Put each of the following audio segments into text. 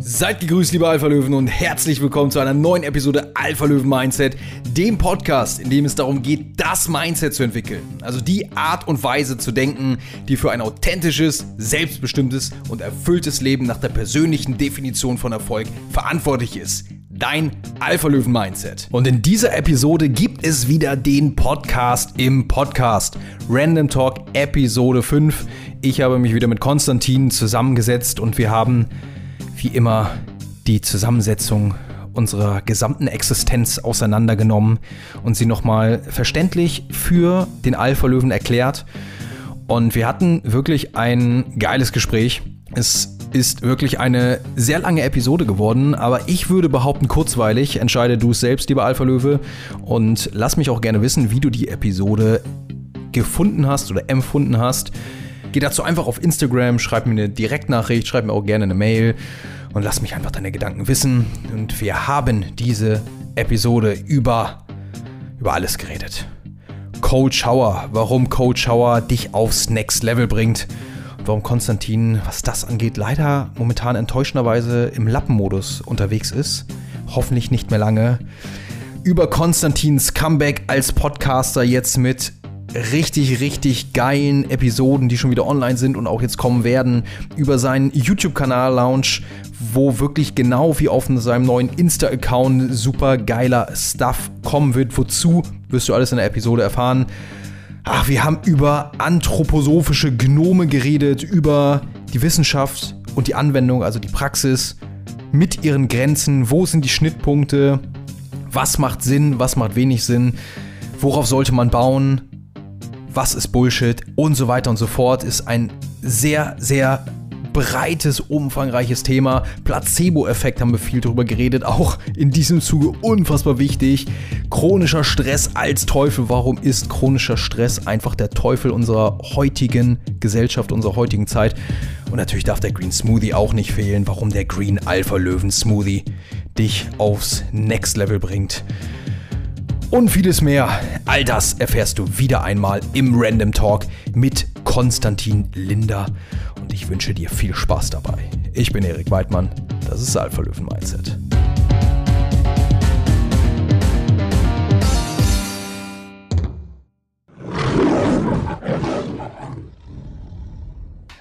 Seid gegrüßt, liebe Alpha-Löwen, und herzlich willkommen zu einer neuen Episode Alpha-Löwen-Mindset, dem Podcast, in dem es darum geht, das Mindset zu entwickeln. Also die Art und Weise zu denken, die für ein authentisches, selbstbestimmtes und erfülltes Leben nach der persönlichen Definition von Erfolg verantwortlich ist. Dein Alpha-Löwen-Mindset. Und in dieser Episode gibt es wieder den Podcast im Podcast. Random Talk Episode 5. Ich habe mich wieder mit Konstantin zusammengesetzt und wir haben wie immer die Zusammensetzung unserer gesamten Existenz auseinandergenommen und sie nochmal verständlich für den Alpha-Löwen erklärt. Und wir hatten wirklich ein geiles Gespräch. Es ist wirklich eine sehr lange Episode geworden, aber ich würde behaupten, kurzweilig. Entscheide du es selbst, lieber Alpha-Löwe. Und lass mich auch gerne wissen, wie du die Episode gefunden hast oder empfunden hast. Geh dazu einfach auf Instagram, schreib mir eine Direktnachricht, schreib mir auch gerne eine Mail und lass mich einfach deine Gedanken wissen. Und wir haben diese Episode über, über alles geredet. Coach Hauer, warum Coach Hauer dich aufs Next Level bringt. Und warum Konstantin, was das angeht, leider momentan enttäuschenderweise im Lappenmodus unterwegs ist. Hoffentlich nicht mehr lange. Über Konstantins Comeback als Podcaster jetzt mit richtig, richtig geilen Episoden, die schon wieder online sind und auch jetzt kommen werden, über seinen YouTube-Kanal Launch, wo wirklich genau wie auf seinem neuen Insta-Account super geiler Stuff kommen wird. Wozu wirst du alles in der Episode erfahren. Ach, wir haben über anthroposophische Gnome geredet, über die Wissenschaft und die Anwendung, also die Praxis mit ihren Grenzen. Wo sind die Schnittpunkte? Was macht Sinn? Was macht wenig Sinn? Worauf sollte man bauen? Was ist Bullshit und so weiter und so fort, ist ein sehr, sehr breites, umfangreiches Thema. Placebo-Effekt haben wir viel drüber geredet, auch in diesem Zuge unfassbar wichtig. Chronischer Stress als Teufel. Warum ist chronischer Stress einfach der Teufel unserer heutigen Gesellschaft, unserer heutigen Zeit? Und natürlich darf der Green Smoothie auch nicht fehlen. Warum der Green Alpha Löwen Smoothie dich aufs Next Level bringt und vieles mehr. All das erfährst du wieder einmal im Random Talk mit Konstantin Linder und ich wünsche dir viel Spaß dabei. Ich bin Erik Weidmann, das ist Alpha Löwen Mindset.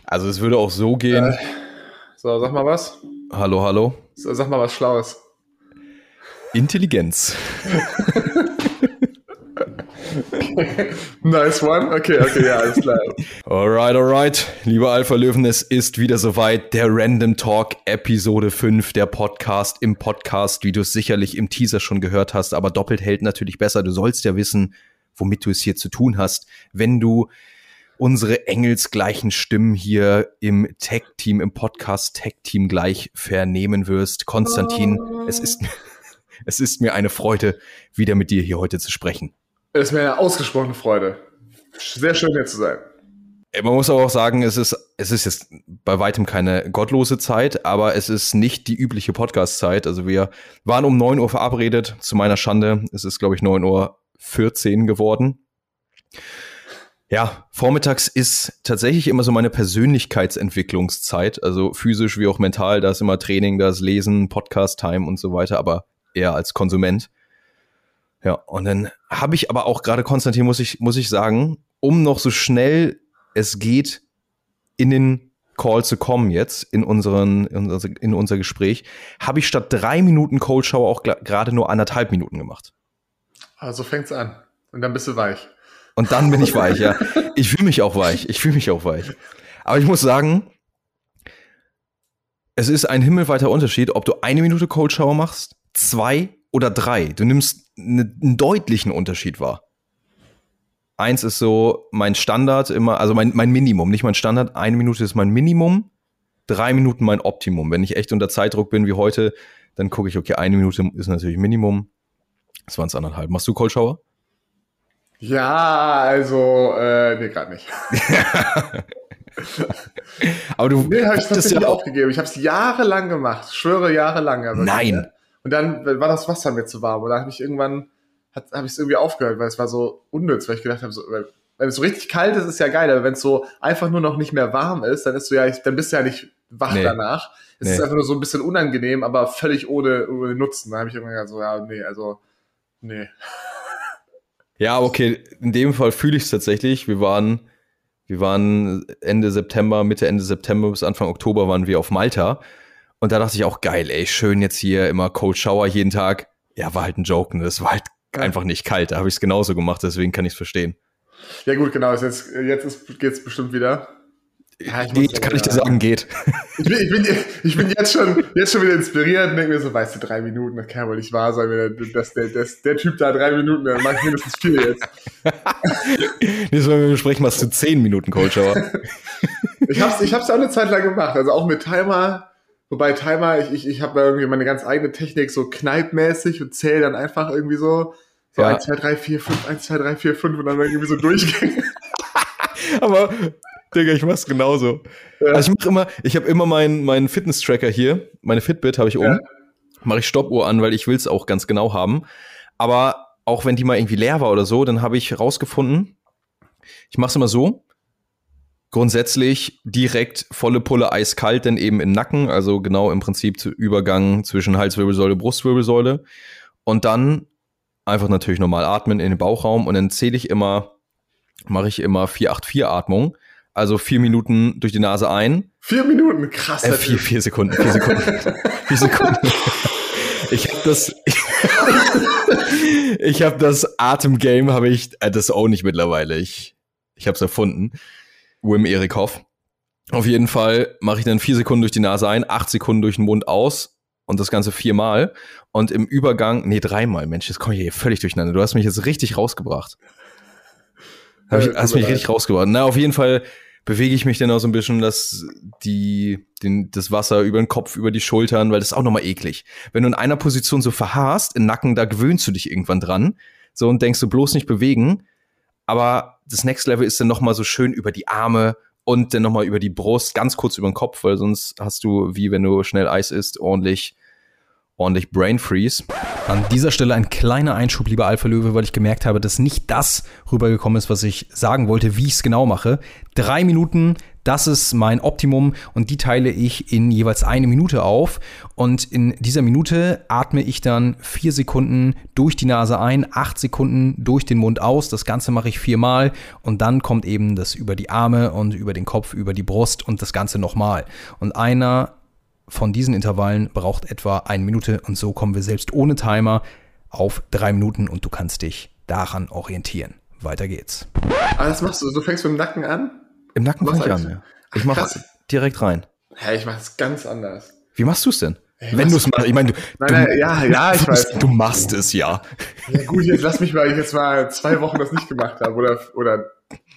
Also es würde auch so gehen. Äh, so, sag mal was. Hallo, hallo. So, sag mal was Schlaues. Intelligenz. nice one. Okay, okay, ja, alles klar. Alright, alright. Lieber Alpha-Löwen, es ist wieder soweit. Der Random Talk Episode 5, der Podcast im Podcast, wie du es sicherlich im Teaser schon gehört hast, aber doppelt hält natürlich besser. Du sollst ja wissen, womit du es hier zu tun hast, wenn du unsere engelsgleichen Stimmen hier im Tech-Team, im Podcast-Tech-Team gleich vernehmen wirst. Konstantin, oh. es ist es ist mir eine Freude, wieder mit dir hier heute zu sprechen. Es ist mir eine ausgesprochene Freude. Sehr schön, hier zu sein. Man muss aber auch sagen, es ist, es ist jetzt bei weitem keine gottlose Zeit, aber es ist nicht die übliche Podcast-Zeit. Also wir waren um 9 Uhr verabredet, zu meiner Schande. Es ist, glaube ich, 9 Uhr 14 geworden. Ja, vormittags ist tatsächlich immer so meine Persönlichkeitsentwicklungszeit, also physisch wie auch mental. Da ist immer Training, da ist Lesen, Podcast-Time und so weiter. Aber eher als Konsument. Ja, und dann habe ich aber auch gerade, Konstantin, muss ich, muss ich sagen, um noch so schnell es geht in den Call zu kommen jetzt, in, unseren, in, unser, in unser Gespräch, habe ich statt drei Minuten Cold Shower auch gerade nur anderthalb Minuten gemacht. Also fängt's an. Und dann bist du weich. Und dann bin ich weich, ja. Ich fühle mich auch weich. Ich fühle mich auch weich. Aber ich muss sagen, es ist ein himmelweiter Unterschied, ob du eine Minute Cold Shower machst zwei oder drei. Du nimmst ne, einen deutlichen Unterschied wahr. Eins ist so mein Standard immer, also mein, mein Minimum, nicht mein Standard. Eine Minute ist mein Minimum, drei Minuten mein Optimum. Wenn ich echt unter Zeitdruck bin wie heute, dann gucke ich, okay, eine Minute ist natürlich Minimum. Das waren es anderthalb. Machst du Shower? Ja, also, äh, nee, gerade nicht. aber du. Nee, habe ich tatsächlich ja aufgegeben. Ich habe es jahrelang gemacht. Schwöre, jahrelang. Nein. Und dann war das Wasser mir zu warm. Und da habe ich irgendwann, habe ich es irgendwie aufgehört, weil es war so unnütz, weil ich gedacht habe, so, wenn es so richtig kalt ist, ist ja geil, aber wenn es so einfach nur noch nicht mehr warm ist, dann ist du ja, dann bist du ja nicht wach Nee. danach. Es Nee. ist einfach nur so ein bisschen unangenehm, aber völlig ohne, ohne Nutzen. Da habe ich immer gesagt, so, ja, nee, also, nee. Ja, okay, in dem Fall fühle ich es tatsächlich. Wir waren, wir waren Ende September, Mitte, Ende September bis Anfang Oktober waren wir auf Malta. Und da dachte ich auch, geil, ey, schön jetzt hier immer Cold Shower jeden Tag. Ja, war halt ein Joke, ne? Das war halt Ja. einfach nicht kalt. Da habe ich es genauso gemacht, deswegen kann ich es verstehen. Ja, gut, genau, jetzt, jetzt ist, geht's bestimmt wieder. Ja, ich Geht, ja kann ich dir sagen, geht. Ich bin, ich bin, ich bin jetzt, schon, jetzt schon wieder inspiriert und denke mir so, weißt du, drei Minuten, das kann ja wohl nicht wahr sein, wenn der, dass der, dass der Typ da drei Minuten, der macht mindestens vier jetzt. Nächstes Mal, wenn wir besprechen, machst du 10 Minuten Cold Shower. Ich hab's, ich hab's auch eine Zeit lang gemacht, also auch mit Timer, wobei Timer, ich, ich, ich habe da irgendwie meine ganz eigene Technik, so kneipmäßig und zähle dann einfach irgendwie so, so Ja. 1, 2, 3, 4, 5, 1, 2, 3, 4, 5 und dann irgendwie so durchgehen. Aber, Digga, ich mach's genauso. Ja. Also ich mach immer, ich habe immer meinen meinen Fitness-Tracker hier, meine Fitbit habe ich oben. Ja. Mache ich Stoppuhr an, weil ich will's auch ganz genau haben. Aber auch wenn die mal irgendwie leer war oder so, dann habe ich rausgefunden, ich mache es immer so, grundsätzlich direkt volle Pulle eiskalt, denn eben im Nacken, also genau im Prinzip zu Übergang zwischen Halswirbelsäule, Brustwirbelsäule. Und dann einfach natürlich normal atmen in den Bauchraum und dann zähle ich immer, mache ich immer 4-8-4-Atmung. Also vier Minuten durch die Nase ein, Vier Minuten, krass. äh, vier, vier Sekunden, vier Sekunden, vier Sekunden. Ich habe das, ich habe das Atemgame, habe ich, äh, das auch nicht mittlerweile. Ich, ich habe es erfunden. Wim Erikhoff. Auf jeden Fall mache ich dann vier Sekunden durch die Nase ein, acht Sekunden durch den Mund aus und das Ganze viermal. Und im Übergang, nee, dreimal, Mensch, jetzt komme ich hier völlig durcheinander. Du hast mich jetzt richtig rausgebracht. Hab ich, hast mich richtig rausgebracht. Na, auf jeden Fall bewege ich mich dann auch so ein bisschen, dass die, den, das Wasser über den Kopf, über die Schultern, weil das ist auch nochmal eklig. Wenn du in einer Position so verharrst, im Nacken, da gewöhnst du dich irgendwann dran. So und denkst du bloß nicht bewegen. Aber das Next Level ist dann nochmal so schön über die Arme und dann nochmal über die Brust, ganz kurz über den Kopf, weil sonst hast du, wie wenn du schnell Eis isst, ordentlich, ordentlich Brain Freeze. An dieser Stelle ein kleiner Einschub, lieber Alpha Löwe, weil ich gemerkt habe, dass nicht das rübergekommen ist, was ich sagen wollte, wie ich es genau mache. Drei Minuten, das ist mein Optimum und die teile ich in jeweils eine Minute auf. Und in dieser Minute atme ich dann vier Sekunden durch die Nase ein, acht Sekunden durch den Mund aus. Das Ganze mache ich viermal und dann kommt eben das über die Arme und über den Kopf, über die Brust und das Ganze nochmal. Und einer von diesen Intervallen braucht etwa eine Minute und so kommen wir selbst ohne Timer auf drei Minuten und du kannst dich daran orientieren. Weiter geht's. Aber das machst du, du fängst mit dem Nacken an? Im Nacken fange ich an. Ja. Ich mache krass. direkt rein. Hä, ich mach das ganz anders. Wie machst du es denn? Ey, Wenn du es machst, ich meine, du, Nein, du, nein, ja, ja, ich weiß. du machst es ja. Ja gut, jetzt lass mich, weil ich jetzt mal zwei Wochen das nicht gemacht habe oder, oder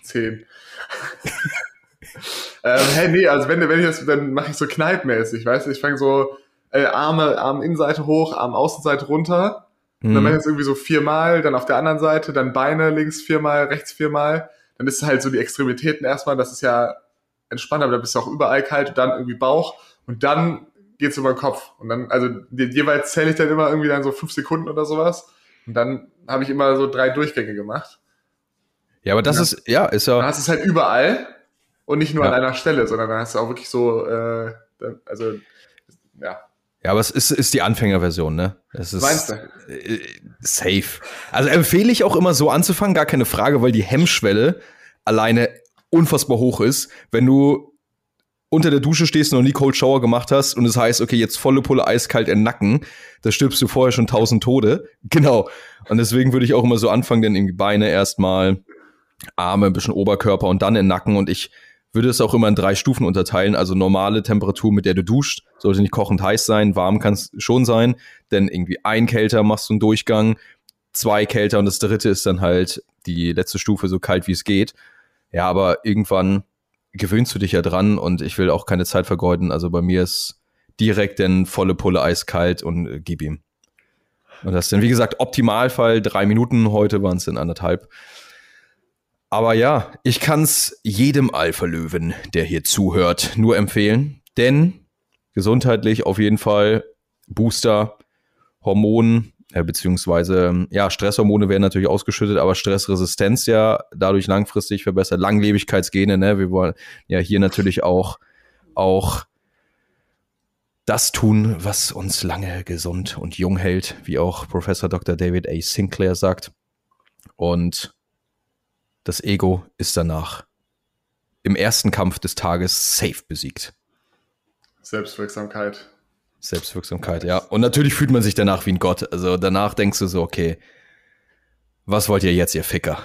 zehn. ähm, hey, nee, also wenn, wenn ich das, dann mache ich so kneipmäßig, weißt du, ich fange so äh, Arme, Arm-Innenseite hoch, Arm-Außenseite runter. Und dann mache ich Mhm. das irgendwie so viermal, dann auf der anderen Seite, dann Beine links viermal, rechts viermal. Dann ist es halt so die Extremitäten erstmal, das ist ja entspannt, aber da bist du auch überall kalt und dann irgendwie Bauch und dann geht's über den Kopf. Und dann, also je- jeweils zähle ich dann immer irgendwie dann so fünf Sekunden oder sowas. Und dann habe ich immer so drei Durchgänge gemacht. Ja, aber das Ja. ist, ja, ist Dann ja, hast du es halt überall und nicht nur Ja. an einer Stelle, sondern dann hast du auch wirklich so, äh, dann- also ja. aber es ist, ist die Anfängerversion, ne? Es ist Meinst du? äh, safe. Also empfehle ich auch immer so anzufangen, gar keine Frage, weil die Hemmschwelle alleine unfassbar hoch ist, wenn du unter der Dusche stehst und noch nie Cold Shower gemacht hast und es heißt, okay, jetzt volle Pulle eiskalt in den Nacken, da stirbst du vorher schon tausend Tode. Genau. Und deswegen würde ich auch immer so anfangen, dann irgendwie Beine erstmal, Arme, ein bisschen Oberkörper und dann in den Nacken. Und ich würde es auch immer in drei Stufen unterteilen. Also normale Temperatur, mit der du duscht, sollte nicht kochend heiß sein, warm kann es schon sein. Denn irgendwie ein kälter machst du einen Durchgang, zwei kälter und das dritte ist dann halt die letzte Stufe, so kalt wie es geht. Ja, aber irgendwann gewöhnst du dich ja dran und ich will auch keine Zeit vergeuden. Also bei mir ist direkt denn volle Pulle eiskalt und äh, gib ihm. Und das dann, wie gesagt, Optimalfall drei Minuten, heute waren es dann anderthalb. Aber ja, ich kann es jedem Alpha-Löwen, der hier zuhört, nur empfehlen. Denn gesundheitlich auf jeden Fall Booster, Hormonen, äh, beziehungsweise ja, Stresshormone werden natürlich ausgeschüttet, aber Stressresistenz ja dadurch langfristig verbessert. Langlebigkeitsgene, ne? Wir wollen ja hier natürlich auch, auch das tun, was uns lange gesund und jung hält, wie auch Professor Dr. David A. Sinclair sagt. Und das Ego ist danach im ersten Kampf des Tages safe besiegt. Selbstwirksamkeit. Selbstwirksamkeit, ja. Und natürlich fühlt man sich danach wie ein Gott. Also danach denkst du so, okay, was wollt ihr jetzt, ihr Ficker?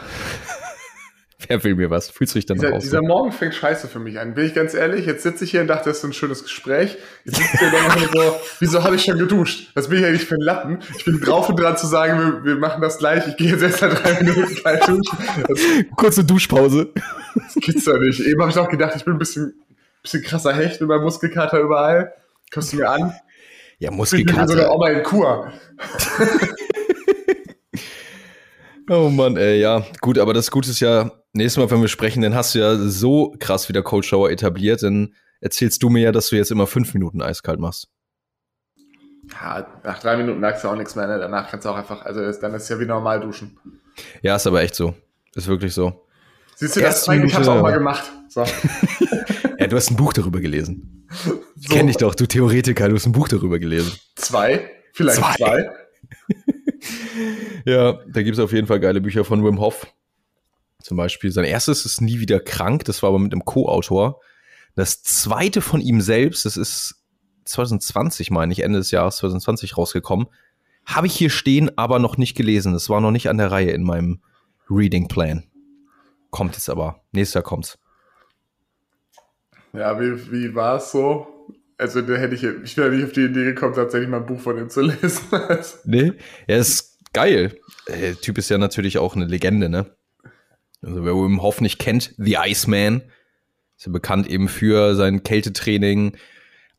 Wer will mir was? Fühlst du dich dann dieser, auch dieser so? Morgen fängt scheiße für mich an. Bin ich ganz ehrlich, jetzt sitze ich hier und dachte, das ist ein schönes Gespräch. Jetzt sitze ich hier und denke so, wieso habe ich schon geduscht? Was bin ich eigentlich für ein Lappen? Ich bin drauf und dran zu sagen, wir, wir machen das gleich. Ich gehe jetzt erst seit drei Minuten gleich duschen. Das, Kurze Duschpause. Das gibt's doch nicht. Eben habe ich auch gedacht, ich bin ein bisschen, bisschen krasser Hecht mit meinem Muskelkater überall. Kommst du mir an? Ja, Muskelkater. Ich bin sogar auch mal in Kur. oh Mann, ey, ja. Gut, aber das Gute ist ja, nächstes Mal, wenn wir sprechen, dann hast du ja so krass wieder Cold Shower etabliert, dann erzählst du mir ja, dass du jetzt immer fünf Minuten eiskalt machst. Ja, nach drei Minuten merkst du auch nichts mehr, ne? Danach kannst du auch einfach, also dann ist es ja wie normal duschen. Ja, ist aber echt so. Ist wirklich so. Siehst du, das zeigt, ich hab's auch mal gemacht. So. ja, du hast ein Buch darüber gelesen. Ich so. kenn dich doch, du Theoretiker, du hast ein Buch darüber gelesen. Zwei? Vielleicht zwei. zwei. ja, da gibt es auf jeden Fall geile Bücher von Wim Hof. Zum Beispiel sein erstes ist Nie wieder krank, das war aber mit einem Co-Autor. Das zweite von ihm selbst, das ist 2020, meine ich, Ende des Jahres 2020 rausgekommen. Habe ich hier stehen, aber noch nicht gelesen. Das war noch nicht an der Reihe in meinem Reading Plan. Kommt jetzt aber. Nächstes Jahr kommt's. Ja, wie, wie war es so? Also, da hätte ich, ich wäre nicht auf die Idee gekommen, tatsächlich mal ein Buch von ihm zu lesen. nee, er ist geil. Der Typ ist ja natürlich auch eine Legende, ne? Also wer Wim Hof nicht kennt, The Iceman, ist ja bekannt eben für sein Kältetraining,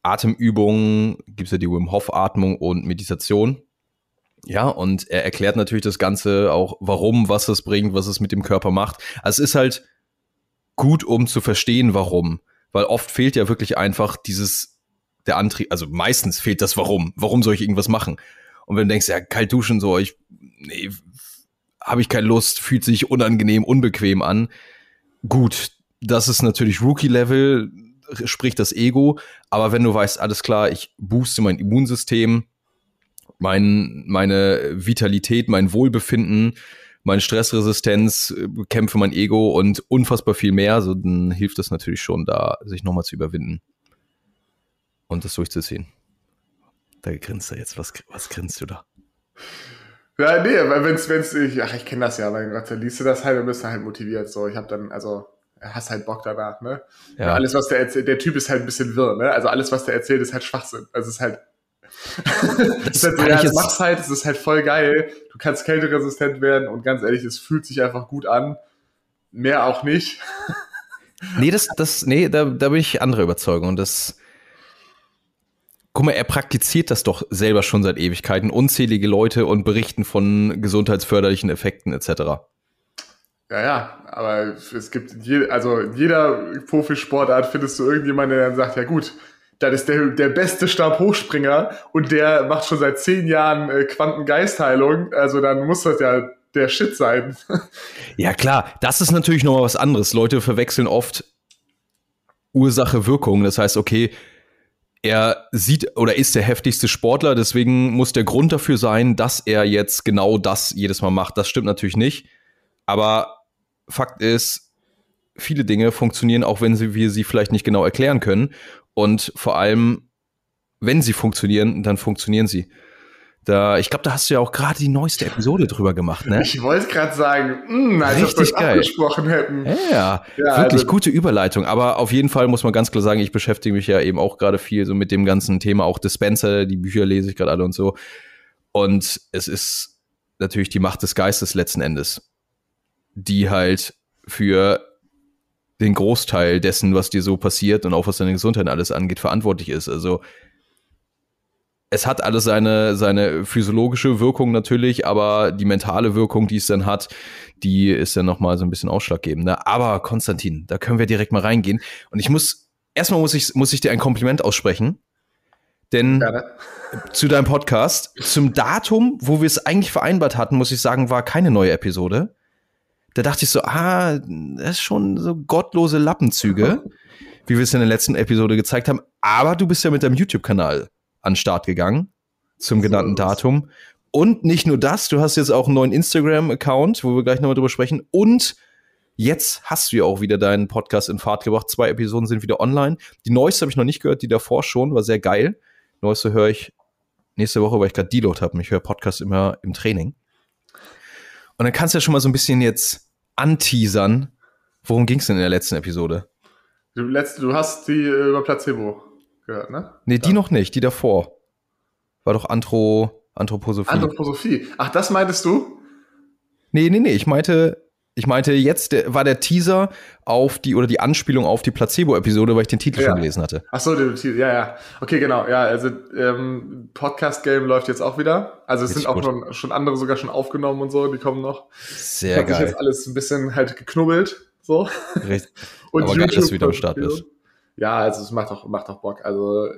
Atemübungen, gibt es ja die Wim Hof Atmung und Meditation. Ja, und er erklärt natürlich das Ganze auch, warum, was es bringt, was es mit dem Körper macht. Also es ist halt gut, um zu verstehen, warum. Weil oft fehlt ja wirklich einfach dieses, der Antrieb, also meistens fehlt das Warum. Warum soll ich irgendwas machen? Und wenn du denkst, ja, kalt duschen, so, ich, nee, habe ich keine Lust, fühlt sich unangenehm, unbequem an. Gut, das ist natürlich Rookie-Level, sprich das Ego. Aber wenn du weißt, alles klar, ich booste mein Immunsystem, mein, meine Vitalität, mein Wohlbefinden, meine Stressresistenz, kämpfe mein Ego und unfassbar viel mehr, so dann hilft es natürlich schon, da sich nochmal zu überwinden und das durchzuziehen. Da grinst er jetzt. Was, was grinst du da? Ja, nee, weil wenn's, wenn's, ich, ach, ich kenne das ja, mein Gott, dann liest du das halt und bist halt motiviert, so. Ich habe dann, also, hast halt Bock danach, ne? Ja. Alles, was der erzählt, der Typ ist halt ein bisschen wirr, ne? Also alles, was der erzählt, ist halt Schwachsinn. Also es ist halt, das ist halt so, ja, das machst halt, es ist halt voll geil. Du kannst kälteresistent werden und ganz ehrlich, es fühlt sich einfach gut an. Mehr auch nicht. nee, das, das, nee, da, da bin ich anderer Überzeugung. Und das, guck mal, er praktiziert das doch selber schon seit Ewigkeiten. Unzählige Leute und berichten von gesundheitsförderlichen Effekten etc. Ja, ja, aber es gibt, je, also in jeder Profisportart findest du irgendjemanden, der dann sagt, ja gut, das ist der, der beste Stabhochspringer und der macht schon seit zehn Jahren äh, Quantengeistheilung, also dann muss das ja der Shit sein. Ja, klar, das ist natürlich nochmal was anderes. Leute verwechseln oft Ursache, Wirkung. Das heißt, okay, er sieht oder ist der heftigste Sportler, deswegen muss der Grund dafür sein, dass er jetzt genau das jedes Mal macht. Das stimmt natürlich nicht. Aber Fakt ist, viele Dinge funktionieren, auch wenn sie, wir sie vielleicht nicht genau erklären können. Und vor allem, wenn sie funktionieren, dann funktionieren sie. Da, ich glaube, da hast du ja auch gerade die neueste Episode drüber gemacht, ne? Ich wollte gerade sagen, mh, hm, als Richtig wir geil. abgesprochen hätten. Ja, ja wirklich also, gute Überleitung. Aber auf jeden Fall muss man ganz klar sagen, ich beschäftige mich ja eben auch gerade viel so mit dem ganzen Thema, auch Dispenser, die Bücher lese ich gerade alle und so. Und es ist natürlich die Macht des Geistes letzten Endes, die halt für den Großteil dessen, was dir so passiert und auch was deine Gesundheit alles angeht, verantwortlich ist. Also es hat alles seine, seine physiologische Wirkung natürlich, aber die mentale Wirkung, die es dann hat, die ist dann nochmal so ein bisschen ausschlaggebend. Ne? Aber Konstantin, da können wir direkt mal reingehen. Und ich muss, erstmal muss ich, muss ich dir ein Kompliment aussprechen. Denn ja, zu deinem Podcast, zum Datum, wo wir es eigentlich vereinbart hatten, muss ich sagen, war keine neue Episode. Da dachte ich so, ah, das ist schon so gottlose Lappenzüge, wie wir es in der letzten Episode gezeigt haben. Aber du bist ja mit deinem YouTube-Kanal an den Start gegangen zum genannten Datum. Und nicht nur das, du hast jetzt auch einen neuen Instagram-Account, wo wir gleich nochmal drüber sprechen. Und jetzt hast du ja auch wieder deinen Podcast in Fahrt gebracht. Zwei Episoden sind wieder online. Die neueste habe ich noch nicht gehört, die davor schon, war sehr geil. Neueste höre ich nächste Woche, weil ich gerade Deload habe. Ich höre Podcast immer im Training. Und dann kannst du ja schon mal so ein bisschen jetzt anteasern. Worum ging es denn in der letzten Episode? Du, letzte, du hast die äh, über Placebo gehört, ne? Nee, die noch nicht, die davor. War doch Anthro, Anthroposophie. Anthroposophie. Ach, das meintest du? Nee, nee, nee, ich meinte, ich meinte jetzt der, war der Teaser auf die oder die Anspielung auf die Placebo-Episode, weil ich den Titel Ja. schon gelesen hatte. Ach so, der Titel, ja, ja. Okay, genau, ja, also ähm, Podcast-Game läuft jetzt auch wieder. Also es Richtig sind auch schon, schon andere sogar schon aufgenommen und so, die kommen noch. Sehr Hat sich geil. jetzt alles ein bisschen halt geknubbelt, so. Richtig. Und Aber geil, dass YouTube du wieder am Start bist. Ja, also es macht auch, macht auch Bock. Also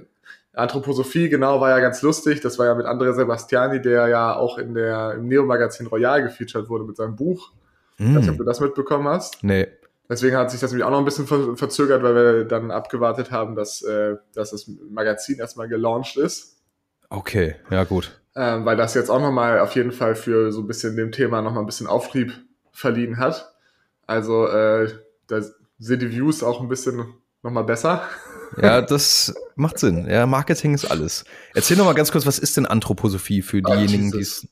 Anthroposophie, genau, war ja ganz lustig. Das war ja mit André Sebastiani, der ja auch in der, im Neo-Magazin Royal gefeatured wurde mit seinem Buch. Ich weiß nicht, ob Hm. du das mitbekommen hast. Nee. Deswegen hat sich das nämlich auch noch ein bisschen ver verzögert, weil wir dann abgewartet haben, dass, äh, dass das Magazin erstmal gelauncht ist. Okay, ja gut. Ähm, weil das jetzt auch nochmal auf jeden Fall für so ein bisschen dem Thema nochmal ein bisschen Auftrieb verliehen hat. Also äh, da sind die Views auch ein bisschen nochmal besser. Ja, das macht Sinn. Ja, Marketing ist alles. Erzähl noch mal ganz kurz, was ist denn Anthroposophie für Ah, diejenigen, die es.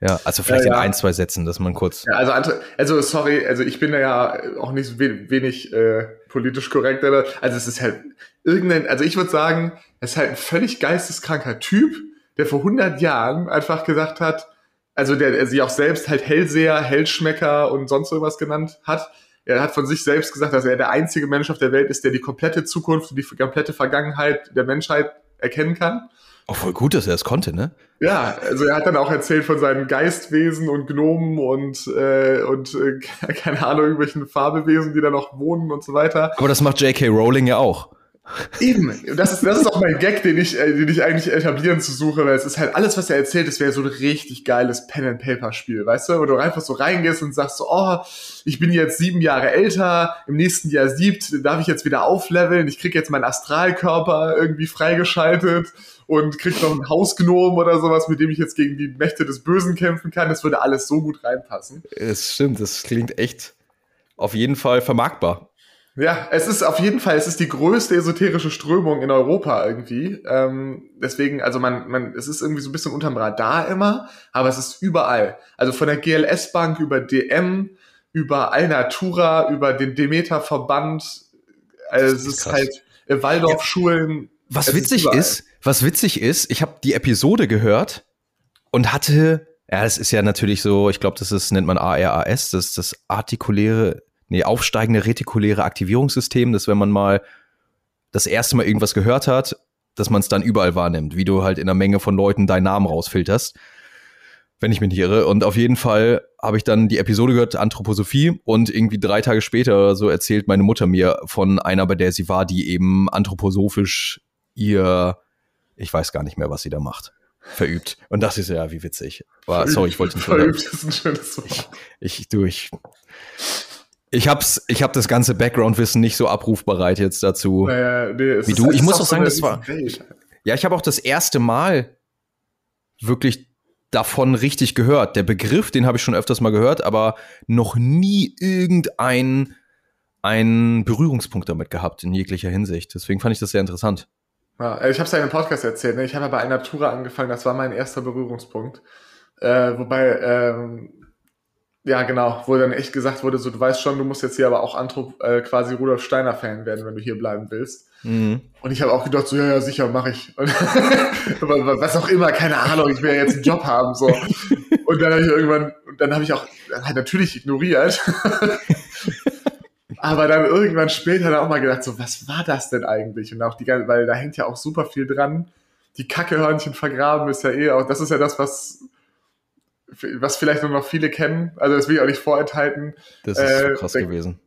Ja, also vielleicht Ja, ja. in ein, zwei Sätzen, dass man kurz. Ja, also, also sorry, also ich bin ja auch nicht so we wenig äh, politisch korrekt. Also es ist halt irgendein, also ich würde sagen, es ist halt ein völlig geisteskranker Typ, der vor 100 Jahren einfach gesagt hat, also der, der sich auch selbst halt Hellseher, Hellschmecker und sonst irgendwas genannt hat. Er hat von sich selbst gesagt, dass er der einzige Mensch auf der Welt ist, der die komplette Zukunft und die komplette Vergangenheit der Menschheit erkennen kann. Auch voll gut, dass er es konnte, ne? Ja, also er hat dann auch erzählt von seinen Geistwesen und Gnomen und, äh, und äh, keine Ahnung, irgendwelchen Fabelwesen, die da noch wohnen und so weiter. Aber das macht J.K. Rowling ja auch. Eben, das ist, das ist auch mein Gag, den ich, äh, den ich eigentlich etablieren zu suche, weil es ist halt alles, was er erzählt, das wäre so ein richtig geiles Pen-and-Paper-Spiel, weißt du? Wo du einfach so reingehst und sagst so, oh, ich bin jetzt sieben Jahre älter, im nächsten Jahr siebt, darf ich jetzt wieder aufleveln, ich krieg jetzt meinen Astralkörper irgendwie freigeschaltet und krieg noch einen Hausgnom oder sowas, mit dem ich jetzt gegen die Mächte des Bösen kämpfen kann. Das würde alles so gut reinpassen. Es stimmt, das klingt echt auf jeden Fall vermarktbar. Ja, es ist auf jeden Fall, es ist die größte esoterische Strömung in Europa irgendwie. Ähm, deswegen, also man, man, es ist irgendwie so ein bisschen unterm Radar immer, aber es ist überall. Also von der GLS-Bank über DM, über Alnatura, über den Demeter-Verband. Also Das es ist ist krass. halt äh, Waldorfschulen. Was Es ist witzig überall. ist, was witzig ist, ich habe die Episode gehört und hatte, ja, es ist ja natürlich so, ich glaube, das ist, nennt man ARAS, das ist das artikuläre, nee, aufsteigende retikuläre Aktivierungssystem, dass wenn man mal das erste Mal irgendwas gehört hat, dass man es dann überall wahrnimmt, wie du halt in einer Menge von Leuten deinen Namen rausfilterst, wenn ich mich nicht irre. Und auf jeden Fall habe ich dann die Episode gehört, Anthroposophie, und irgendwie drei Tage später oder so erzählt meine Mutter mir von einer, bei der sie war, die eben anthroposophisch ihr, ich weiß gar nicht mehr, was sie da macht, verübt. Und das ist ja, wie witzig. War, sorry, ich wollte nicht Verübt ist ein schönes Wort. ich durch. Ich hab's, ich hab das ganze Background-Wissen nicht so abrufbereit jetzt dazu. Naja, nee, es Wie ist- du? es Ich ist muss auch sagen, das war- Welt. Ja, ich habe auch das erste Mal wirklich davon richtig gehört. Der Begriff, den habe ich schon öfters mal gehört, aber noch nie irgendeinen einen Berührungspunkt damit gehabt in jeglicher Hinsicht. Deswegen fand ich das sehr interessant. Ja, äh, ich habe es ja in einem Podcast erzählt. Ne? Ich habe ja bei einer Tour angefangen. Das war mein erster Berührungspunkt. Äh, wobei, ähm, ja genau, wo dann echt gesagt wurde, so du weißt schon, du musst jetzt hier aber auch Anthrop, äh, quasi Rudolf Steiner Fan werden, wenn du hier bleiben willst. Mhm. Und ich habe auch gedacht, so ja, ja, sicher, mache ich. Und, was auch immer, keine Ahnung, ich will ja jetzt einen Job haben so. Und dann habe ich irgendwann, und dann habe ich auch halt natürlich ignoriert. Aber dann irgendwann später dann auch mal gedacht, so, was war das denn eigentlich? Und auch die ganze, weil da hängt ja auch super viel dran. Die Kackehörnchen vergraben ist ja eh auch, das ist ja das, was, was vielleicht nur noch viele kennen. Also das will ich auch nicht vorenthalten. Das ist Äh, so krass der- gewesen.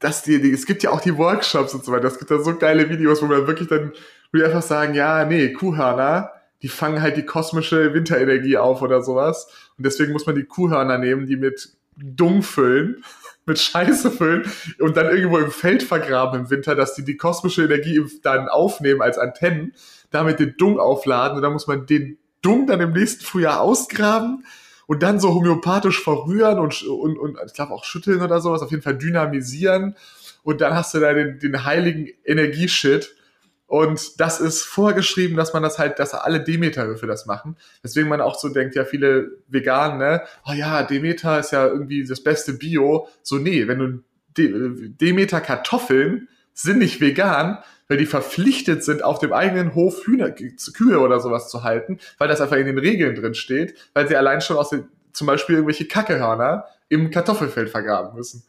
dass die, die, es gibt ja auch die Workshops und so weiter. Es gibt da so geile Videos, wo wir wirklich dann, wo die einfach sagen, ja, nee, Kuhhörner, die fangen halt die kosmische Winterenergie auf oder sowas. Und deswegen muss man die Kuhhörner nehmen, die mit Dung füllen. mit Scheiße füllen und dann irgendwo im Feld vergraben im Winter, dass die die kosmische Energie dann aufnehmen als Antennen, damit den Dung aufladen und dann muss man den Dung dann im nächsten Frühjahr ausgraben und dann so homöopathisch verrühren und, und, und ich glaube auch schütteln oder sowas, auf jeden Fall dynamisieren und dann hast du da den, den heiligen Energieshit und das ist vorgeschrieben, dass man das halt, dass alle Demeter für das machen. Deswegen man auch so denkt, ja, viele Veganen, ne, oh ja, Demeter ist ja irgendwie das beste Bio. So, nee, wenn du De Demeter Kartoffeln sind nicht vegan, weil die verpflichtet sind, auf dem eigenen Hof Hühner, Kühe oder sowas zu halten, weil das einfach in den Regeln drin steht, weil sie allein schon aus den, zum Beispiel irgendwelche Kackehörner im Kartoffelfeld vergraben müssen.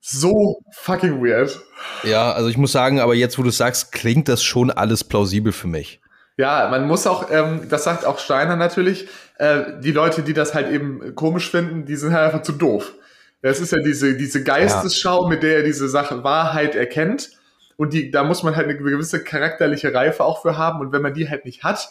So fucking weird. Ja, also ich muss sagen, aber jetzt, wo du sagst, klingt das schon alles plausibel für mich. Ja, man muss auch, ähm, das sagt auch Steiner natürlich, äh, die Leute, die das halt eben komisch finden, die sind halt einfach zu doof. Das ist ja diese, diese Geistesschau, ja. mit der er diese Sache Wahrheit erkennt. Und die, da muss man halt eine gewisse charakterliche Reife auch für haben. Und wenn man die halt nicht hat,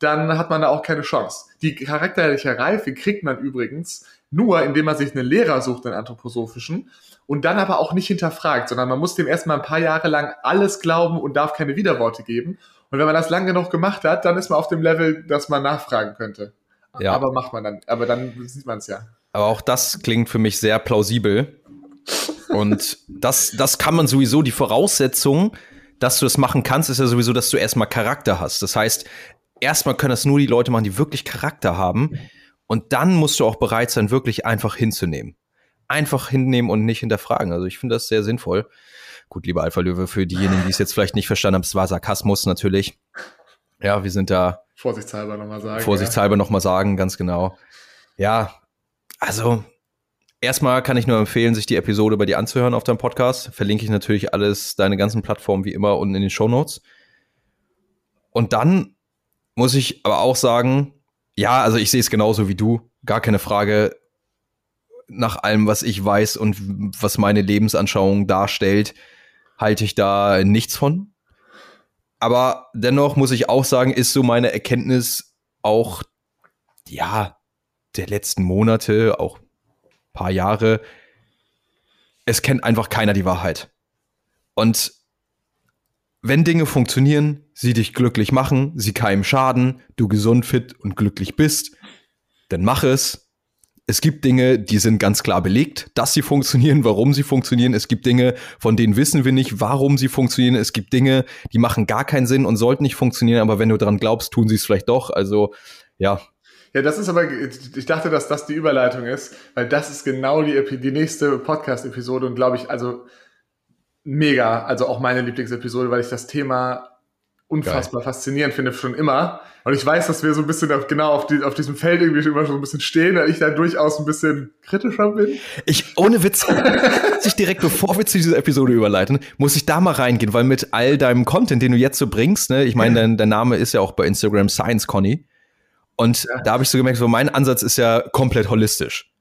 dann hat man da auch keine Chance. Die charakterliche Reife kriegt man übrigens nur, indem man sich einen Lehrer sucht, einen anthroposophischen, und dann aber auch nicht hinterfragt, sondern man muss dem erstmal ein paar Jahre lang alles glauben und darf keine Widerworte geben. Und wenn man das lang genug gemacht hat, dann ist man auf dem Level, dass man nachfragen könnte. Ja. Aber macht man dann, aber dann sieht man es ja. Aber auch das klingt für mich sehr plausibel. Und das, das kann man sowieso, die Voraussetzung, dass du das machen kannst, ist ja sowieso, dass du erstmal Charakter hast. Das heißt, erstmal können das nur die Leute machen, die wirklich Charakter haben. Und dann musst du auch bereit sein, wirklich einfach hinzunehmen. Einfach hinnehmen und nicht hinterfragen. Also ich finde das sehr sinnvoll. Gut, lieber Alpha Löwe, für diejenigen, die es jetzt vielleicht nicht verstanden haben, es war Sarkasmus natürlich. Ja, wir sind da. Vorsichtshalber nochmal sagen. Vorsichtshalber ja. nochmal sagen, ganz genau. Ja, also erstmal kann ich nur empfehlen, sich die Episode bei dir anzuhören auf deinem Podcast. Verlinke ich natürlich alles, deine ganzen Plattformen wie immer unten in den Show Notes. Und dann muss ich aber auch sagen, ja, also ich sehe es genauso wie du, gar keine Frage. Nach allem, was ich weiß und was meine Lebensanschauung darstellt, halte ich da nichts von. Aber dennoch muss ich auch sagen, ist so meine Erkenntnis auch, ja, der letzten Monate, auch paar Jahre, es kennt einfach keiner die Wahrheit. Und wenn Dinge funktionieren, sie dich glücklich machen, sie keinem schaden, du gesund, fit und glücklich bist, dann mach es. Es gibt Dinge, die sind ganz klar belegt, dass sie funktionieren, warum sie funktionieren. Es gibt Dinge, von denen wissen wir nicht, warum sie funktionieren. Es gibt Dinge, die machen gar keinen Sinn und sollten nicht funktionieren, aber wenn du daran glaubst, tun sie es vielleicht doch. Also ja, ja, das ist aber, ich dachte, dass das die Überleitung ist, weil das ist genau die, die nächste Podcast-Episode und glaube ich, also mega, also auch meine Lieblingsepisode, weil ich das Thema unfassbar Geil. faszinierend finde, schon immer. Und ich weiß, dass wir so ein bisschen auf, genau auf, die, auf diesem Feld irgendwie immer schon ein bisschen stehen, weil ich da durchaus ein bisschen kritischer bin. Ich, ohne Witz, sich direkt bevor wir zu dieser Episode überleiten, muss ich da mal reingehen, weil mit all deinem Content, den du jetzt so bringst, ne, ich meine, dein, dein Name ist ja auch bei Instagram Science Conny. Und ja. da habe ich so gemerkt, so mein Ansatz ist ja komplett holistisch.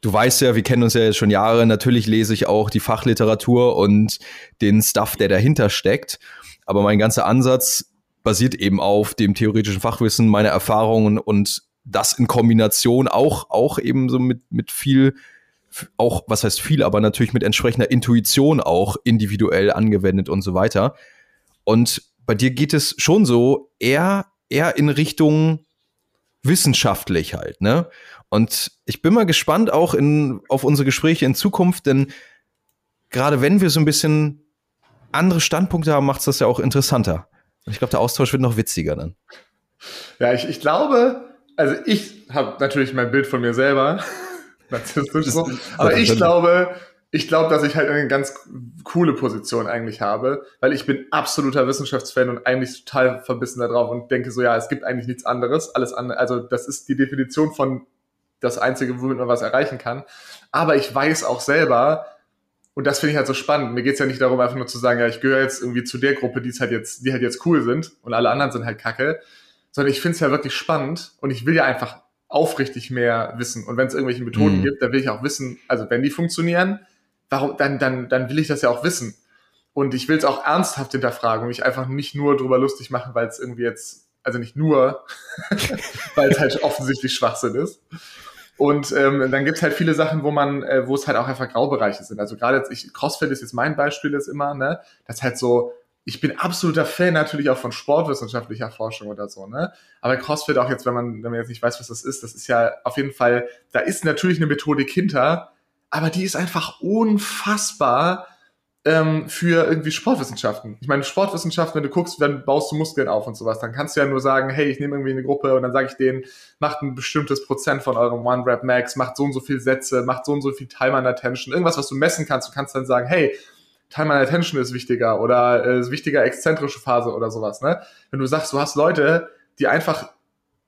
Du weißt ja, wir kennen uns ja jetzt schon Jahre, natürlich lese ich auch die Fachliteratur und den Stuff, der dahinter steckt. Aber mein ganzer Ansatz basiert eben auf dem theoretischen Fachwissen, meine Erfahrungen und das in Kombination auch, auch eben so mit, mit viel, auch, was heißt viel, aber natürlich mit entsprechender Intuition auch individuell angewendet und so weiter. Und bei dir geht es schon so eher, eher in Richtung wissenschaftlich halt, ne? Und ich bin mal gespannt auch in, auf unsere Gespräche in Zukunft, denn gerade wenn wir so ein bisschen andere Standpunkte haben, macht es das ja auch interessanter. Und ich glaube, der Austausch wird noch witziger dann. Ja, ich, ich glaube, also ich habe natürlich mein Bild von mir selber. aber ich glaube, ich glaube, dass ich halt eine ganz coole Position eigentlich habe, weil ich bin absoluter Wissenschaftsfan und eigentlich total verbissen darauf und denke so, ja, es gibt eigentlich nichts anderes, alles andere, also das ist die Definition von das Einzige, womit man was erreichen kann. Aber ich weiß auch selber, und das finde ich halt so spannend. Mir geht es ja nicht darum, einfach nur zu sagen, ja, ich gehöre jetzt irgendwie zu der Gruppe, die halt jetzt, die halt jetzt cool sind und alle anderen sind halt kacke, sondern ich finde es ja wirklich spannend und ich will ja einfach aufrichtig mehr wissen. Und wenn es irgendwelche Methoden mhm. gibt, dann will ich auch wissen, also wenn die funktionieren, warum, dann, dann, dann will ich das ja auch wissen. Und ich will es auch ernsthaft hinterfragen und mich einfach nicht nur drüber lustig machen, weil es irgendwie jetzt, also nicht nur, weil es halt offensichtlich Schwachsinn ist. Und ähm, dann gibt's halt viele Sachen, wo man, äh, wo es halt auch einfach Graubereiche sind. Also gerade jetzt, ich, CrossFit ist jetzt mein Beispiel jetzt immer, ne? Das halt so, ich bin absoluter Fan natürlich auch von sportwissenschaftlicher Forschung oder so, ne? Aber CrossFit auch jetzt, wenn man, wenn man jetzt nicht weiß, was das ist, das ist ja auf jeden Fall, da ist natürlich eine Methodik hinter, aber die ist einfach unfassbar ähm, für irgendwie Sportwissenschaften. Ich meine, Sportwissenschaften, wenn du guckst, dann baust du Muskeln auf und sowas, dann kannst du ja nur sagen, hey, ich nehme irgendwie eine Gruppe und dann sage ich denen, macht ein bestimmtes Prozent von eurem One-Rap-Max, macht so und so viel Sätze, macht so und so viel Time on Attention, irgendwas, was du messen kannst. Du kannst dann sagen, hey, Time on Attention ist wichtiger oder äh, ist wichtiger exzentrische Phase oder sowas. Ne? Wenn du sagst, du hast Leute, die einfach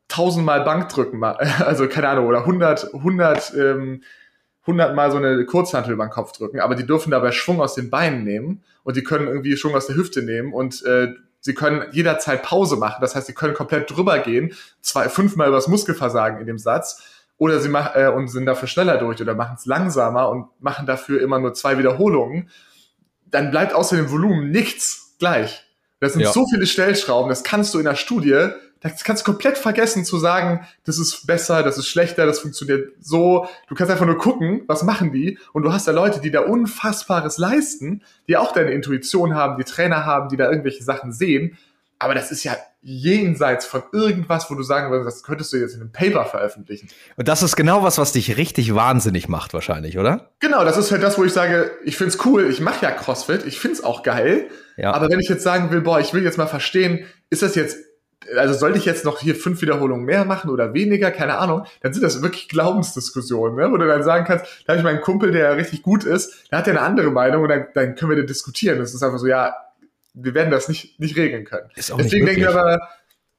tausendmal Bank drücken, also keine Ahnung, oder 100, 100 ähm, hundertmal so eine Kurzhantel über den Kopf drücken, aber die dürfen dabei Schwung aus den Beinen nehmen und die können irgendwie Schwung aus der Hüfte nehmen und äh, sie können jederzeit Pause machen. Das heißt, sie können komplett drüber gehen, zwei, fünfmal übers Muskelversagen in dem Satz oder sie machen äh, und sind dafür schneller durch oder machen es langsamer und machen dafür immer nur zwei Wiederholungen. Dann bleibt außer dem Volumen nichts gleich. Das sind ja. so viele Stellschrauben, das kannst du in der Studie das kannst du komplett vergessen zu sagen, das ist besser, das ist schlechter, das funktioniert so. Du kannst einfach nur gucken, was machen die. Und du hast da Leute, die da Unfassbares leisten, die auch deine Intuition haben, die Trainer haben, die da irgendwelche Sachen sehen. Aber das ist ja jenseits von irgendwas, wo du sagen würdest, das könntest du jetzt in einem Paper veröffentlichen. Und das ist genau was, was dich richtig wahnsinnig macht, wahrscheinlich, oder? Genau, das ist halt das, wo ich sage, ich find's cool, ich mache ja CrossFit, ich find's auch geil. Ja. Aber wenn ich jetzt sagen will, boah, ich will jetzt mal verstehen, ist das jetzt also sollte ich jetzt noch hier fünf Wiederholungen mehr machen oder weniger, keine Ahnung, dann sind das wirklich Glaubensdiskussionen, ne? wo du dann sagen kannst, da habe ich meinen Kumpel, der richtig gut ist, der hat ja eine andere Meinung und dann, dann können wir den diskutieren. Das ist einfach so, ja, wir werden das nicht, nicht regeln können. Deswegen denke ich aber,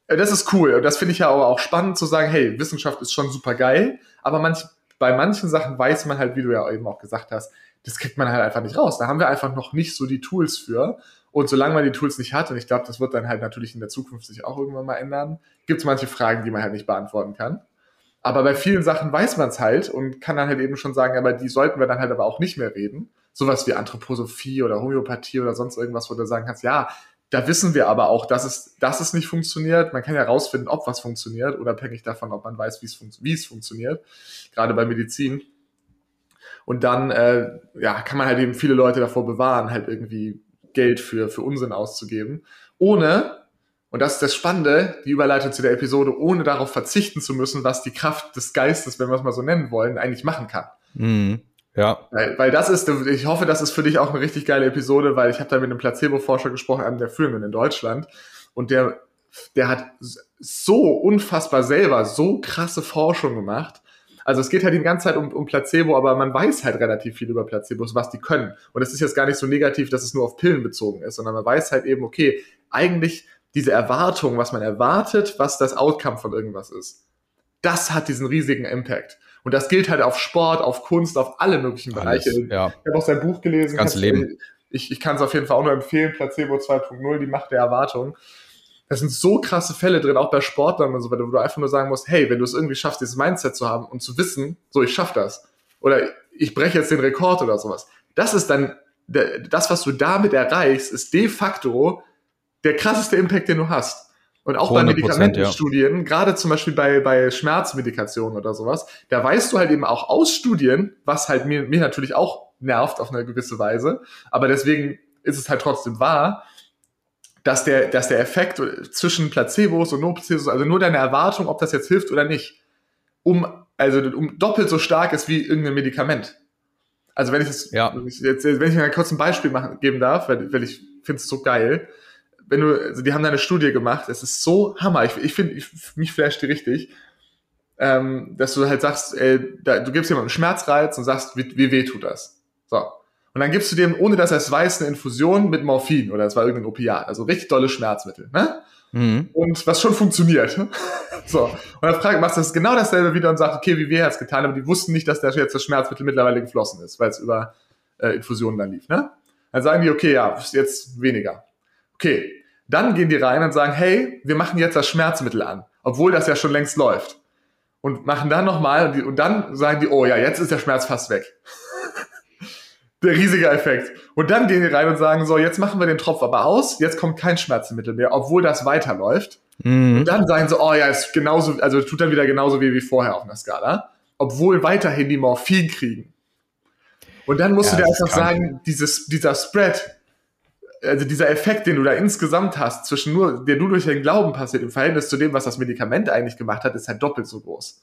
äh, das ist cool und das finde ich ja aber auch spannend zu sagen, hey, Wissenschaft ist schon super geil, aber manch, bei manchen Sachen weiß man halt, wie du ja eben auch gesagt hast, das kriegt man halt einfach nicht raus. Da haben wir einfach noch nicht so die Tools für. Und solange man die Tools nicht hat, und ich glaube, das wird dann halt natürlich in der Zukunft sich auch irgendwann mal ändern, gibt es manche Fragen, die man halt nicht beantworten kann. Aber bei vielen Sachen weiß man es halt und kann dann halt eben schon sagen, aber die sollten wir dann halt aber auch nicht mehr reden. Sowas wie Anthroposophie oder Homöopathie oder sonst irgendwas, wo du sagen kannst, ja, da wissen wir aber auch, dass es, dass es nicht funktioniert. Man kann ja rausfinden, ob was funktioniert, unabhängig davon, ob man weiß, wie es, fun wie es funktioniert. Gerade bei Medizin. Und dann äh, ja, kann man halt eben viele Leute davor bewahren, halt irgendwie Geld für, für Unsinn auszugeben, ohne, und das ist das Spannende, die Überleitung zu der Episode, ohne darauf verzichten zu müssen, was die Kraft des Geistes, wenn wir es mal so nennen wollen, eigentlich machen kann. Mhm. Ja. Weil, weil das ist, ich hoffe, das ist für dich auch eine richtig geile Episode, weil ich habe da mit einem Placebo-Forscher gesprochen, einem der führenden in Deutschland, und der, der hat so unfassbar selber so krasse Forschung gemacht, also es geht halt die ganze Zeit um, um Placebo, aber man weiß halt relativ viel über Placebos, was die können. Und es ist jetzt gar nicht so negativ, dass es nur auf Pillen bezogen ist, sondern man weiß halt eben, okay, eigentlich diese Erwartung, was man erwartet, was das Outcome von irgendwas ist, das hat diesen riesigen Impact. Und das gilt halt auf Sport, auf Kunst, auf alle möglichen Alles, Bereiche. Ja. Ich habe auch sein Buch gelesen. Ganze Leben. Ich, ich kann es auf jeden Fall auch nur empfehlen, Placebo 2.0, die Macht der Erwartung da sind so krasse Fälle drin, auch bei Sportlern und so weiter, wo du einfach nur sagen musst, hey, wenn du es irgendwie schaffst, dieses Mindset zu haben und zu wissen, so, ich schaff das. Oder ich breche jetzt den Rekord oder sowas. Das ist dann, das, was du damit erreichst, ist de facto der krasseste Impact, den du hast. Und auch bei Medikamentenstudien, ja. gerade zum Beispiel bei, bei Schmerzmedikationen oder sowas, da weißt du halt eben auch aus Studien, was halt mir, mir natürlich auch nervt auf eine gewisse Weise, aber deswegen ist es halt trotzdem wahr, dass der, dass der Effekt zwischen Placebos und No-Placebos, also nur deine Erwartung, ob das jetzt hilft oder nicht, um, also um doppelt so stark ist wie irgendein Medikament. Also wenn ich das, ja. jetzt, wenn ich mal kurz ein Beispiel machen, geben darf, weil, weil ich finde es so geil. Wenn du, also die haben da eine Studie gemacht, es ist so Hammer. Ich, ich finde, mich flasht die richtig, ähm, dass du halt sagst, äh, da, du gibst jemandem einen Schmerzreiz und sagst, wie, wie weh tut das? So. Und dann gibst du dem, ohne dass er es weiß, eine Infusion mit Morphin oder es war irgendein Opiat, also richtig tolle Schmerzmittel, ne? Mhm. Und was schon funktioniert. so. Und dann fragt, machst du das genau dasselbe wieder und sagst, okay, wie weh hat's getan, aber die wussten nicht, dass da jetzt das Schmerzmittel mittlerweile geflossen ist, weil es über äh, Infusionen dann lief, ne? Dann sagen die, okay, ja, jetzt weniger. Okay. Dann gehen die rein und sagen, hey, wir machen jetzt das Schmerzmittel an, obwohl das ja schon längst läuft. Und machen dann nochmal und, und dann sagen die, oh ja, jetzt ist der Schmerz fast weg. Der riesige Effekt. Und dann gehen die rein und sagen, so, jetzt machen wir den Tropf aber aus, jetzt kommt kein Schmerzmittel mehr, obwohl das weiterläuft. Mhm. Und dann sagen sie, oh ja, ist genauso, also tut dann wieder genauso wie, wie vorher auf einer Skala. obwohl weiterhin die Morphin kriegen. Und dann musst ja, du dir einfach sagen, dieses, dieser Spread, also dieser Effekt, den du da insgesamt hast, zwischen nur, der du durch den Glauben passiert, im Verhältnis zu dem, was das Medikament eigentlich gemacht hat, ist halt doppelt so groß.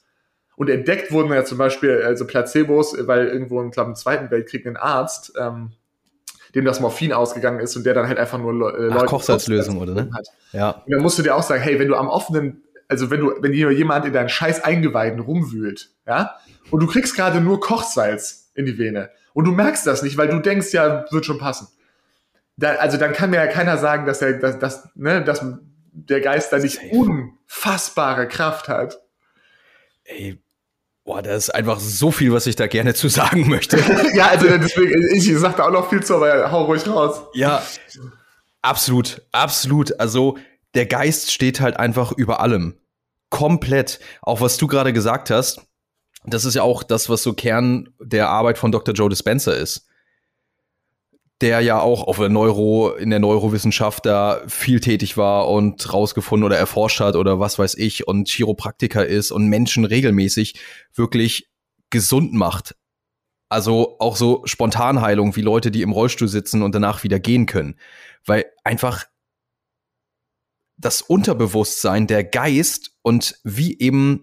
Und entdeckt wurden ja zum Beispiel also Placebos, weil irgendwo im, glaub, im Zweiten Weltkrieg ein Arzt, ähm, dem das Morphin ausgegangen ist und der dann halt einfach nur äh, Leute Kochsalzlösung oder ne? Hat. Ja. Und dann musst du dir auch sagen, hey, wenn du am offenen, also wenn du, wenn hier jemand in deinen scheiß Eingeweiden rumwühlt, ja, und du kriegst gerade nur Kochsalz in die Vene und du merkst das nicht, weil du denkst, ja, wird schon passen. Da, also dann kann mir ja keiner sagen, dass er, dass, dass, ne, dass der Geist da nicht unfassbare Kraft hat. Ey, Boah, da ist einfach so viel, was ich da gerne zu sagen möchte. ja, also deswegen, ich sag da auch noch viel zu, aber hau ruhig raus. Ja, absolut, absolut. Also der Geist steht halt einfach über allem. Komplett. Auch was du gerade gesagt hast, das ist ja auch das, was so Kern der Arbeit von Dr. Joe Dispenza ist der ja auch auf der Neuro, in der Neurowissenschaft da viel tätig war und rausgefunden oder erforscht hat oder was weiß ich und Chiropraktiker ist und Menschen regelmäßig wirklich gesund macht. Also auch so Spontanheilung wie Leute, die im Rollstuhl sitzen und danach wieder gehen können. Weil einfach das Unterbewusstsein, der Geist und wie eben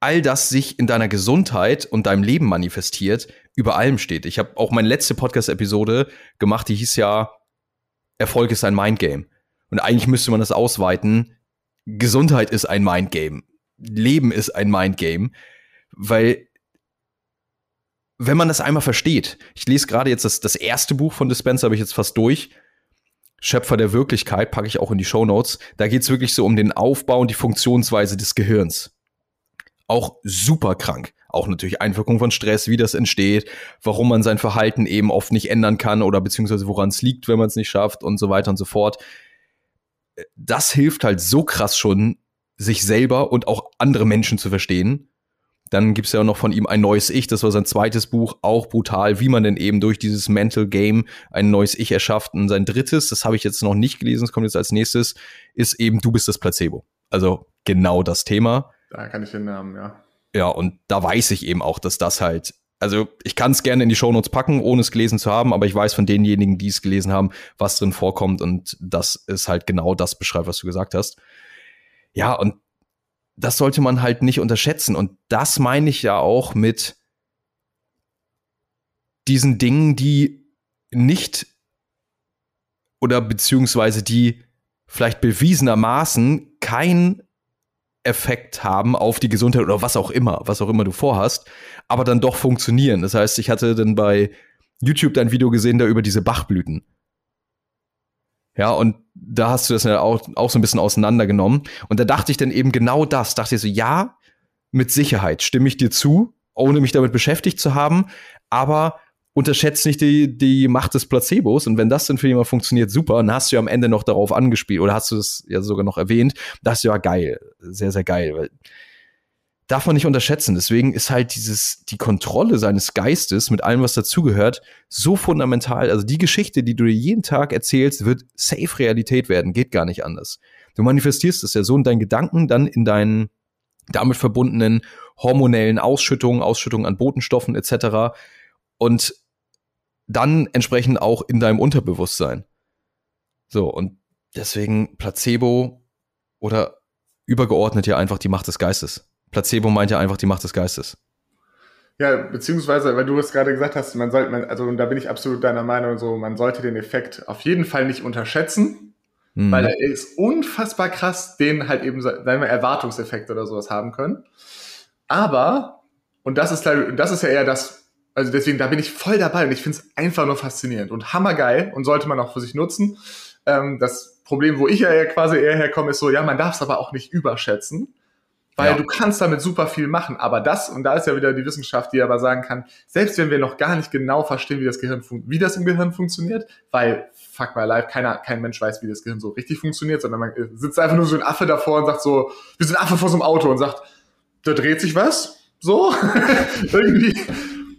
all das sich in deiner Gesundheit und deinem Leben manifestiert, über allem steht. Ich habe auch meine letzte Podcast-Episode gemacht, die hieß ja Erfolg ist ein Mindgame. Und eigentlich müsste man das ausweiten. Gesundheit ist ein Mindgame. Leben ist ein Mindgame. Weil, wenn man das einmal versteht, ich lese gerade jetzt das, das erste Buch von Dispenser, habe ich jetzt fast durch. Schöpfer der Wirklichkeit, packe ich auch in die Show Notes. Da geht es wirklich so um den Aufbau und die Funktionsweise des Gehirns auch super krank. Auch natürlich Einwirkung von Stress, wie das entsteht, warum man sein Verhalten eben oft nicht ändern kann oder beziehungsweise woran es liegt, wenn man es nicht schafft und so weiter und so fort. Das hilft halt so krass schon, sich selber und auch andere Menschen zu verstehen. Dann gibt es ja noch von ihm ein neues Ich, das war sein zweites Buch, auch brutal, wie man denn eben durch dieses Mental Game ein neues Ich erschafft. Und sein drittes, das habe ich jetzt noch nicht gelesen, das kommt jetzt als nächstes, ist eben Du bist das Placebo. Also genau das Thema. Da kann ich den Namen, ja. Ja, und da weiß ich eben auch, dass das halt, also ich kann es gerne in die Shownotes packen, ohne es gelesen zu haben, aber ich weiß von denjenigen, die es gelesen haben, was drin vorkommt und das ist halt genau das beschreibt, was du gesagt hast. Ja, und das sollte man halt nicht unterschätzen. Und das meine ich ja auch mit diesen Dingen, die nicht oder beziehungsweise die vielleicht bewiesenermaßen kein Effekt haben auf die Gesundheit oder was auch immer, was auch immer du vorhast, aber dann doch funktionieren. Das heißt, ich hatte dann bei YouTube dein Video gesehen, da über diese Bachblüten. Ja, und da hast du das auch, auch so ein bisschen auseinandergenommen. Und da dachte ich dann eben genau das. Dachte ich so, ja, mit Sicherheit stimme ich dir zu, ohne mich damit beschäftigt zu haben. Aber unterschätzt nicht die, die Macht des Placebos. Und wenn das dann für jemanden funktioniert, super. dann hast du ja am Ende noch darauf angespielt oder hast du es ja sogar noch erwähnt. Das ist ja geil. Sehr, sehr geil. Darf man nicht unterschätzen. Deswegen ist halt dieses, die Kontrolle seines Geistes mit allem, was dazugehört, so fundamental. Also die Geschichte, die du dir jeden Tag erzählst, wird safe Realität werden. Geht gar nicht anders. Du manifestierst es ja so in deinen Gedanken, dann in deinen damit verbundenen hormonellen Ausschüttungen, Ausschüttungen an Botenstoffen etc. Und dann entsprechend auch in deinem Unterbewusstsein. So, und deswegen Placebo oder übergeordnet ja einfach die Macht des Geistes. Placebo meint ja einfach die Macht des Geistes. Ja, beziehungsweise, weil du es gerade gesagt hast, man sollte, man, also und da bin ich absolut deiner Meinung, so, man sollte den Effekt auf jeden Fall nicht unterschätzen, mhm. weil er ist unfassbar krass, den halt eben, sagen wir, Erwartungseffekt oder sowas haben können. Aber, und das ist, das ist ja eher das, also deswegen, da bin ich voll dabei und ich finde es einfach nur faszinierend und hammergeil und sollte man auch für sich nutzen. Ähm, das Problem, wo ich ja quasi eher herkomme, ist so, ja, man darf es aber auch nicht überschätzen, weil ja. du kannst damit super viel machen. Aber das, und da ist ja wieder die Wissenschaft, die aber sagen kann, selbst wenn wir noch gar nicht genau verstehen, wie das Gehirn wie das im Gehirn funktioniert, weil fuck my life, keiner, kein Mensch weiß, wie das Gehirn so richtig funktioniert, sondern man sitzt einfach nur so ein Affe davor und sagt so, wir sind Affe vor so einem Auto und sagt, da dreht sich was, so irgendwie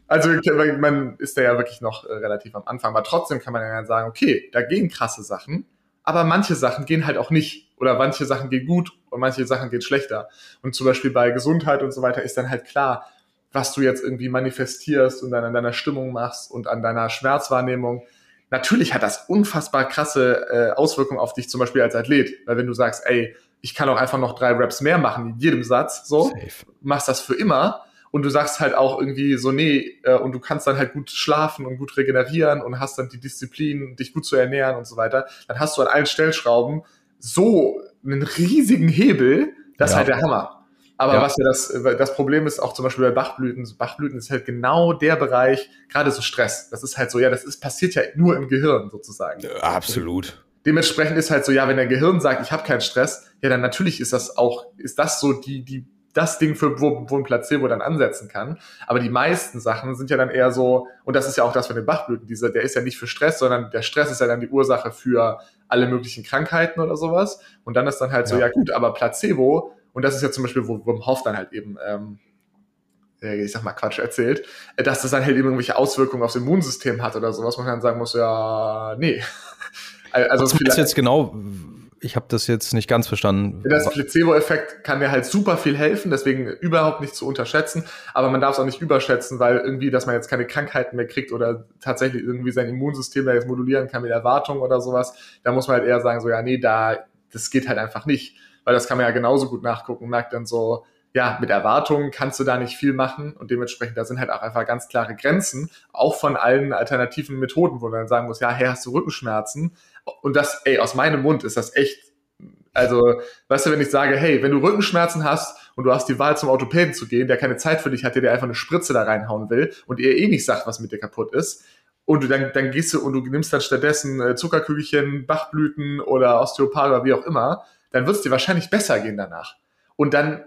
also man ist da ja wirklich noch äh, relativ am Anfang, aber trotzdem kann man ja sagen, okay, da gehen krasse Sachen, aber manche Sachen gehen halt auch nicht oder manche Sachen gehen gut und manche Sachen gehen schlechter. Und zum Beispiel bei Gesundheit und so weiter ist dann halt klar, was du jetzt irgendwie manifestierst und dann an deiner Stimmung machst und an deiner Schmerzwahrnehmung. Natürlich hat das unfassbar krasse äh, Auswirkungen auf dich, zum Beispiel als Athlet. Weil wenn du sagst, ey, ich kann auch einfach noch drei Raps mehr machen in jedem Satz, so, Safe. machst das für immer, und du sagst halt auch irgendwie so, nee, äh, und du kannst dann halt gut schlafen und gut regenerieren und hast dann die Disziplin, dich gut zu ernähren und so weiter, dann hast du an allen Stellschrauben so einen riesigen Hebel, das ja. ist halt der Hammer. Aber ja. was ja das, das Problem ist, auch zum Beispiel bei Bachblüten, Bachblüten ist halt genau der Bereich, gerade so Stress. Das ist halt so, ja, das ist, passiert ja nur im Gehirn sozusagen. Ja, absolut. Dementsprechend ist halt so, ja, wenn der Gehirn sagt, ich habe keinen Stress, ja, dann natürlich ist das auch, ist das so die, die das Ding für, wo, wo ein Placebo dann ansetzen kann. Aber die meisten Sachen sind ja dann eher so, und das ist ja auch das von den Bachblüten, dieser, der ist ja nicht für Stress, sondern der Stress ist ja dann die Ursache für alle möglichen Krankheiten oder sowas. Und dann ist dann halt ja. so, ja gut, aber Placebo, und das ist ja zum Beispiel, wo Wim Hof dann halt eben, ähm, ich sag mal Quatsch erzählt, äh, dass das dann halt eben irgendwelche Auswirkungen aufs Immunsystem hat oder sowas, man dann sagen muss, ja, nee. Also Was ist jetzt genau, ich habe das jetzt nicht ganz verstanden. Das Placebo-Effekt kann dir halt super viel helfen, deswegen überhaupt nicht zu unterschätzen. Aber man darf es auch nicht überschätzen, weil irgendwie, dass man jetzt keine Krankheiten mehr kriegt oder tatsächlich irgendwie sein Immunsystem da jetzt modulieren kann mit Erwartungen oder sowas. Da muss man halt eher sagen, so, ja, nee, da, das geht halt einfach nicht. Weil das kann man ja genauso gut nachgucken, merkt dann so, ja, mit Erwartungen kannst du da nicht viel machen und dementsprechend, da sind halt auch einfach ganz klare Grenzen, auch von allen alternativen Methoden, wo man dann sagen muss, ja, hey, hast du Rückenschmerzen? Und das, ey, aus meinem Mund ist das echt, also, weißt du, wenn ich sage, hey, wenn du Rückenschmerzen hast und du hast die Wahl zum Orthopäden zu gehen, der keine Zeit für dich hat, der dir einfach eine Spritze da reinhauen will und ihr eh nicht sagt, was mit dir kaputt ist, und du dann, dann gehst du und du nimmst dann stattdessen äh, Zuckerkügelchen, Bachblüten oder Osteopath oder wie auch immer, dann wird es dir wahrscheinlich besser gehen danach. Und dann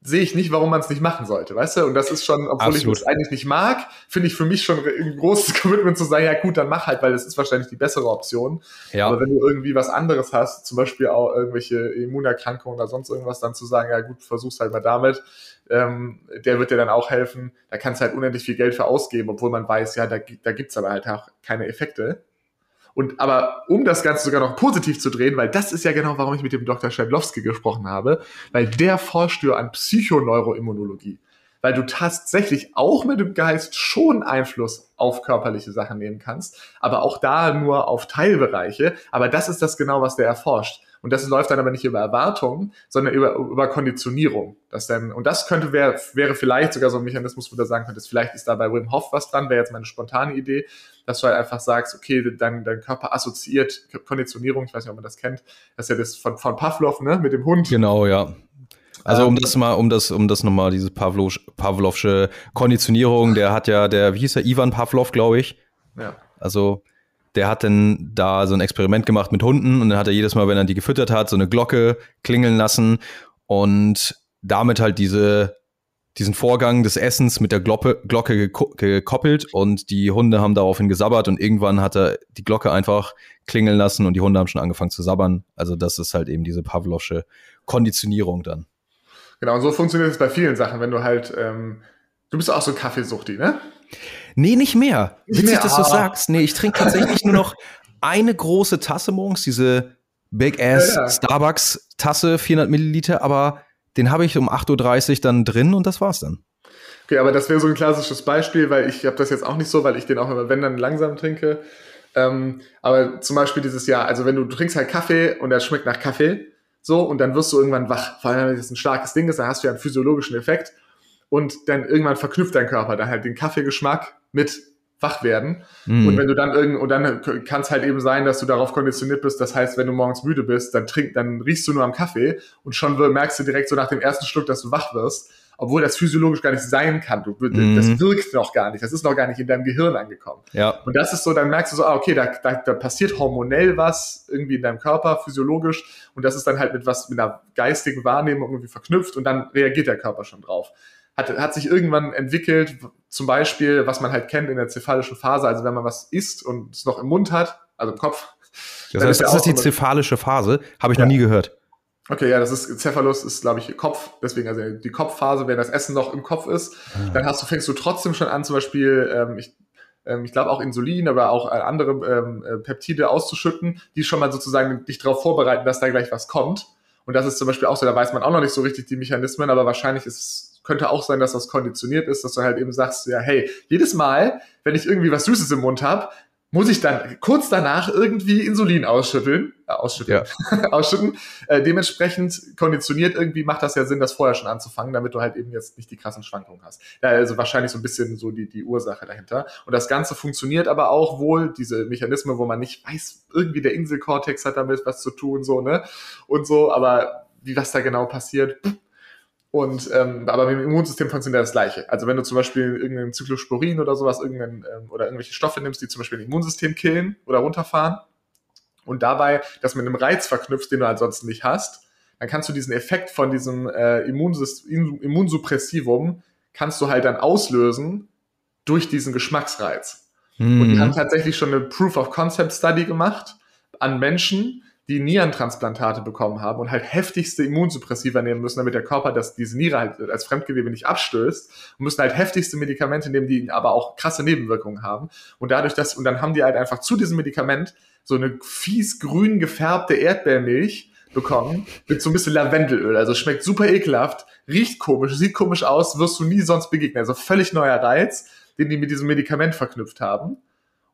sehe ich nicht, warum man es nicht machen sollte, weißt du? Und das ist schon, obwohl Absolut. ich es eigentlich nicht mag, finde ich für mich schon ein großes Commitment zu sagen, ja gut, dann mach halt, weil das ist wahrscheinlich die bessere Option. Ja. Aber wenn du irgendwie was anderes hast, zum Beispiel auch irgendwelche Immunerkrankungen oder sonst irgendwas, dann zu sagen, ja gut, versuch's halt mal damit, ähm, der wird dir dann auch helfen. Da kannst du halt unendlich viel Geld für ausgeben, obwohl man weiß, ja, da, da gibt's aber halt auch keine Effekte. Und aber um das Ganze sogar noch positiv zu drehen, weil das ist ja genau, warum ich mit dem Dr. Schadlowski gesprochen habe, weil der forscht ja an Psychoneuroimmunologie. Weil du tatsächlich auch mit dem Geist schon Einfluss auf körperliche Sachen nehmen kannst, aber auch da nur auf Teilbereiche. Aber das ist das genau, was der erforscht. Und das läuft dann aber nicht über Erwartungen, sondern über, über Konditionierung. Das dann, und das könnte wär, wäre vielleicht sogar so ein Mechanismus, wo du sagen könntest, vielleicht ist da bei Wim Hof was dran, wäre jetzt meine spontane Idee, dass du halt einfach sagst, okay, dein, dein Körper assoziiert Konditionierung, ich weiß nicht, ob man das kennt, das ist ja das von, von Pavlov, ne, mit dem Hund. Genau, ja. Also um ähm, das mal, um das, um das nochmal, diese Pavlov, Pavlovsche Konditionierung, der hat ja, der, wie hieß der, Ivan Pavlov, glaube ich. Ja. Also der hat dann da so ein Experiment gemacht mit Hunden und dann hat er jedes Mal, wenn er die gefüttert hat, so eine Glocke klingeln lassen und damit halt diese, diesen Vorgang des Essens mit der Glocke, Glocke gekoppelt und die Hunde haben daraufhin gesabbert und irgendwann hat er die Glocke einfach klingeln lassen und die Hunde haben schon angefangen zu sabbern. Also das ist halt eben diese Pavlovsche Konditionierung dann. Genau, und so funktioniert es bei vielen Sachen, wenn du halt, ähm, du bist auch so Kaffeesuchti, ne? Nee, nicht mehr. Nicht Witzig, mehr? dass du ah. sagst. Nee, ich trinke tatsächlich nur noch eine große Tasse morgens, diese Big Ass ja, ja. Starbucks Tasse, 400 Milliliter, aber den habe ich um 8.30 Uhr dann drin und das war's dann. Okay, aber das wäre so ein klassisches Beispiel, weil ich habe das jetzt auch nicht so, weil ich den auch immer, wenn dann langsam trinke. Ähm, aber zum Beispiel dieses Jahr, also wenn du, du trinkst halt Kaffee und der schmeckt nach Kaffee, so, und dann wirst du irgendwann wach. Vor allem, wenn das ein starkes Ding ist, dann hast du ja einen physiologischen Effekt und dann irgendwann verknüpft dein Körper dann halt den Kaffeegeschmack mit wach werden. Mm. Und wenn du dann irgend, und dann kann es halt eben sein, dass du darauf konditioniert bist. Das heißt, wenn du morgens müde bist, dann trink, dann riechst du nur am Kaffee und schon merkst du direkt so nach dem ersten Schluck, dass du wach wirst. Obwohl das physiologisch gar nicht sein kann. Du, mm. Das wirkt noch gar nicht. Das ist noch gar nicht in deinem Gehirn angekommen. Ja. Und das ist so, dann merkst du so, ah, okay, da, da, da passiert hormonell was irgendwie in deinem Körper, physiologisch. Und das ist dann halt mit was, mit einer geistigen Wahrnehmung irgendwie verknüpft und dann reagiert der Körper schon drauf hat, hat sich irgendwann entwickelt, zum Beispiel, was man halt kennt in der cephalischen Phase, also wenn man was isst und es noch im Mund hat, also im Kopf. Das heißt, ist das ist die cephalische Phase, habe ich ja. noch nie gehört. Okay, ja, das ist Cephalus ist, glaube ich, Kopf, deswegen also die Kopfphase, wenn das Essen noch im Kopf ist, ah. dann hast du, fängst du trotzdem schon an, zum Beispiel, ähm, ich, ähm, ich glaube auch Insulin, aber auch äh, andere ähm, äh, Peptide auszuschütten, die schon mal sozusagen dich darauf vorbereiten, dass da gleich was kommt. Und das ist zum Beispiel auch so, da weiß man auch noch nicht so richtig die Mechanismen, aber wahrscheinlich ist es könnte auch sein, dass das konditioniert ist, dass du halt eben sagst, ja, hey, jedes Mal, wenn ich irgendwie was Süßes im Mund habe, muss ich dann kurz danach irgendwie Insulin ausschütteln, äh, ausschütteln, ja. ausschütten. Äh, dementsprechend konditioniert irgendwie macht das ja Sinn, das vorher schon anzufangen, damit du halt eben jetzt nicht die krassen Schwankungen hast. Ja, also wahrscheinlich so ein bisschen so die, die Ursache dahinter. Und das Ganze funktioniert aber auch wohl, diese Mechanismen, wo man nicht weiß, irgendwie der Inselkortex hat damit was zu tun, so, ne? Und so, aber wie was da genau passiert, pff, und ähm, aber mit dem Immunsystem funktioniert das Gleiche. Also wenn du zum Beispiel irgendeinen Zyklosporin oder sowas, irgendeinen ähm, oder irgendwelche Stoffe nimmst, die zum Beispiel das Immunsystem killen oder runterfahren und dabei das mit einem Reiz verknüpfst, den du ansonsten nicht hast, dann kannst du diesen Effekt von diesem äh, Immunsystem, Immunsuppressivum kannst du halt dann auslösen durch diesen Geschmacksreiz. Mhm. Und die haben tatsächlich schon eine Proof of Concept Study gemacht an Menschen, die Nierentransplantate bekommen haben und halt heftigste Immunsuppressiva nehmen müssen, damit der Körper das, diese Niere halt als Fremdgewebe nicht abstößt und müssen halt heftigste Medikamente nehmen, die aber auch krasse Nebenwirkungen haben. Und dadurch, dass, und dann haben die halt einfach zu diesem Medikament so eine fies grün gefärbte Erdbeermilch bekommen mit so ein bisschen Lavendelöl. Also schmeckt super ekelhaft, riecht komisch, sieht komisch aus, wirst du nie sonst begegnen. Also völlig neuer Reiz, den die mit diesem Medikament verknüpft haben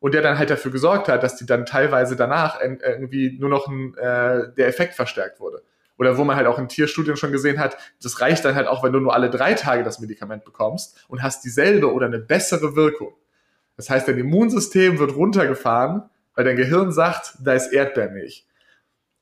und der dann halt dafür gesorgt hat, dass die dann teilweise danach irgendwie nur noch ein, äh, der Effekt verstärkt wurde. Oder wo man halt auch in Tierstudien schon gesehen hat, das reicht dann halt auch, wenn du nur alle drei Tage das Medikament bekommst und hast dieselbe oder eine bessere Wirkung. Das heißt, dein Immunsystem wird runtergefahren, weil dein Gehirn sagt, da ist Erdbeermilch.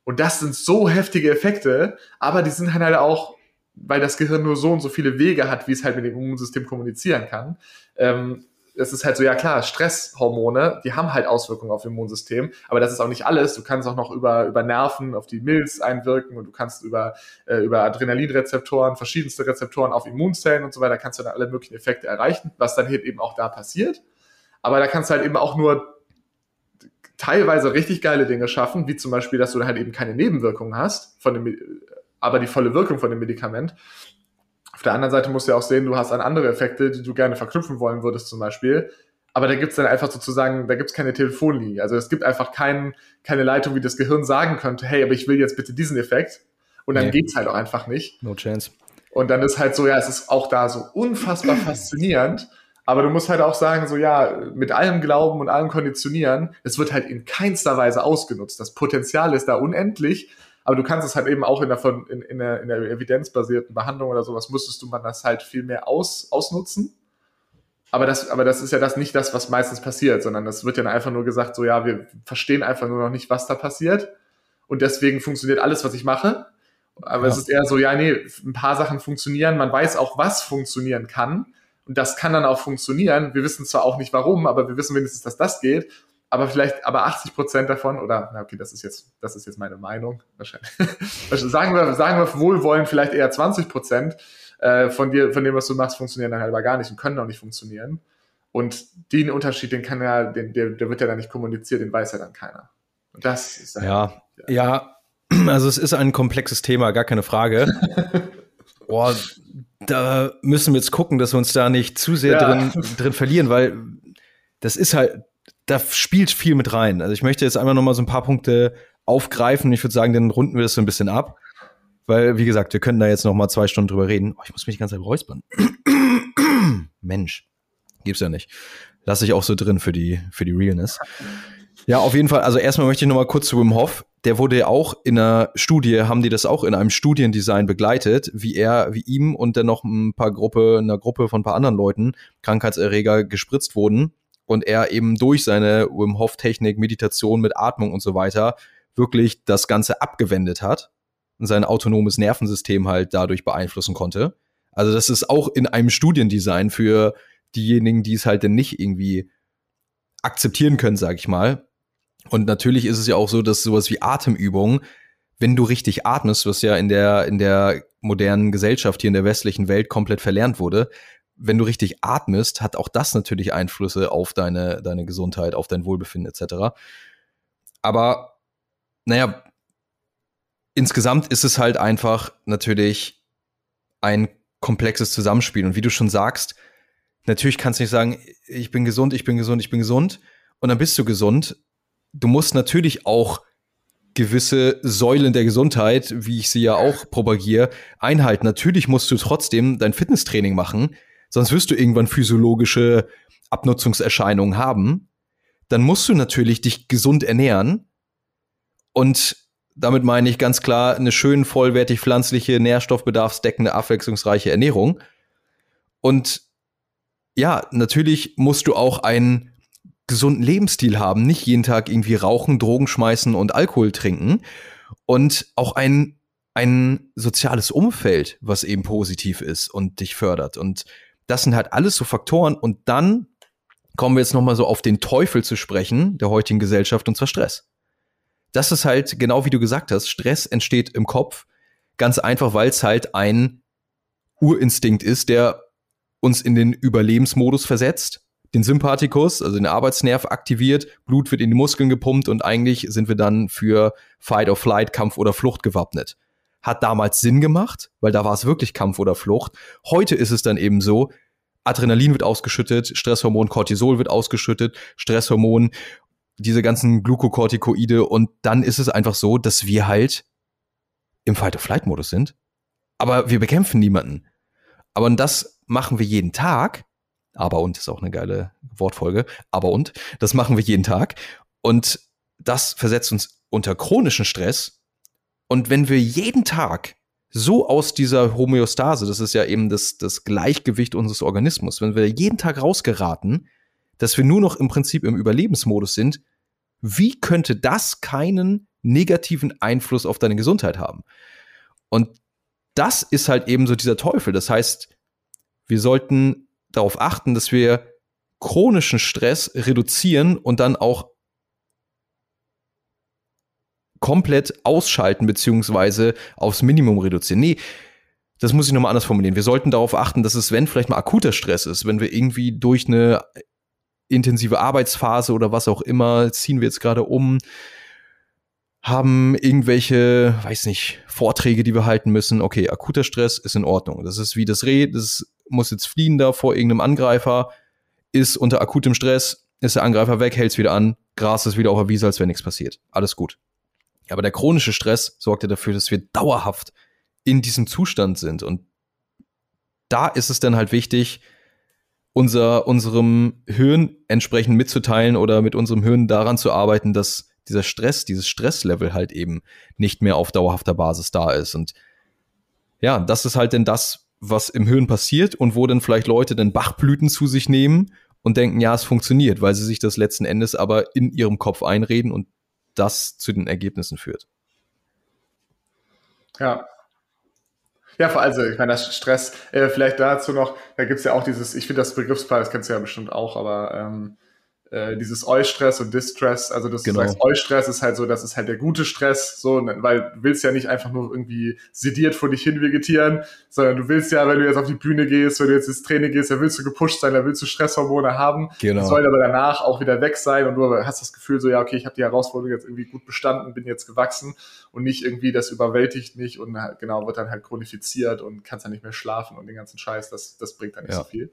Und das sind so heftige Effekte, aber die sind halt auch, weil das Gehirn nur so und so viele Wege hat, wie es halt mit dem Immunsystem kommunizieren kann, ähm, es ist halt so, ja klar, Stresshormone, die haben halt Auswirkungen auf das Immunsystem, aber das ist auch nicht alles. Du kannst auch noch über, über Nerven auf die Milz einwirken und du kannst über, äh, über Adrenalinrezeptoren, verschiedenste Rezeptoren auf Immunzellen und so weiter, kannst du dann alle möglichen Effekte erreichen, was dann eben auch da passiert. Aber da kannst du halt eben auch nur teilweise richtig geile Dinge schaffen, wie zum Beispiel, dass du halt eben keine Nebenwirkungen hast, von dem, aber die volle Wirkung von dem Medikament. Auf der anderen Seite musst du ja auch sehen, du hast dann andere Effekte, die du gerne verknüpfen wollen würdest zum Beispiel. Aber da gibt's dann einfach sozusagen, da gibt's keine Telefonlinie. Also es gibt einfach kein, keine Leitung, wie das Gehirn sagen könnte, hey, aber ich will jetzt bitte diesen Effekt. Und dann nee. geht's halt auch einfach nicht. No chance. Und dann ist halt so, ja, es ist auch da so unfassbar faszinierend. Aber du musst halt auch sagen, so ja, mit allem Glauben und allem Konditionieren, es wird halt in keinster Weise ausgenutzt. Das Potenzial ist da unendlich, aber du kannst es halt eben auch in der, in, in der, in der evidenzbasierten Behandlung oder sowas, müsstest du man das halt viel mehr aus, ausnutzen. Aber das, aber das ist ja das nicht das, was meistens passiert, sondern das wird ja einfach nur gesagt, so ja, wir verstehen einfach nur noch nicht, was da passiert. Und deswegen funktioniert alles, was ich mache. Aber ja. es ist eher so, ja, nee, ein paar Sachen funktionieren. Man weiß auch, was funktionieren kann. Und das kann dann auch funktionieren. Wir wissen zwar auch nicht warum, aber wir wissen wenigstens, dass das geht aber vielleicht, aber 80 Prozent davon, oder, na okay, das ist jetzt, das ist jetzt meine Meinung, wahrscheinlich. sagen wir, sagen wir wohlwollend vielleicht eher 20 Prozent äh, von dir, von dem, was du machst, funktionieren dann halt aber gar nicht und können auch nicht funktionieren. Und den Unterschied, den kann ja, den, der, der wird ja dann nicht kommuniziert, den weiß ja dann keiner. Und das ist dann, ja, ja, also es ist ein komplexes Thema, gar keine Frage. Boah, da müssen wir jetzt gucken, dass wir uns da nicht zu sehr ja. drin, drin verlieren, weil das ist halt, da spielt viel mit rein. Also ich möchte jetzt einfach noch mal so ein paar Punkte aufgreifen. Ich würde sagen, dann runden wir das so ein bisschen ab. Weil, wie gesagt, wir können da jetzt noch mal zwei Stunden drüber reden. Oh, ich muss mich die ganze Zeit räuspern. Mensch, gibt's ja nicht. Lass ich auch so drin für die, für die Realness. Ja, auf jeden Fall. Also erstmal möchte ich noch mal kurz zu Wim Hof. Der wurde ja auch in einer Studie, haben die das auch in einem Studiendesign begleitet, wie er, wie ihm und dann noch ein paar Gruppe, einer Gruppe von ein paar anderen Leuten Krankheitserreger gespritzt wurden und er eben durch seine Wim Hof Technik, Meditation mit Atmung und so weiter wirklich das Ganze abgewendet hat und sein autonomes Nervensystem halt dadurch beeinflussen konnte. Also das ist auch in einem Studiendesign für diejenigen, die es halt denn nicht irgendwie akzeptieren können, sag ich mal. Und natürlich ist es ja auch so, dass sowas wie Atemübungen, wenn du richtig atmest, was ja in der, in der modernen Gesellschaft hier in der westlichen Welt komplett verlernt wurde, wenn du richtig atmest, hat auch das natürlich Einflüsse auf deine, deine Gesundheit, auf dein Wohlbefinden etc. Aber naja, insgesamt ist es halt einfach natürlich ein komplexes Zusammenspiel. Und wie du schon sagst, natürlich kannst du nicht sagen, ich bin gesund, ich bin gesund, ich bin gesund. Und dann bist du gesund. Du musst natürlich auch gewisse Säulen der Gesundheit, wie ich sie ja auch propagiere, einhalten. Natürlich musst du trotzdem dein Fitnesstraining machen, sonst wirst du irgendwann physiologische Abnutzungserscheinungen haben. Dann musst du natürlich dich gesund ernähren. Und damit meine ich ganz klar eine schön vollwertig pflanzliche, nährstoffbedarfsdeckende, abwechslungsreiche Ernährung. Und ja, natürlich musst du auch einen gesunden Lebensstil haben, nicht jeden Tag irgendwie rauchen, Drogen schmeißen und Alkohol trinken und auch ein ein soziales Umfeld, was eben positiv ist und dich fördert und das sind halt alles so Faktoren und dann kommen wir jetzt noch mal so auf den Teufel zu sprechen der heutigen Gesellschaft und zwar Stress. Das ist halt genau wie du gesagt hast, Stress entsteht im Kopf ganz einfach, weil es halt ein Urinstinkt ist, der uns in den Überlebensmodus versetzt den Sympathikus, also den Arbeitsnerv aktiviert, Blut wird in die Muskeln gepumpt und eigentlich sind wir dann für Fight or Flight, Kampf oder Flucht gewappnet. Hat damals Sinn gemacht, weil da war es wirklich Kampf oder Flucht. Heute ist es dann eben so, Adrenalin wird ausgeschüttet, Stresshormon Cortisol wird ausgeschüttet, Stresshormon, diese ganzen Glukokortikoide und dann ist es einfach so, dass wir halt im Fight-or-Flight-Modus sind. Aber wir bekämpfen niemanden. Aber das machen wir jeden Tag aber und ist auch eine geile Wortfolge. Aber und, das machen wir jeden Tag. Und das versetzt uns unter chronischen Stress. Und wenn wir jeden Tag so aus dieser Homöostase, das ist ja eben das, das Gleichgewicht unseres Organismus, wenn wir jeden Tag rausgeraten, dass wir nur noch im Prinzip im Überlebensmodus sind, wie könnte das keinen negativen Einfluss auf deine Gesundheit haben? Und das ist halt eben so dieser Teufel. Das heißt, wir sollten darauf achten, dass wir chronischen Stress reduzieren und dann auch komplett ausschalten beziehungsweise aufs Minimum reduzieren. Nee, das muss ich nochmal anders formulieren. Wir sollten darauf achten, dass es, wenn vielleicht mal akuter Stress ist, wenn wir irgendwie durch eine intensive Arbeitsphase oder was auch immer, ziehen wir jetzt gerade um, haben irgendwelche, weiß nicht, Vorträge, die wir halten müssen. Okay, akuter Stress ist in Ordnung. Das ist wie das Reh, das muss jetzt fliehen da vor irgendeinem Angreifer, ist unter akutem Stress, ist der Angreifer weg, hält's wieder an, Gras ist wieder auf der Wiese, als wäre nichts passiert. Alles gut. Aber der chronische Stress sorgt ja dafür, dass wir dauerhaft in diesem Zustand sind. Und da ist es dann halt wichtig, unser, unserem Hirn entsprechend mitzuteilen oder mit unserem Hirn daran zu arbeiten, dass dieser Stress, dieses Stresslevel halt eben nicht mehr auf dauerhafter Basis da ist. Und ja, das ist halt denn das, was im Hirn passiert und wo dann vielleicht Leute dann Bachblüten zu sich nehmen und denken, ja, es funktioniert, weil sie sich das letzten Endes aber in ihrem Kopf einreden und das zu den Ergebnissen führt. Ja. Ja, also, ich meine, das Stress, äh, vielleicht dazu noch, da gibt es ja auch dieses, ich finde das Begriffspaar, das kennst du ja bestimmt auch, aber ähm, äh, dieses Eustress und Distress, also das genau. du Eustress ist halt so, das ist halt der gute Stress, so, ne, weil du willst ja nicht einfach nur irgendwie sediert vor dich hin vegetieren, sondern du willst ja, wenn du jetzt auf die Bühne gehst, wenn du jetzt ins Training gehst, da willst du gepusht sein, da willst du Stresshormone haben, genau. das soll aber danach auch wieder weg sein und du hast das Gefühl so, ja, okay, ich habe die Herausforderung jetzt irgendwie gut bestanden, bin jetzt gewachsen und nicht irgendwie, das überwältigt mich und halt, genau, wird dann halt chronifiziert und kannst dann nicht mehr schlafen und den ganzen Scheiß, das, das bringt dann nicht ja. so viel.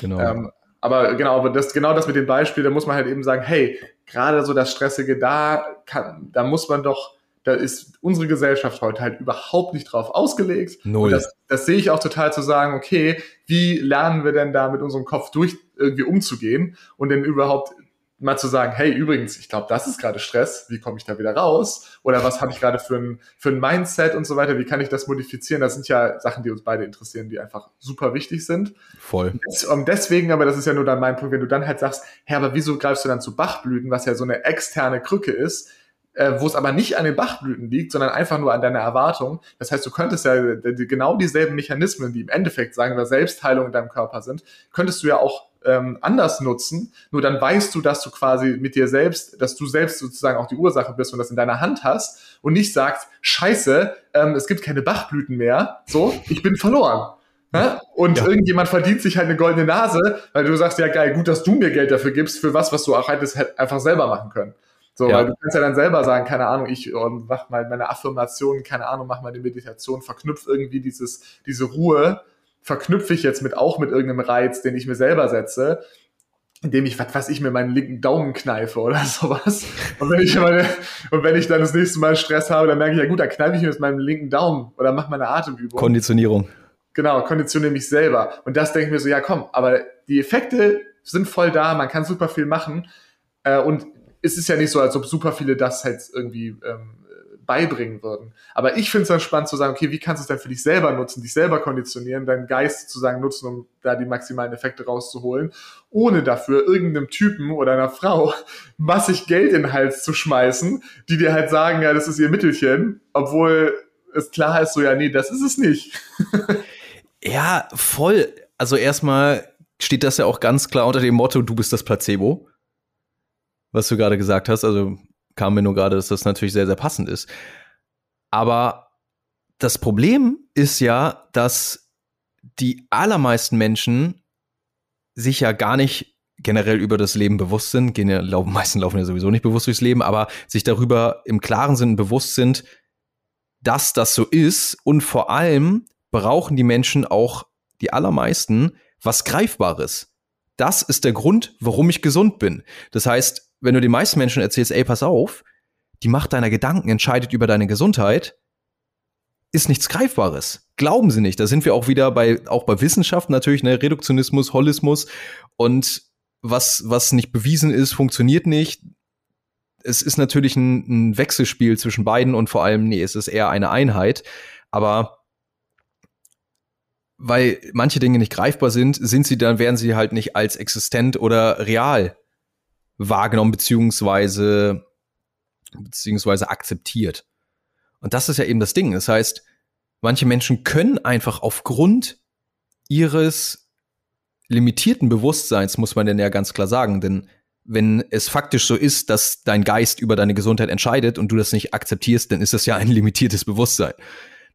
Genau. Ähm, aber genau, aber das, genau das mit dem Beispiel, da muss man halt eben sagen, hey, gerade so das Stressige, da kann, da muss man doch, da ist unsere Gesellschaft heute halt überhaupt nicht drauf ausgelegt. Null. Und das, das sehe ich auch total zu sagen, okay, wie lernen wir denn da mit unserem Kopf durch irgendwie umzugehen und denn überhaupt mal zu sagen, hey, übrigens, ich glaube, das ist gerade Stress, wie komme ich da wieder raus? Oder was habe ich gerade für ein, für ein Mindset und so weiter, wie kann ich das modifizieren? Das sind ja Sachen, die uns beide interessieren, die einfach super wichtig sind. Voll. Und deswegen, aber das ist ja nur dann mein Punkt, wenn du dann halt sagst, hey, aber wieso greifst du dann zu Bachblüten, was ja so eine externe Krücke ist, äh, wo es aber nicht an den Bachblüten liegt, sondern einfach nur an deiner Erwartung. Das heißt, du könntest ja genau dieselben Mechanismen, die im Endeffekt, sagen wir, Selbstheilung in deinem Körper sind, könntest du ja auch ähm, anders nutzen. Nur dann weißt du, dass du quasi mit dir selbst, dass du selbst sozusagen auch die Ursache bist und das in deiner Hand hast und nicht sagst, scheiße, ähm, es gibt keine Bachblüten mehr, so, ich bin verloren. Ja? Und ja. irgendjemand verdient sich halt eine goldene Nase, weil du sagst, ja geil, gut, dass du mir Geld dafür gibst, für was, was du auch hättest einfach selber machen können. So, ja. weil du kannst ja dann selber sagen, keine Ahnung, ich um, mach mal meine Affirmation, keine Ahnung, mach mal die Meditation, verknüpf irgendwie dieses, diese Ruhe verknüpfe ich jetzt mit auch mit irgendeinem Reiz, den ich mir selber setze. indem ich, was weiß ich, mir meinen linken Daumen kneife oder sowas. Und wenn ich, meine, und wenn ich dann das nächste Mal Stress habe, dann merke ich, ja gut, dann kneife ich mir mit meinem linken Daumen oder mache meine Atemübung. Konditionierung. Genau, konditioniere mich selber. Und das denke ich mir so, ja komm, aber die Effekte sind voll da, man kann super viel machen. Äh, es ist ja nicht so, als ob super viele das halt irgendwie ähm, beibringen würden. Aber ich finde es dann spannend zu sagen, okay, wie kannst du es dann für dich selber nutzen, dich selber konditionieren, deinen Geist sozusagen nutzen, um da die maximalen Effekte rauszuholen, ohne dafür irgendeinem Typen oder einer Frau massig Geld in den Hals zu schmeißen, die dir halt sagen, ja, das ist ihr Mittelchen, obwohl es klar ist, so, ja, nee, das ist es nicht. ja, voll. Also erstmal steht das ja auch ganz klar unter dem Motto, du bist das Placebo was du gerade gesagt hast. Also kam mir nur gerade, dass das natürlich sehr, sehr passend ist. Aber das Problem ist ja, dass die allermeisten Menschen sich ja gar nicht generell über das Leben bewusst sind. Die meisten laufen ja sowieso nicht bewusst durchs Leben, aber sich darüber im klaren Sinn bewusst sind, dass das so ist. Und vor allem brauchen die Menschen auch die allermeisten was Greifbares. Das ist der Grund, warum ich gesund bin. Das heißt, wenn du den meisten Menschen erzählst, ey, pass auf, die Macht deiner Gedanken entscheidet über deine Gesundheit, ist nichts Greifbares. Glauben sie nicht. Da sind wir auch wieder bei, auch bei Wissenschaft natürlich, ne, Reduktionismus, Holismus und was, was nicht bewiesen ist, funktioniert nicht. Es ist natürlich ein, ein Wechselspiel zwischen beiden und vor allem, nee, es ist eher eine Einheit. Aber weil manche Dinge nicht greifbar sind, sind sie dann, werden sie halt nicht als existent oder real wahrgenommen beziehungsweise beziehungsweise akzeptiert. Und das ist ja eben das Ding. Das heißt, manche Menschen können einfach aufgrund ihres limitierten Bewusstseins, muss man denn ja ganz klar sagen, denn wenn es faktisch so ist, dass dein Geist über deine Gesundheit entscheidet und du das nicht akzeptierst, dann ist das ja ein limitiertes Bewusstsein.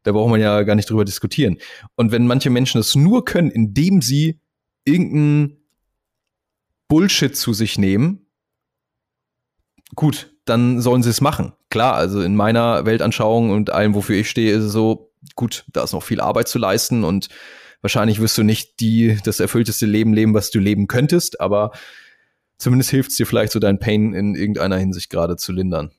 Da braucht man ja gar nicht drüber diskutieren. Und wenn manche Menschen es nur können, indem sie irgendeinen Bullshit zu sich nehmen, gut, dann sollen sie es machen. Klar, also in meiner Weltanschauung und allem, wofür ich stehe, ist es so, gut, da ist noch viel Arbeit zu leisten und wahrscheinlich wirst du nicht die, das erfüllteste Leben leben, was du leben könntest, aber zumindest hilft es dir vielleicht so dein Pain in irgendeiner Hinsicht gerade zu lindern.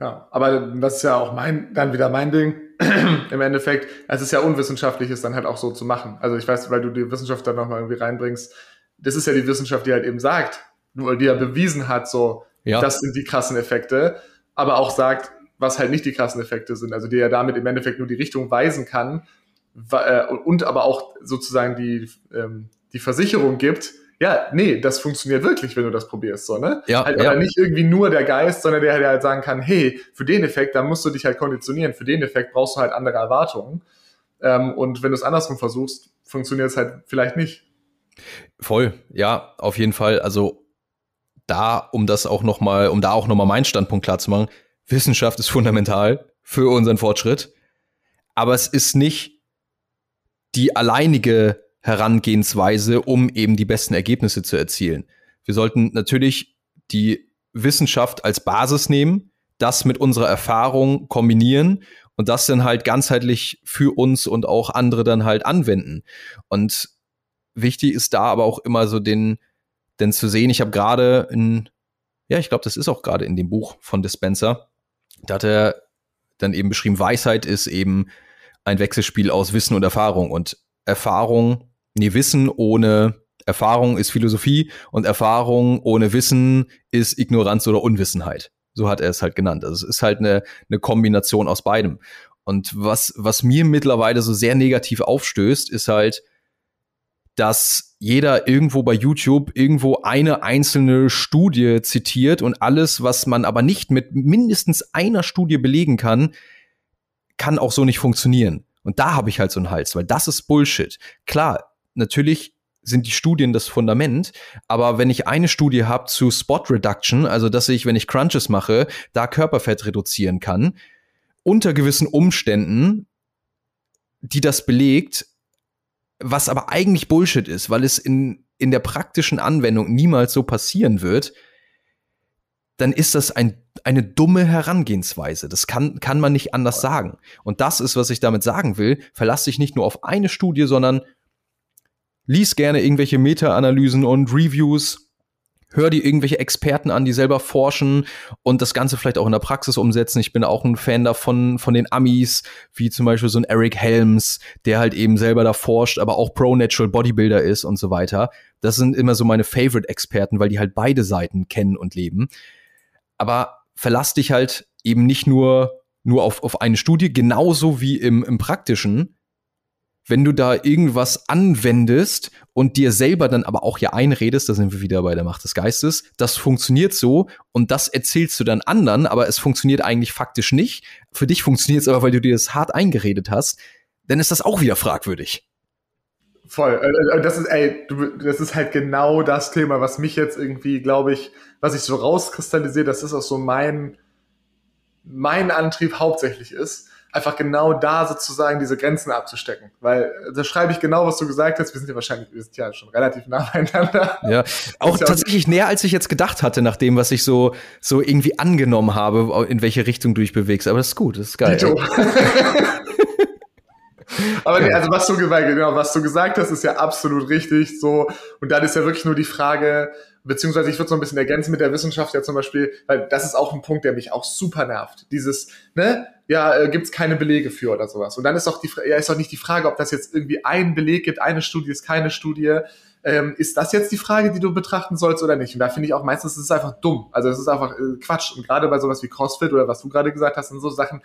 Ja, aber das ist ja auch mein, dann wieder mein Ding. Im Endeffekt, es ist ja unwissenschaftlich, es dann halt auch so zu machen. Also ich weiß, weil du die Wissenschaft dann nochmal irgendwie reinbringst, das ist ja die Wissenschaft, die halt eben sagt, die ja bewiesen hat, so, ja. Das sind die krassen Effekte. Aber auch sagt, was halt nicht die krassen Effekte sind. Also die ja damit im Endeffekt nur die Richtung weisen kann äh, und aber auch sozusagen die, ähm, die Versicherung gibt, ja, nee, das funktioniert wirklich, wenn du das probierst, so, ne? Ja, halt, ja. Aber nicht irgendwie nur der Geist, sondern der, der halt sagen kann, hey, für den Effekt, da musst du dich halt konditionieren, für den Effekt brauchst du halt andere Erwartungen. Ähm, und wenn du es andersrum versuchst, funktioniert es halt vielleicht nicht. Voll, ja, auf jeden Fall. Also da, um das auch noch mal, um da auch noch mal meinen Standpunkt klar zu machen, Wissenschaft ist fundamental für unseren Fortschritt, aber es ist nicht die alleinige Herangehensweise, um eben die besten Ergebnisse zu erzielen. Wir sollten natürlich die Wissenschaft als Basis nehmen, das mit unserer Erfahrung kombinieren und das dann halt ganzheitlich für uns und auch andere dann halt anwenden. Und wichtig ist da aber auch immer so den, denn zu sehen, ich habe gerade in, ja, ich glaube, das ist auch gerade in dem Buch von Dispenser, da hat er dann eben beschrieben, Weisheit ist eben ein Wechselspiel aus Wissen und Erfahrung. Und Erfahrung, nee, Wissen ohne Erfahrung ist Philosophie und Erfahrung ohne Wissen ist Ignoranz oder Unwissenheit. So hat er es halt genannt. Also es ist halt eine, eine Kombination aus beidem. Und was, was mir mittlerweile so sehr negativ aufstößt, ist halt, dass jeder irgendwo bei YouTube irgendwo eine einzelne Studie zitiert und alles, was man aber nicht mit mindestens einer Studie belegen kann, kann auch so nicht funktionieren. Und da habe ich halt so einen Hals, weil das ist Bullshit. Klar, natürlich sind die Studien das Fundament, aber wenn ich eine Studie habe zu Spot Reduction, also dass ich, wenn ich Crunches mache, da Körperfett reduzieren kann, unter gewissen Umständen, die das belegt, was aber eigentlich Bullshit ist, weil es in, in der praktischen Anwendung niemals so passieren wird, dann ist das ein, eine dumme Herangehensweise. Das kann, kann man nicht anders sagen. Und das ist, was ich damit sagen will. Verlass dich nicht nur auf eine Studie, sondern lies gerne irgendwelche Meta-Analysen und Reviews hör dir irgendwelche Experten an, die selber forschen und das Ganze vielleicht auch in der Praxis umsetzen. Ich bin auch ein Fan davon, von den Amis, wie zum Beispiel so ein Eric Helms, der halt eben selber da forscht, aber auch Pro-Natural Bodybuilder ist und so weiter. Das sind immer so meine Favorite-Experten, weil die halt beide Seiten kennen und leben. Aber verlass dich halt eben nicht nur, nur auf, auf eine Studie, genauso wie im, im Praktischen, wenn du da irgendwas anwendest und dir selber dann aber auch ja einredest, da sind wir wieder bei der Macht des Geistes, das funktioniert so und das erzählst du dann anderen, aber es funktioniert eigentlich faktisch nicht. Für dich funktioniert es aber, weil du dir das hart eingeredet hast, dann ist das auch wieder fragwürdig. Voll. Äh, äh, das ist, ey, das ist halt genau das Thema, was mich jetzt irgendwie, glaube ich, was ich so rauskristallisiert, das ist auch so mein, mein Antrieb hauptsächlich ist einfach genau da sozusagen diese Grenzen abzustecken. Weil äh, da schreibe ich genau, was du gesagt hast. Wir sind ja wahrscheinlich, wir sind ja schon relativ nah beieinander. Ja, auch tatsächlich näher, als ich jetzt gedacht hatte, nach dem, was ich so, so irgendwie angenommen habe, in welche Richtung du dich bewegst. Aber das ist gut, das ist geil. Aber nee, also was du, genau, was du gesagt hast, ist ja absolut richtig so. Und dann ist ja wirklich nur die Frage, beziehungsweise ich würde so ein bisschen ergänzen mit der Wissenschaft ja zum Beispiel, weil das ist auch ein Punkt, der mich auch super nervt. Dieses, ne, ja, äh, gibt es keine Belege für oder sowas. Und dann ist auch die, ja, ist auch nicht die Frage, ob das jetzt irgendwie einen Beleg gibt, eine Studie ist keine Studie. Ähm, ist das jetzt die Frage, die du betrachten sollst oder nicht? Und da finde ich auch meistens, es ist einfach dumm. Also es ist einfach äh, Quatsch. Und gerade bei sowas wie CrossFit oder was du gerade gesagt hast, und so Sachen,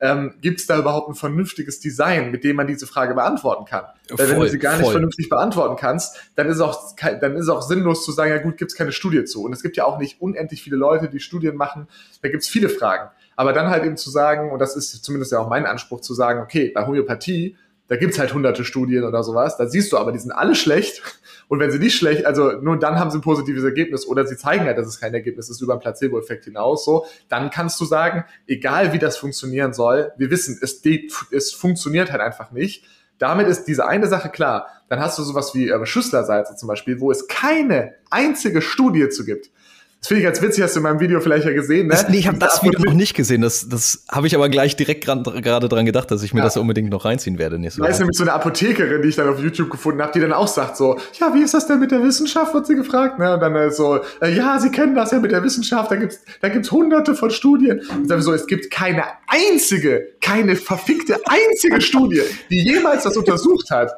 ähm, gibt es da überhaupt ein vernünftiges Design, mit dem man diese Frage beantworten kann? Weil wenn du sie gar nicht vernünftig beantworten kannst, dann ist, auch, dann ist es auch sinnlos zu sagen, ja gut, gibt es keine Studie zu. Und es gibt ja auch nicht unendlich viele Leute, die Studien machen. Da gibt es viele Fragen. Aber dann halt eben zu sagen, und das ist zumindest ja auch mein Anspruch, zu sagen, okay, bei Homöopathie, da gibt's halt hunderte Studien oder sowas, da siehst du aber, die sind alle schlecht. Und wenn sie nicht schlecht, also nur dann haben sie ein positives Ergebnis oder sie zeigen halt, dass es kein Ergebnis ist über einen Placebo-Effekt hinaus, so, dann kannst du sagen, egal wie das funktionieren soll, wir wissen, es, es funktioniert halt einfach nicht. Damit ist diese eine Sache klar. Dann hast du sowas wie äh, Schüsslersalze zum Beispiel, wo es keine einzige Studie zu gibt. Das finde ich ganz witzig, hast du in meinem Video vielleicht ja gesehen. Ne? Das, nee, ich habe das Video noch nicht gesehen. Das, das habe ich aber gleich direkt gerade dran gedacht, dass ich mir ja. das unbedingt noch reinziehen werde. Nächste da ist nämlich so eine Apothekerin, die ich dann auf YouTube gefunden habe, die dann auch sagt so, ja, wie ist das denn mit der Wissenschaft, wird sie gefragt. Ne? Und dann äh, so, äh, ja, Sie kennen das ja mit der Wissenschaft, da gibt's da gibt's hunderte von Studien. Und dann so, es gibt keine einzige, keine verfickte einzige Studie, die jemals das untersucht hat.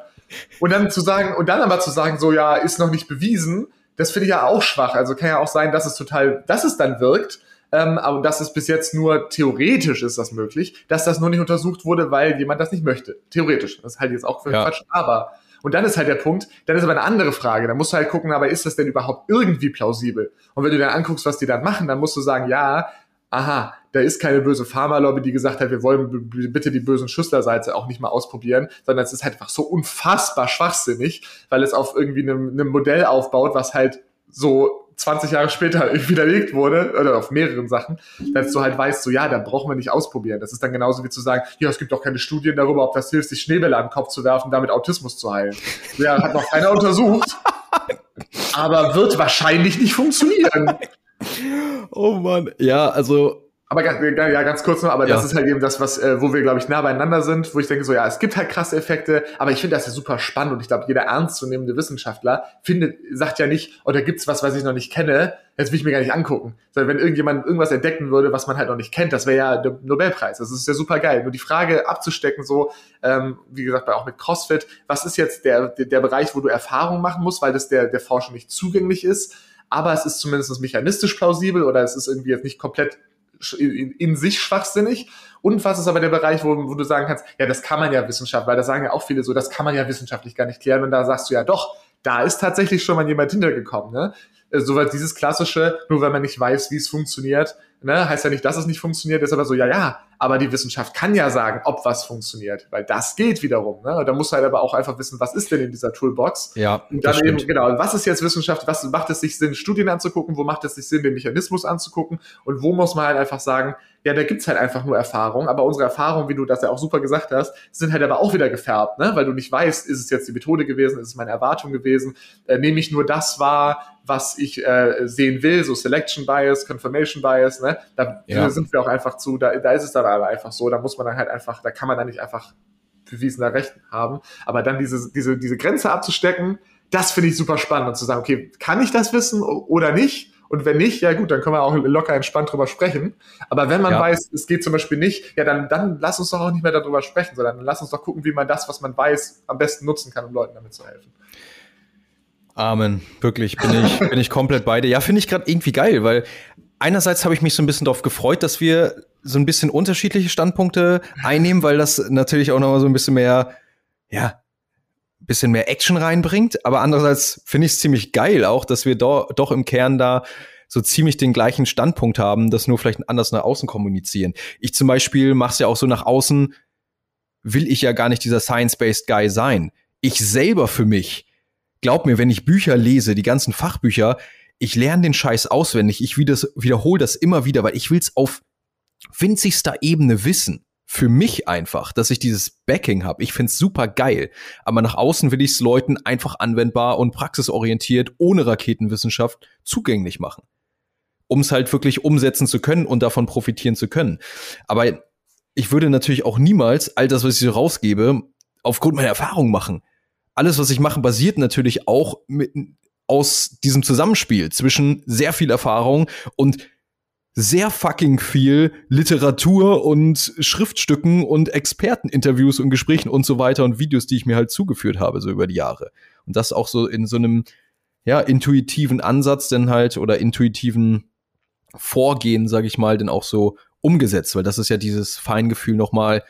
Und dann zu sagen, und dann aber zu sagen, so, ja, ist noch nicht bewiesen, das finde ich ja auch schwach. Also kann ja auch sein, dass es total, dass es dann wirkt. Ähm, aber das ist bis jetzt nur theoretisch ist das möglich, dass das nur nicht untersucht wurde, weil jemand das nicht möchte. Theoretisch. Das ist halt jetzt auch für ja. Quatsch. Aber, und dann ist halt der Punkt, dann ist aber eine andere Frage. Da musst du halt gucken, aber ist das denn überhaupt irgendwie plausibel? Und wenn du dann anguckst, was die dann machen, dann musst du sagen, ja, aha, da ist keine böse Pharmalobby, die gesagt hat, wir wollen bitte die bösen Schüsslerseite auch nicht mal ausprobieren, sondern es ist halt einfach so unfassbar schwachsinnig, weil es auf irgendwie einem, einem Modell aufbaut, was halt so 20 Jahre später widerlegt wurde, oder auf mehreren Sachen, dass du halt weißt, so ja, da brauchen wir nicht ausprobieren. Das ist dann genauso wie zu sagen, ja, es gibt doch keine Studien darüber, ob das hilft, sich Schneebälle an den Kopf zu werfen, damit Autismus zu heilen. Ja, hat noch keiner untersucht, aber wird wahrscheinlich nicht funktionieren. Oh Mann, ja, also aber ja, ganz kurz noch, aber ja. das ist halt eben das, was, äh, wo wir, glaube ich, nah beieinander sind, wo ich denke so, ja, es gibt halt krasse Effekte, aber ich finde das ja super spannend und ich glaube, jeder ernstzunehmende Wissenschaftler findet, sagt ja nicht, oh, da gibt's was, was ich noch nicht kenne, jetzt will ich mir gar nicht angucken. Sondern wenn irgendjemand irgendwas entdecken würde, was man halt noch nicht kennt, das wäre ja der Nobelpreis. Das ist ja super geil. Nur die Frage abzustecken, so, ähm, wie gesagt, auch mit CrossFit, was ist jetzt der, der, der Bereich, wo du Erfahrung machen musst, weil das der, der Forschung nicht zugänglich ist, aber es ist zumindest mechanistisch plausibel oder es ist irgendwie jetzt nicht komplett in, in sich schwachsinnig. Und was ist aber der Bereich, wo, wo du sagen kannst, ja, das kann man ja wissenschaftlich, weil da sagen ja auch viele so, das kann man ja wissenschaftlich gar nicht klären. Und da sagst du ja doch, da ist tatsächlich schon mal jemand hintergekommen. Ne? Äh, so was dieses klassische, nur wenn man nicht weiß, wie es funktioniert, ne, heißt ja nicht, dass es nicht funktioniert, ist aber so, ja, ja, aber die Wissenschaft kann ja sagen, ob was funktioniert, weil das geht wiederum. Ne? Da muss halt aber auch einfach wissen, was ist denn in dieser Toolbox. Ja. Und dann eben, genau, was ist jetzt Wissenschaft, was macht es sich Sinn, Studien anzugucken, wo macht es sich Sinn, den Mechanismus anzugucken und wo muss man halt einfach sagen, ja, da gibt's halt einfach nur Erfahrung, aber unsere Erfahrungen, wie du das ja auch super gesagt hast, sind halt aber auch wieder gefärbt, ne? weil du nicht weißt, ist es jetzt die Methode gewesen, ist es meine Erwartung gewesen, äh, nehme ich nur das wahr, was ich äh, sehen will, so Selection Bias, Confirmation Bias, ne? da ja. sind wir auch einfach zu, da, da ist es dann aber einfach so, da muss man dann halt einfach, da kann man dann nicht einfach bewiesener Recht haben. Aber dann diese, diese, diese Grenze abzustecken, das finde ich super spannend und zu sagen, okay, kann ich das wissen oder nicht? Und wenn nicht, ja gut, dann können wir auch locker entspannt drüber sprechen. Aber wenn man ja. weiß, es geht zum Beispiel nicht, ja, dann, dann lass uns doch auch nicht mehr darüber sprechen, sondern lass uns doch gucken, wie man das, was man weiß, am besten nutzen kann, um Leuten damit zu helfen. Amen. Wirklich, bin ich, bin ich komplett bei dir. Ja, finde ich gerade irgendwie geil, weil einerseits habe ich mich so ein bisschen darauf gefreut, dass wir so ein bisschen unterschiedliche Standpunkte einnehmen, weil das natürlich auch nochmal so ein bisschen mehr, ja, bisschen mehr Action reinbringt. Aber andererseits finde ich es ziemlich geil auch, dass wir do, doch im Kern da so ziemlich den gleichen Standpunkt haben, das nur vielleicht anders nach außen kommunizieren. Ich zum Beispiel mache es ja auch so nach außen, will ich ja gar nicht dieser Science-Based Guy sein. Ich selber für mich, glaub mir, wenn ich Bücher lese, die ganzen Fachbücher, ich lerne den Scheiß auswendig, ich wiederhole das immer wieder, weil ich will es auf winzigster Ebene wissen für mich einfach, dass ich dieses Backing habe. Ich find's super geil. Aber nach außen will ich es Leuten einfach anwendbar und praxisorientiert ohne Raketenwissenschaft zugänglich machen. Um es halt wirklich umsetzen zu können und davon profitieren zu können. Aber ich würde natürlich auch niemals all das, was ich so rausgebe, aufgrund meiner Erfahrung machen. Alles, was ich mache, basiert natürlich auch mit, aus diesem Zusammenspiel zwischen sehr viel Erfahrung und sehr fucking viel Literatur und Schriftstücken und Experteninterviews und Gesprächen und so weiter und Videos, die ich mir halt zugeführt habe, so über die Jahre. Und das auch so in so einem, ja, intuitiven Ansatz denn halt oder intuitiven Vorgehen, sag ich mal, denn auch so umgesetzt, weil das ist ja dieses Feingefühl nochmal,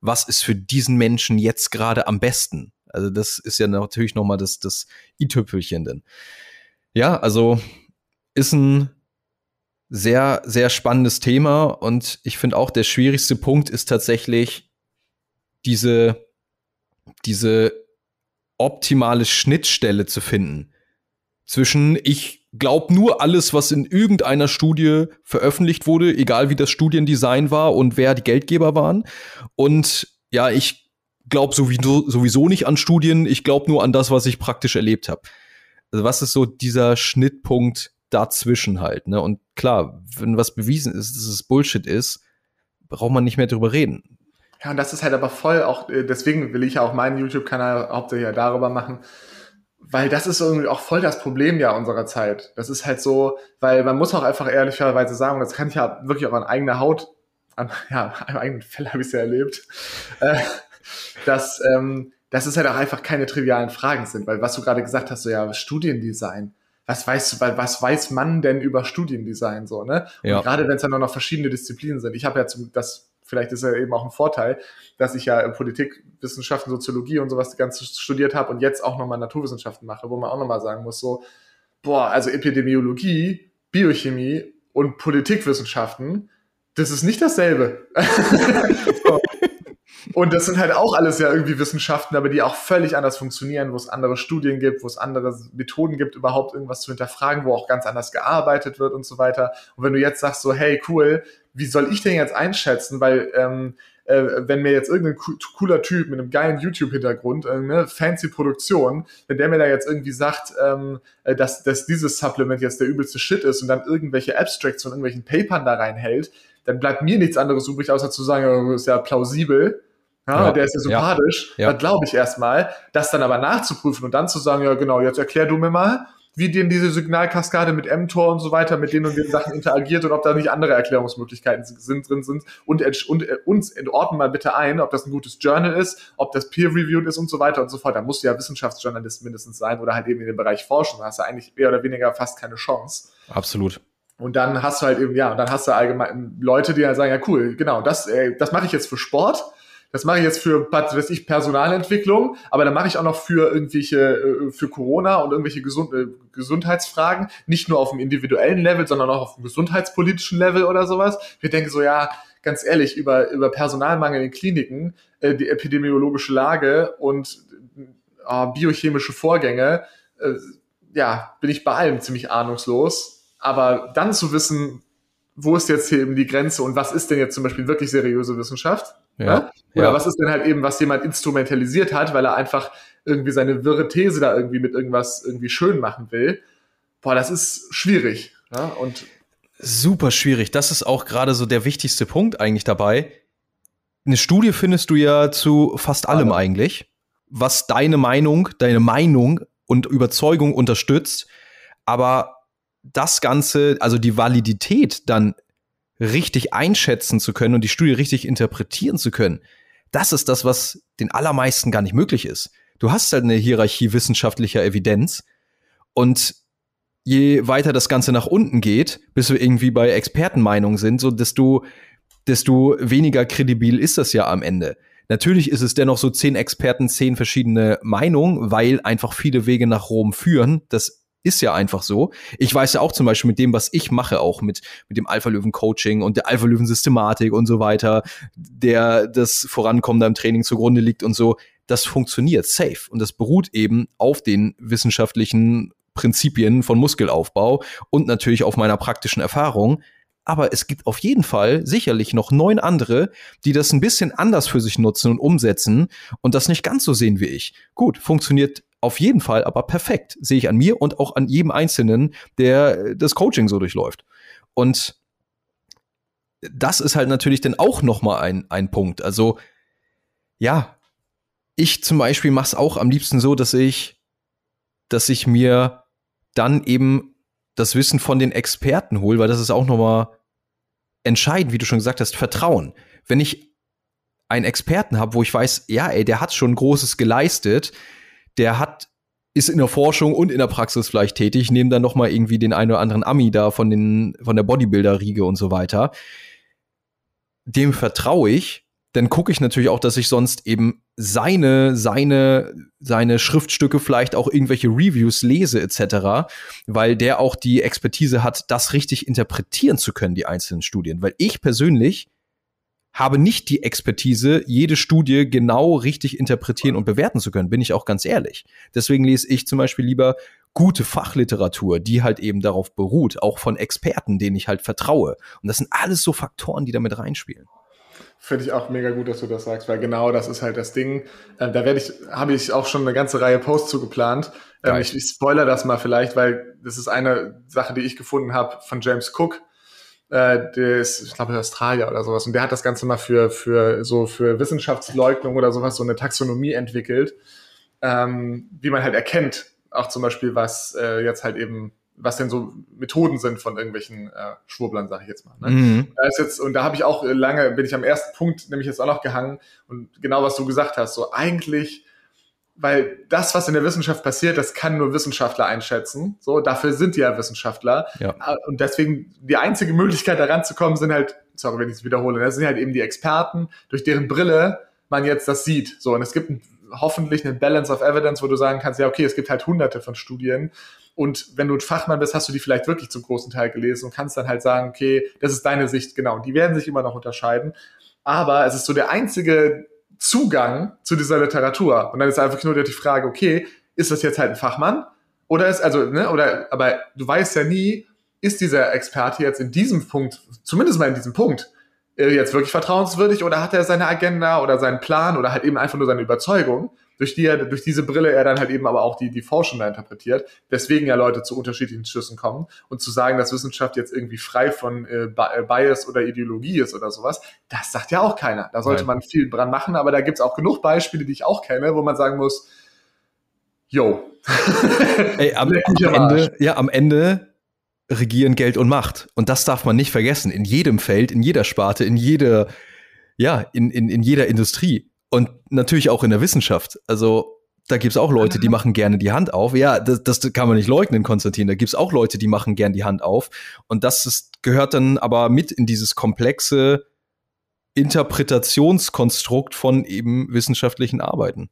was ist für diesen Menschen jetzt gerade am besten? Also das ist ja natürlich nochmal das, das i-Tüpfelchen denn. Ja, also ist ein sehr, sehr spannendes Thema und ich finde auch, der schwierigste Punkt ist tatsächlich diese, diese optimale Schnittstelle zu finden zwischen ich glaube nur alles, was in irgendeiner Studie veröffentlicht wurde, egal wie das Studiendesign war und wer die Geldgeber waren. Und ja, ich glaube sowieso, sowieso nicht an Studien, ich glaube nur an das, was ich praktisch erlebt habe. Also was ist so dieser Schnittpunkt dazwischen halt. Ne? Und klar, wenn was bewiesen ist, dass es Bullshit ist, braucht man nicht mehr drüber reden. Ja, und das ist halt aber voll auch, äh, deswegen will ich ja auch meinen YouTube-Kanal hauptsächlich ja darüber machen, weil das ist irgendwie auch voll das Problem ja unserer Zeit. Das ist halt so, weil man muss auch einfach ehrlicherweise sagen, das kann ich ja wirklich auch an eigener Haut, an, ja, einem eigenen Fell habe ich es ja erlebt, äh, dass, ähm, dass es halt auch einfach keine trivialen Fragen sind, weil was du gerade gesagt hast, so ja, Studiendesign, was weißt du, was weiß man denn über Studiendesign so, ne? Ja. Und gerade wenn es dann noch verschiedene Disziplinen sind. Ich habe ja zum, das, vielleicht ist ja eben auch ein Vorteil, dass ich ja Politikwissenschaften, Soziologie und sowas ganz studiert habe und jetzt auch nochmal Naturwissenschaften mache, wo man auch nochmal sagen muss, so, boah, also Epidemiologie, Biochemie und Politikwissenschaften, das ist nicht dasselbe. so. Und das sind halt auch alles ja irgendwie Wissenschaften, aber die auch völlig anders funktionieren, wo es andere Studien gibt, wo es andere Methoden gibt, überhaupt irgendwas zu hinterfragen, wo auch ganz anders gearbeitet wird und so weiter. Und wenn du jetzt sagst so, hey, cool, wie soll ich denn jetzt einschätzen, weil ähm, äh, wenn mir jetzt irgendein cooler Typ mit einem geilen YouTube-Hintergrund, äh, ne, fancy Produktion, wenn der mir da jetzt irgendwie sagt, ähm, äh, dass, dass dieses Supplement jetzt der übelste Shit ist und dann irgendwelche Abstracts von irgendwelchen Papern da reinhält, dann bleibt mir nichts anderes übrig, außer zu sagen, das ist ja plausibel ja, ja, der ist ja sympathisch, ja, ja. glaube ich erstmal, das dann aber nachzuprüfen und dann zu sagen, ja genau, jetzt erklär du mir mal, wie denn diese Signalkaskade mit mTOR und so weiter, mit denen und den Sachen interagiert und ob da nicht andere Erklärungsmöglichkeiten sind, drin sind und, und äh, uns ordnen mal bitte ein, ob das ein gutes Journal ist, ob das peer-reviewed ist und so weiter und so fort. Da musst du ja Wissenschaftsjournalist mindestens sein oder halt eben in dem Bereich forschen. Da hast du eigentlich mehr oder weniger fast keine Chance. Absolut. Und dann hast du halt eben, ja, und dann hast du allgemein Leute, die halt sagen, ja cool, genau, das, äh, das mache ich jetzt für Sport das mache ich jetzt für, was weiß ich, Personalentwicklung, aber dann mache ich auch noch für irgendwelche, äh, für Corona und irgendwelche Gesund äh, Gesundheitsfragen, nicht nur auf dem individuellen Level, sondern auch auf dem gesundheitspolitischen Level oder sowas. Wir denken so, ja, ganz ehrlich, über, über Personalmangel in Kliniken, äh, die epidemiologische Lage und äh, biochemische Vorgänge, ja, bin ich bei allem ziemlich ahnungslos. Aber dann zu wissen, wo ist jetzt hier eben die Grenze und was ist denn jetzt zum Beispiel wirklich seriöse Wissenschaft? Ja. Oder ja. was ist denn halt eben, was jemand instrumentalisiert hat, weil er einfach irgendwie seine wirre These da irgendwie mit irgendwas irgendwie schön machen will? Boah, das ist schwierig. Ja? Und super schwierig. Das ist auch gerade so der wichtigste Punkt eigentlich dabei. eine Studie findest du ja zu fast allem eigentlich, was deine Meinung, deine Meinung und Überzeugung unterstützt. Aber das Ganze, also die Validität dann richtig einschätzen zu können und die Studie richtig interpretieren zu können, das ist das, was den allermeisten gar nicht möglich ist. Du hast halt eine Hierarchie wissenschaftlicher Evidenz und je weiter das Ganze nach unten geht, bis wir irgendwie bei Expertenmeinungen sind, so desto, desto weniger kredibil ist das ja am Ende. Natürlich ist es dennoch so zehn Experten, zehn verschiedene Meinungen, weil einfach viele Wege nach Rom führen. Das ist ja einfach so. Ich weiß ja auch zum Beispiel mit dem, was ich mache, auch mit, mit dem Alpha-Löwen-Coaching und der Alpha-Löwen-Systematik und so weiter, der das Vorankommen da im Training zugrunde liegt und so, das funktioniert safe. Und das beruht eben auf den wissenschaftlichen Prinzipien von Muskelaufbau und natürlich auf meiner praktischen Erfahrung. Aber es gibt auf jeden Fall sicherlich noch neun andere, die das ein bisschen anders für sich nutzen und umsetzen und das nicht ganz so sehen wie ich. Gut, funktioniert auf jeden Fall, aber perfekt. Sehe ich an mir und auch an jedem Einzelnen, der das Coaching so durchläuft. Und das ist halt natürlich dann auch noch mal ein, ein Punkt. Also, ja, ich zum Beispiel mache es auch am liebsten so, dass ich, dass ich mir dann eben das Wissen von den Experten hole, weil das ist auch noch mal entscheidend, wie du schon gesagt hast, Vertrauen. Wenn ich einen Experten habe, wo ich weiß, ja, ey, der hat schon Großes geleistet, der hat ist in der Forschung und in der Praxis vielleicht tätig, nehmen dann noch mal irgendwie den einen oder anderen Ami da von den von der Bodybuilder-Riege und so weiter. Dem vertraue ich, dann gucke ich natürlich auch, dass ich sonst eben seine seine seine Schriftstücke vielleicht auch irgendwelche Reviews lese etc., weil der auch die Expertise hat, das richtig interpretieren zu können, die einzelnen Studien, weil ich persönlich habe nicht die Expertise, jede Studie genau richtig interpretieren und bewerten zu können, bin ich auch ganz ehrlich. Deswegen lese ich zum Beispiel lieber gute Fachliteratur, die halt eben darauf beruht, auch von Experten, denen ich halt vertraue. Und das sind alles so Faktoren, die damit reinspielen. Finde ich auch mega gut, dass du das sagst, weil genau das ist halt das Ding. Äh, da werde ich, habe ich auch schon eine ganze Reihe Posts zugeplant. Ähm, ich, ich spoiler das mal vielleicht, weil das ist eine Sache, die ich gefunden habe von James Cook äh, der ist, ich glaube, Australier oder sowas. Und der hat das Ganze mal für, für so für Wissenschaftsleugnung oder sowas, so eine Taxonomie entwickelt, ähm, wie man halt erkennt, auch zum Beispiel, was äh, jetzt halt eben was denn so Methoden sind von irgendwelchen äh, Schwurblern, sage ich jetzt mal. Ne? Mhm. Da ist jetzt, und da habe ich auch lange, bin ich am ersten Punkt nämlich jetzt auch noch gehangen und genau was du gesagt hast, so eigentlich weil das, was in der Wissenschaft passiert, das kann nur Wissenschaftler einschätzen. So, dafür sind die ja Wissenschaftler. Ja. Ah, und deswegen die einzige Möglichkeit, da ranzukommen, sind halt, sorry, wenn ich es wiederhole, das sind halt eben die Experten, durch deren Brille man jetzt das sieht. So, und es gibt ein, hoffentlich eine Balance of Evidence, wo du sagen kannst, ja, okay, es gibt halt hunderte von Studien. Und wenn du ein Fachmann bist, hast du die vielleicht wirklich zum großen Teil gelesen und kannst dann halt sagen, okay, das ist deine Sicht, genau. Und die werden sich immer noch unterscheiden. Aber es ist so der einzige Zugang zu dieser Literatur. Und dann ist einfach nur die Frage, okay, ist das jetzt halt ein Fachmann? Oder ist, also, ne, oder, aber du weißt ja nie, ist dieser Experte jetzt in diesem Punkt, zumindest mal in diesem Punkt, äh, jetzt wirklich vertrauenswürdig oder hat er seine Agenda oder seinen Plan oder halt eben einfach nur seine Überzeugung? Durch die er, durch diese Brille er dann halt eben aber auch die, die Forschung da interpretiert, deswegen ja Leute zu unterschiedlichen Schlüssen kommen und zu sagen, dass Wissenschaft jetzt irgendwie frei von äh, äh, Bias oder Ideologie ist oder sowas, das sagt ja auch keiner. Da sollte Nein. man viel dran machen, aber da gibt's auch genug Beispiele, die ich auch kenne, wo man sagen muss, yo. Ey, am, am Ende, ja, am Ende regieren Geld und Macht. Und das darf man nicht vergessen. In jedem Feld, in jeder Sparte, in jeder, ja, in, in, in jeder Industrie. Und natürlich auch in der Wissenschaft. Also da gibt es auch Leute, die machen gerne die Hand auf. Ja, das, das kann man nicht leugnen, Konstantin. Da gibt es auch Leute, die machen gerne die Hand auf. Und das ist, gehört dann aber mit in dieses komplexe Interpretationskonstrukt von eben wissenschaftlichen Arbeiten.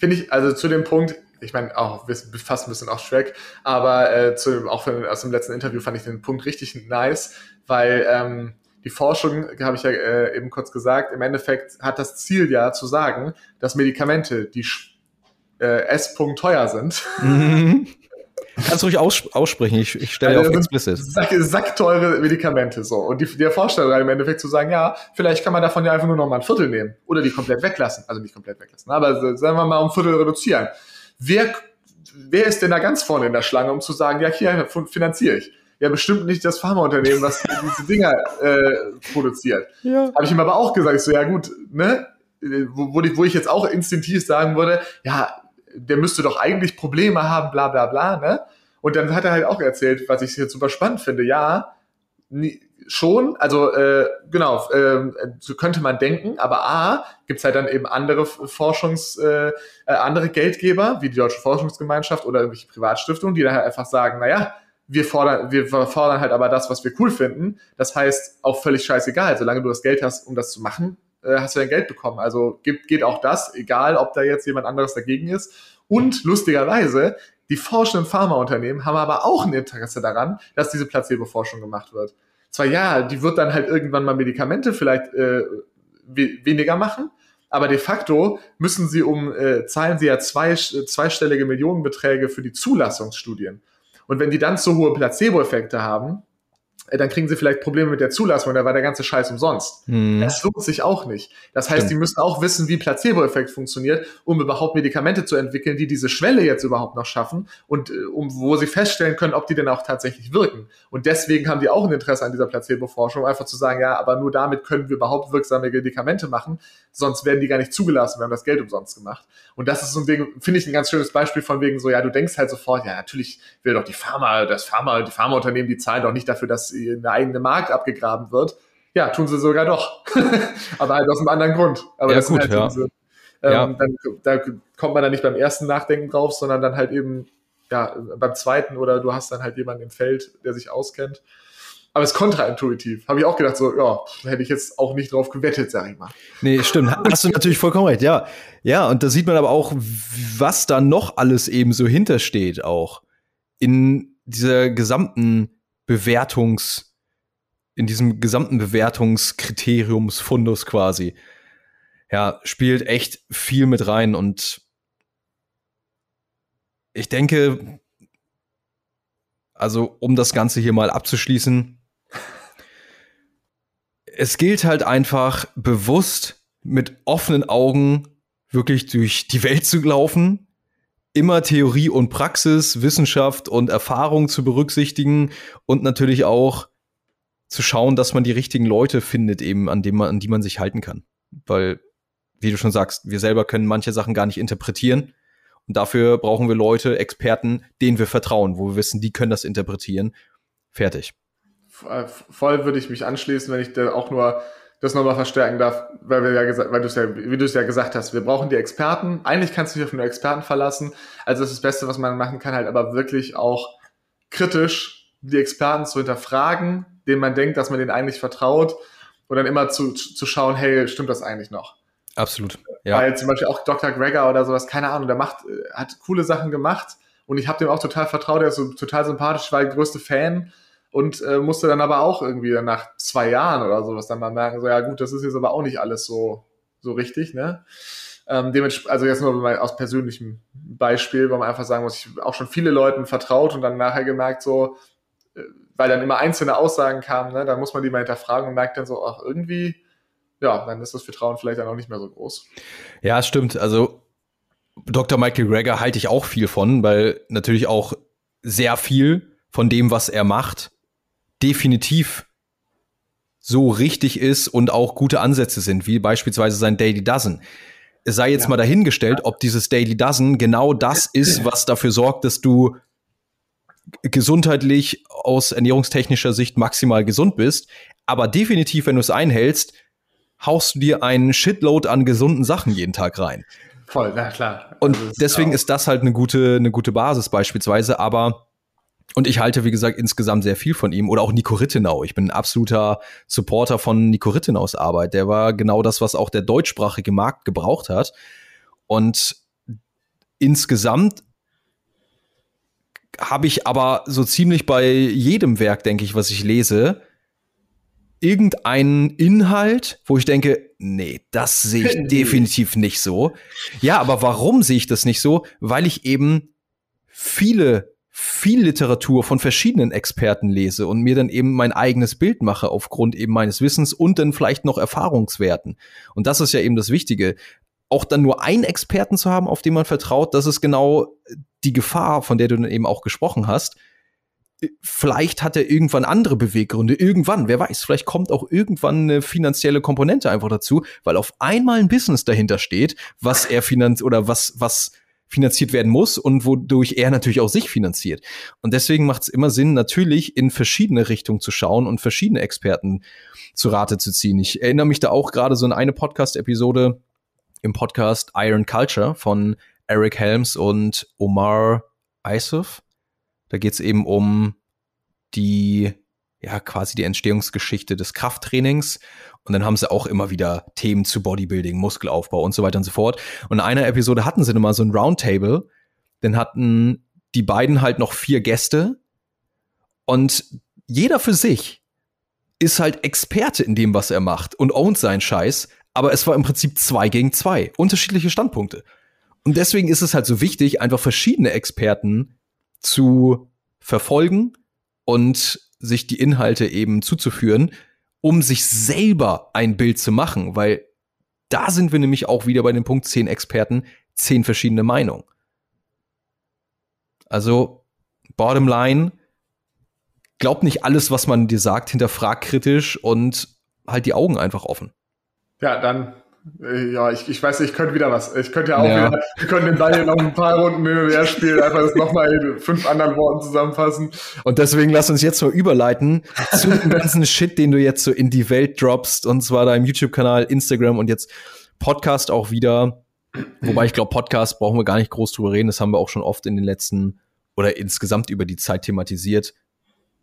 Finde ich, also zu dem Punkt, ich meine, auch fast ein bisschen auch Schreck, aber äh, zu, auch von, aus dem letzten Interview fand ich den Punkt richtig nice, weil ähm, die Forschung, habe ich ja äh, eben kurz gesagt, im Endeffekt hat das Ziel ja zu sagen, dass Medikamente, die äh, S-Punkt teuer sind, mhm. Kannst du ruhig aus, aussprechen, ich, ich stelle also, auf explicit. Sack, sackteure Medikamente so. Und die, der Vorsteller im Endeffekt zu sagen, ja, vielleicht kann man davon ja einfach nur noch mal ein Viertel nehmen. Oder die komplett weglassen. Also nicht komplett weglassen, aber sagen wir mal um ein Viertel reduzieren. Wer, wer ist denn da ganz vorne in der Schlange, um zu sagen, ja, hier finanziere ich? Ja bestimmt nicht das Pharmaunternehmen, was diese Dinger äh, produziert. Ja. Habe ich ihm aber auch gesagt, ich so, ja gut, ne? Wo, wo, ich, wo ich jetzt auch instinktiv sagen würde, ja, der müsste doch eigentlich Probleme haben, bla bla bla, ne? Und dann hat er halt auch erzählt, was ich jetzt super spannend finde, ja, nie, schon, also äh, genau, äh, so könnte man denken, aber A, gibt's halt dann eben andere Forschungs, äh, äh, andere Geldgeber, wie die Deutsche Forschungsgemeinschaft oder irgendwelche Privatstiftungen, die dann halt einfach sagen, naja, wir fordern, wir fordern halt aber das, was wir cool finden. Das heißt, auch völlig scheißegal, solange du das Geld hast, um das zu machen, äh, hast du dein Geld bekommen. Also gibt, geht auch das, egal ob da jetzt jemand anderes dagegen ist. Und lustigerweise, die forschenden Pharmaunternehmen haben aber auch ein Interesse daran, dass diese Placebo-Forschung gemacht wird zwar ja, die wird dann halt irgendwann mal Medikamente vielleicht äh, we weniger machen, aber de facto müssen sie um, äh, zahlen sie ja zwei, zweistellige Millionenbeträge für die Zulassungsstudien. Und wenn die dann zu hohe Placebo-Effekte haben, dann kriegen sie vielleicht Probleme mit der Zulassung, da war der ganze Scheiß umsonst. Hm. Das lohnt sich auch nicht. Das heißt, Stimmt. die müssen auch wissen, wie Placebo-Effekt funktioniert, um überhaupt Medikamente zu entwickeln, die diese Schwelle jetzt überhaupt noch schaffen und äh, um, wo sie feststellen können, ob die denn auch tatsächlich wirken. Und deswegen haben die auch ein Interesse an dieser Placebo-Forschung, einfach zu sagen, ja, aber nur damit können wir überhaupt wirksame Medikamente machen, sonst werden die gar nicht zugelassen, wir haben das Geld umsonst gemacht. Und das ist so ein Ding, finde ich ein ganz schönes Beispiel von wegen so, ja, du denkst halt sofort, ja, natürlich will doch die Pharma, das Pharma, die Pharmaunternehmen, die zahlen doch nicht dafür, dass eine eigene Markt abgegraben wird. Ja, tun sie sogar doch. Aber halt aus einem anderen Grund. Aber ja, gut, halt ja. Diese, ähm, ja. Dann, da kommt man dann nicht beim ersten Nachdenken drauf, sondern dann halt eben ja, beim zweiten oder du hast dann halt jemanden im Feld, der sich auskennt. Aber es ist kontraintuitiv. Habe ich auch gedacht, so, ja, hätte ich jetzt auch nicht drauf gewettet, sag ich mal. Nee, stimmt. Hast du natürlich vollkommen recht, ja. Ja, und da sieht man aber auch, was da noch alles eben so hintersteht, auch. In dieser gesamten Bewertungs, in diesem gesamten Bewertungskriteriumsfundus quasi. Ja, spielt echt viel mit rein und ich denke, also um das Ganze hier mal abzuschließen, es gilt halt einfach bewusst mit offenen Augen wirklich durch die Welt zu laufen immer Theorie und Praxis, Wissenschaft und Erfahrung zu berücksichtigen und natürlich auch zu schauen, dass man die richtigen Leute findet, eben an, dem man, an die man sich halten kann. Weil, wie du schon sagst, wir selber können manche Sachen gar nicht interpretieren. Und dafür brauchen wir Leute, Experten, denen wir vertrauen, wo wir wissen, die können das interpretieren. Fertig. Voll würde ich mich anschließen, wenn ich da auch nur das nochmal verstärken darf, weil wir ja gesagt, weil du es ja, wie du es ja gesagt hast, wir brauchen die Experten. Eigentlich kannst du dich auf nur Experten verlassen. Also das ist das Beste, was man machen kann, halt aber wirklich auch kritisch die Experten zu hinterfragen, denen man denkt, dass man denen eigentlich vertraut und dann immer zu, zu schauen, hey, stimmt das eigentlich noch? Absolut. Ja. Weil zum Beispiel auch Dr. Gregor oder sowas, keine Ahnung, der macht, hat coole Sachen gemacht und ich habe dem auch total vertraut, der ist so total sympathisch, war der größte Fan und äh, musste dann aber auch irgendwie nach zwei Jahren oder sowas dann mal merken, so ja gut, das ist jetzt aber auch nicht alles so, so richtig, ne? Ähm, also jetzt nur aus persönlichem Beispiel, wo man einfach sagen muss, ich auch schon viele Leuten vertraut und dann nachher gemerkt, so, äh, weil dann immer einzelne Aussagen kamen, ne, dann muss man die mal hinterfragen und merkt dann so, ach, irgendwie, ja, dann ist das Vertrauen vielleicht dann auch nicht mehr so groß. Ja, stimmt. Also Dr. Michael Greger halte ich auch viel von, weil natürlich auch sehr viel von dem, was er macht, definitiv so richtig ist und auch gute Ansätze sind, wie beispielsweise sein Daily Dozen. Es sei jetzt ja. mal dahingestellt, ob dieses Daily Dozen genau das ist, was dafür sorgt, dass du gesundheitlich aus ernährungstechnischer Sicht maximal gesund bist. Aber definitiv, wenn du es einhältst, haust du dir einen Shitload an gesunden Sachen jeden Tag rein. Voll, na klar. Und also deswegen ist das halt eine gute, eine gute Basis beispielsweise. Aber und ich halte, wie gesagt, insgesamt sehr viel von ihm. Oder auch Nico Rittenau. Ich bin ein absoluter Supporter von Nico Rittenaus Arbeit. Der war genau das, was auch der deutschsprachige Markt gebraucht hat. Und insgesamt habe ich aber so ziemlich bei jedem Werk, denke ich, was ich lese, irgendeinen Inhalt, wo ich denke, nee, das sehe ich definitiv nicht so. Ja, aber warum sehe ich das nicht so? Weil ich eben viele viel Literatur von verschiedenen Experten lese und mir dann eben mein eigenes Bild mache aufgrund eben meines Wissens und dann vielleicht noch Erfahrungswerten. Und das ist ja eben das Wichtige. Auch dann nur einen Experten zu haben, auf den man vertraut, das ist genau die Gefahr, von der du dann eben auch gesprochen hast. vielleicht hat er irgendwann andere Beweggründe. Irgendwann, wer weiß, vielleicht kommt auch irgendwann eine finanzielle Komponente einfach dazu, weil auf einmal ein Business dahinter steht, was er finanziert oder was, was finanziert werden muss und wodurch er natürlich auch sich finanziert. Und deswegen macht es immer Sinn, natürlich in verschiedene Richtungen zu schauen und verschiedene Experten zu Rate zu ziehen. Ich erinnere mich da auch gerade so an eine Podcast-Episode im Podcast Iron Culture von Eric Helms und Omar Isuf. Da geht es eben um die, ja, quasi die Entstehungsgeschichte des Krafttrainings. Und dann haben sie auch immer wieder Themen zu Bodybuilding, Muskelaufbau und so weiter und so fort. Und in einer Episode hatten sie immer so ein Roundtable. Dann hatten die beiden halt noch vier Gäste. Und jeder für sich ist halt Experte in dem, was er macht und ownt seinen Scheiß. Aber es war im Prinzip zwei gegen zwei. Unterschiedliche Standpunkte. Und deswegen ist es halt so wichtig, einfach verschiedene Experten zu verfolgen und sich die Inhalte eben zuzuführen, um sich selber ein Bild zu machen, weil da sind wir nämlich auch wieder bei dem Punkt zehn Experten, zehn verschiedene Meinungen. Also, bottom line, glaub nicht alles, was man dir sagt, hinterfrag kritisch und halt die Augen einfach offen. Ja, dann ja, ich, ich weiß, ich könnte wieder was. Ich könnte ja auch ja. wieder, wir können den Ball hier noch ein paar Runden hin und her spielen, einfach das nochmal in fünf anderen Worten zusammenfassen. Und deswegen lass uns jetzt mal überleiten zu dem ganzen Shit, den du jetzt so in die Welt droppst, und zwar deinem YouTube-Kanal, Instagram und jetzt Podcast auch wieder. Wobei ich glaube, Podcast brauchen wir gar nicht groß drüber reden. Das haben wir auch schon oft in den letzten oder insgesamt über die Zeit thematisiert.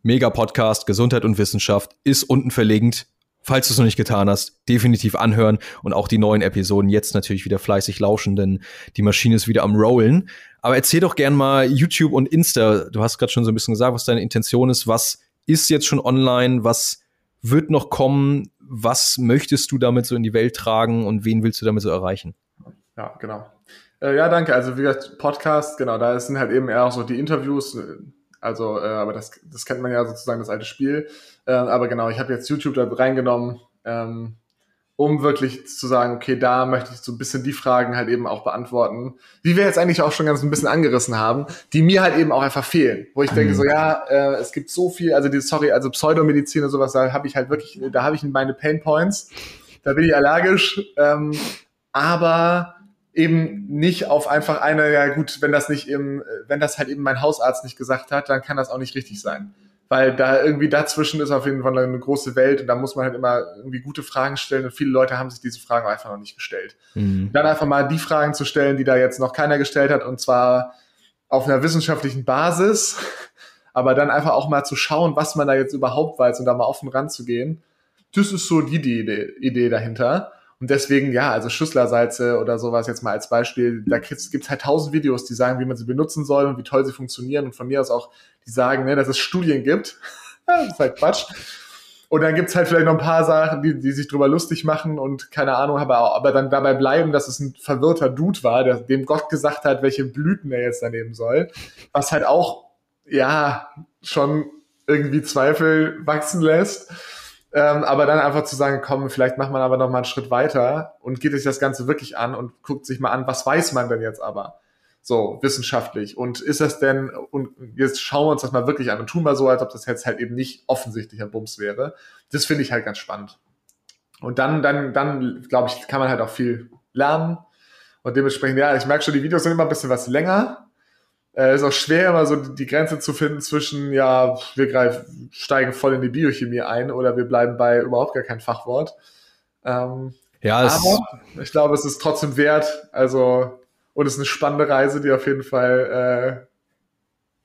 Mega Podcast, Gesundheit und Wissenschaft ist unten verlinkt falls du es noch nicht getan hast, definitiv anhören und auch die neuen Episoden jetzt natürlich wieder fleißig lauschen, denn die Maschine ist wieder am Rollen. Aber erzähl doch gern mal YouTube und Insta. Du hast gerade schon so ein bisschen gesagt, was deine Intention ist. Was ist jetzt schon online? Was wird noch kommen? Was möchtest du damit so in die Welt tragen und wen willst du damit so erreichen? Ja, genau. Äh, ja, danke. Also wie gesagt, Podcast, genau, da sind halt eben eher so die Interviews, also, äh, aber das, das kennt man ja sozusagen, das alte Spiel. Äh, aber genau, ich habe jetzt YouTube da reingenommen, ähm, um wirklich zu sagen, okay, da möchte ich so ein bisschen die Fragen halt eben auch beantworten, die wir jetzt eigentlich auch schon ganz ein bisschen angerissen haben, die mir halt eben auch einfach fehlen. Wo ich mhm. denke so, ja, äh, es gibt so viel, also die, sorry, also Pseudomedizin und sowas, da habe ich halt wirklich, da habe ich meine Pain Points, da bin ich allergisch, ähm, aber eben nicht auf einfach eine, ja gut, wenn das nicht im, wenn das halt eben mein Hausarzt nicht gesagt hat, dann kann das auch nicht richtig sein. Weil da irgendwie dazwischen ist auf jeden Fall eine große Welt und da muss man halt immer irgendwie gute Fragen stellen und viele Leute haben sich diese Fragen einfach noch nicht gestellt. Mhm. Dann einfach mal die Fragen zu stellen, die da jetzt noch keiner gestellt hat und zwar auf einer wissenschaftlichen Basis, aber dann einfach auch mal zu schauen, was man da jetzt überhaupt weiß und da mal offen ranzugehen. Das ist so die Idee, Idee dahinter. Und deswegen, ja, also Schüsslersalze oder sowas jetzt mal als Beispiel, da gibt es halt tausend Videos, die sagen, wie man sie benutzen soll und wie toll sie funktionieren. Und von mir aus auch, die sagen, ne, dass es Studien gibt. das ist halt Quatsch. Und dann gibt's halt vielleicht noch ein paar Sachen, die, die sich drüber lustig machen und keine Ahnung, aber, aber dann dabei bleiben, dass es ein verwirrter Dude war, der, dem Gott gesagt hat, welche Blüten er jetzt da nehmen soll. Was halt auch, ja, schon irgendwie Zweifel wachsen lässt. Ähm, aber dann einfach zu sagen, komm, vielleicht macht man aber noch mal einen Schritt weiter und geht sich das Ganze wirklich an und guckt sich mal an, was weiß man denn jetzt aber? So, wissenschaftlich. Und ist das denn, und jetzt schauen wir uns das mal wirklich an und tun mal so, als ob das jetzt halt eben nicht offensichtlicher Bums wäre. Das finde ich halt ganz spannend. Und dann, dann, dann, glaube ich, kann man halt auch viel lernen. Und dementsprechend, ja, ich merke schon, die Videos sind immer ein bisschen was länger. Äh, ist auch schwer, immer so die Grenze zu finden zwischen, ja, wir greifen, steigen voll in die Biochemie ein oder wir bleiben bei überhaupt gar kein Fachwort. Ähm, ja, aber ich glaube, es ist trotzdem wert. Also, und es ist eine spannende Reise, die auf jeden Fall äh,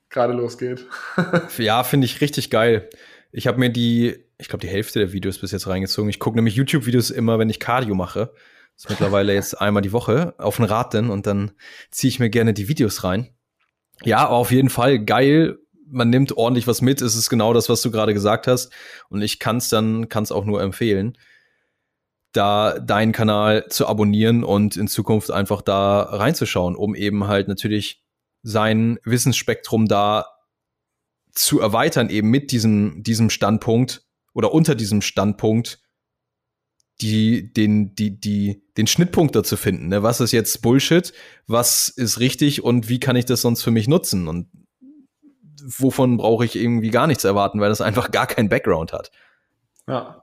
gerade losgeht. ja, finde ich richtig geil. Ich habe mir die, ich glaube, die Hälfte der Videos bis jetzt reingezogen. Ich gucke nämlich YouTube-Videos immer, wenn ich Cardio mache. Das ist mittlerweile jetzt einmal die Woche auf ein Rad denn und dann ziehe ich mir gerne die Videos rein. Ja, auf jeden Fall geil. Man nimmt ordentlich was mit. Es ist genau das, was du gerade gesagt hast. Und ich kann es dann, kann es auch nur empfehlen, da deinen Kanal zu abonnieren und in Zukunft einfach da reinzuschauen, um eben halt natürlich sein Wissensspektrum da zu erweitern, eben mit diesem, diesem Standpunkt oder unter diesem Standpunkt die, den, die, die, den Schnittpunkt dazu finden. Ne? Was ist jetzt Bullshit? Was ist richtig und wie kann ich das sonst für mich nutzen? Und wovon brauche ich irgendwie gar nichts erwarten, weil das einfach gar keinen Background hat. Ja.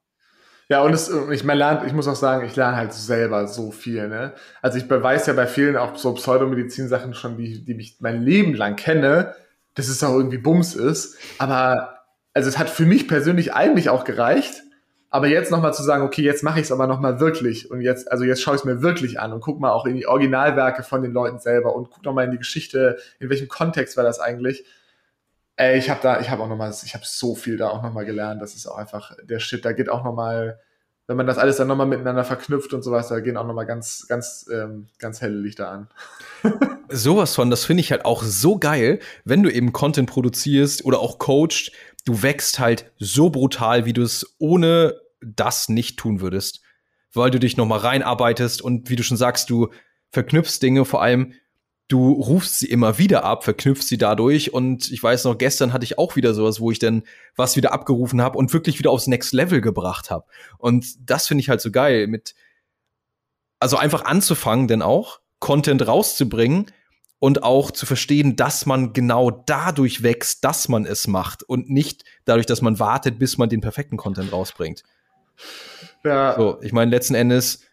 Ja, und es, ich, man lernt, ich muss auch sagen, ich lerne halt selber so viel. Ne? Also ich beweise ja bei vielen auch so Pseudomedizin-Sachen schon, die, die ich mein Leben lang kenne, dass es auch irgendwie Bums ist. Aber also es hat für mich persönlich eigentlich auch gereicht. Aber jetzt nochmal zu sagen, okay, jetzt mache ich es aber nochmal wirklich und jetzt, also jetzt schaue ich es mir wirklich an und guck mal auch in die Originalwerke von den Leuten selber und guck nochmal in die Geschichte, in welchem Kontext war das eigentlich. Ey, ich habe da, ich habe auch nochmal, ich habe so viel da auch nochmal gelernt. Das ist auch einfach der Shit. Da geht auch nochmal, wenn man das alles dann nochmal miteinander verknüpft und sowas, da gehen auch nochmal ganz, ganz, ähm, ganz helle Lichter an. Sowas von, das finde ich halt auch so geil, wenn du eben Content produzierst oder auch coachst, du wächst halt so brutal, wie du es ohne das nicht tun würdest, weil du dich nochmal reinarbeitest und wie du schon sagst, du verknüpfst Dinge, vor allem du rufst sie immer wieder ab, verknüpfst sie dadurch. Und ich weiß noch, gestern hatte ich auch wieder sowas, wo ich dann was wieder abgerufen habe und wirklich wieder aufs Next Level gebracht habe. Und das finde ich halt so geil, mit also einfach anzufangen, denn auch Content rauszubringen und auch zu verstehen, dass man genau dadurch wächst, dass man es macht und nicht dadurch, dass man wartet, bis man den perfekten Content rausbringt. Ja. So, ich meine, letzten Endes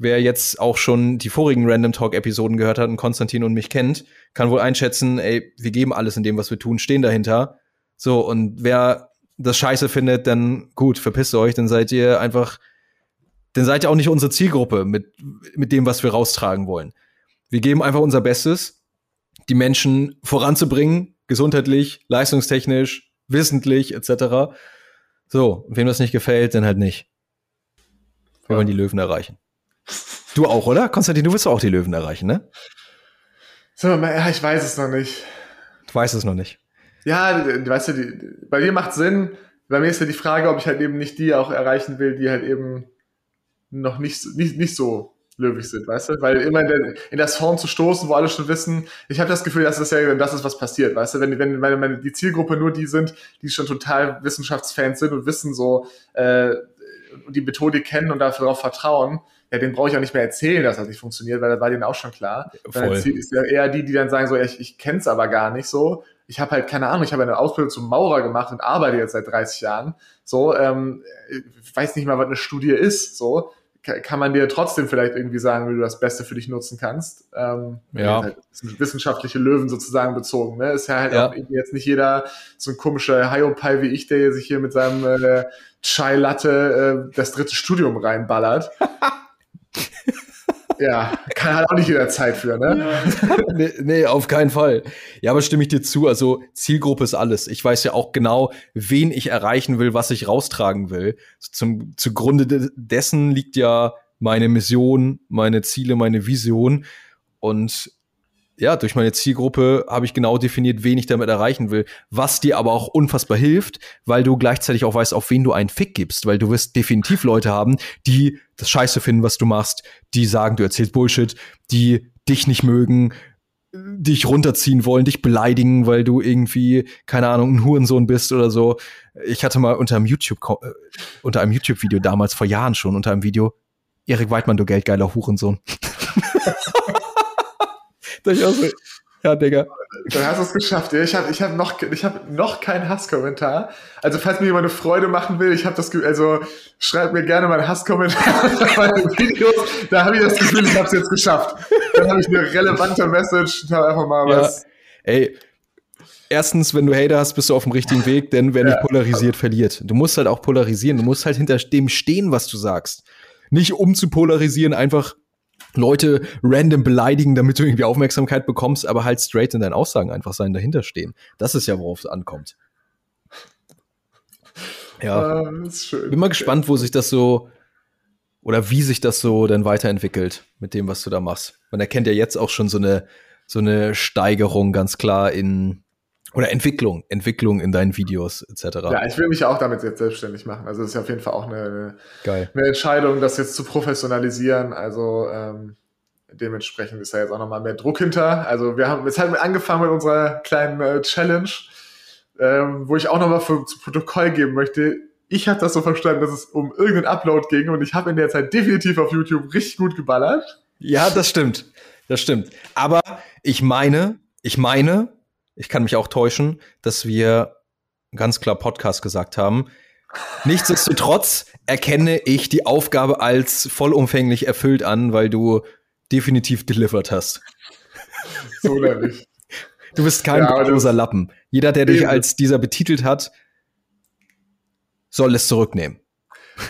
wer jetzt auch schon die vorigen Random Talk Episoden gehört hat und Konstantin und mich kennt, kann wohl einschätzen, ey, wir geben alles in dem, was wir tun, stehen dahinter. So, und wer das scheiße findet, dann gut, verpisst euch, dann seid ihr einfach, dann seid ihr auch nicht unsere Zielgruppe mit, mit dem, was wir raustragen wollen. Wir geben einfach unser Bestes, die Menschen voranzubringen, gesundheitlich, leistungstechnisch, wissentlich, etc. So, wem das nicht gefällt, dann halt nicht. Wir wollen die Löwen erreichen. Du auch, oder? Konstantin, du willst auch die Löwen erreichen, ne? So, ja, ich weiß es noch nicht. Du weißt es noch nicht. Ja, weißt du, die, bei dir macht Sinn. Bei mir ist ja die Frage, ob ich halt eben nicht die auch erreichen will, die halt eben noch nicht, nicht, nicht so löwig sind, weißt du? Weil immer in, der, in das Horn zu stoßen, wo alle schon wissen, ich habe das Gefühl, dass das ja das ist, was passiert, weißt du? Wenn, wenn meine, meine, die Zielgruppe nur die sind, die schon total Wissenschaftsfans sind und wissen so, äh, die Methodik kennen und darauf vertrauen, ja, den brauche ich auch nicht mehr erzählen, dass das nicht funktioniert, weil das war denen auch schon klar. Voll. Dann ist ja eher die, die dann sagen so, ja, ich, ich kenne es aber gar nicht so. Ich habe halt keine Ahnung, ich habe eine Ausbildung zum Maurer gemacht und arbeite jetzt seit 30 Jahren. So, ähm, ich weiß nicht mal, was eine Studie ist. So, kann man dir trotzdem vielleicht irgendwie sagen, wie du das Beste für dich nutzen kannst. Ähm, ja. Halt wissenschaftliche Löwen sozusagen bezogen. Ne? Ist ja halt ja. jetzt nicht jeder so ein komischer Hyopai wie ich, der sich hier mit seinem äh, Chai Latte äh, das dritte Studium reinballert. ja, kann halt auch nicht jeder Zeit für, ne? nee, nee, auf keinen Fall. Ja, aber stimme ich dir zu. Also Zielgruppe ist alles. Ich weiß ja auch genau, wen ich erreichen will, was ich raustragen will. Zum zugrunde de dessen liegt ja meine Mission, meine Ziele, meine Vision. Und ja, durch meine Zielgruppe habe ich genau definiert, wen ich damit erreichen will. Was dir aber auch unfassbar hilft, weil du gleichzeitig auch weißt, auf wen du einen Fick gibst, weil du wirst definitiv Leute haben, die das Scheiße finden, was du machst, die sagen, du erzählst Bullshit, die dich nicht mögen, dich runterziehen wollen, dich beleidigen, weil du irgendwie, keine Ahnung, ein Hurensohn bist oder so. Ich hatte mal unter einem YouTube, äh, unter einem YouTube-Video damals vor Jahren schon, unter einem Video, Erik Weidmann, du geldgeiler Hurensohn. Durchaus. Ja, Digga. Dann hast du es geschafft. Ich habe ich hab noch, ich hab noch keinen Hasskommentar. Also, falls mir jemand eine Freude machen will, ich habe das also schreibt mir gerne mal einen Hasskommentar unter meine Videos. Da habe ich das Gefühl, ich habe es jetzt geschafft. Dann habe ich eine relevante Message und einfach mal ja. was. Ey, erstens, wenn du Hater hast, bist du auf dem richtigen Weg, denn wer ja. nicht polarisiert, verliert. Du musst halt auch polarisieren. Du musst halt hinter dem stehen, was du sagst. Nicht um zu polarisieren, einfach Leute random beleidigen, damit du irgendwie Aufmerksamkeit bekommst, aber halt straight in deinen Aussagen einfach sein, dahinter stehen. Das ist ja, worauf es ankommt. Ja. Ah, Bin mal gespannt, wo sich das so oder wie sich das so dann weiterentwickelt mit dem, was du da machst. Man erkennt ja jetzt auch schon so eine, so eine Steigerung ganz klar in oder Entwicklung, Entwicklung in deinen Videos etc. Ja, ich will mich auch damit jetzt selbstständig machen. Also das ist auf jeden Fall auch eine, eine, eine Entscheidung, das jetzt zu professionalisieren. Also ähm, dementsprechend ist da jetzt auch nochmal mehr Druck hinter. Also wir haben jetzt halt angefangen mit unserer kleinen äh, Challenge, ähm, wo ich auch nochmal zu Protokoll geben möchte. Ich habe das so verstanden, dass es um irgendeinen Upload ging und ich habe in der Zeit definitiv auf YouTube richtig gut geballert. Ja, das stimmt. Das stimmt. Aber ich meine, ich meine, ich kann mich auch täuschen, dass wir ganz klar Podcast gesagt haben. Nichtsdestotrotz erkenne ich die Aufgabe als vollumfänglich erfüllt an, weil du definitiv delivered hast. So nämlich. Du bist kein Ja, großer Lappen. Jeder, der dich als dieser betitelt hat, soll es zurücknehmen.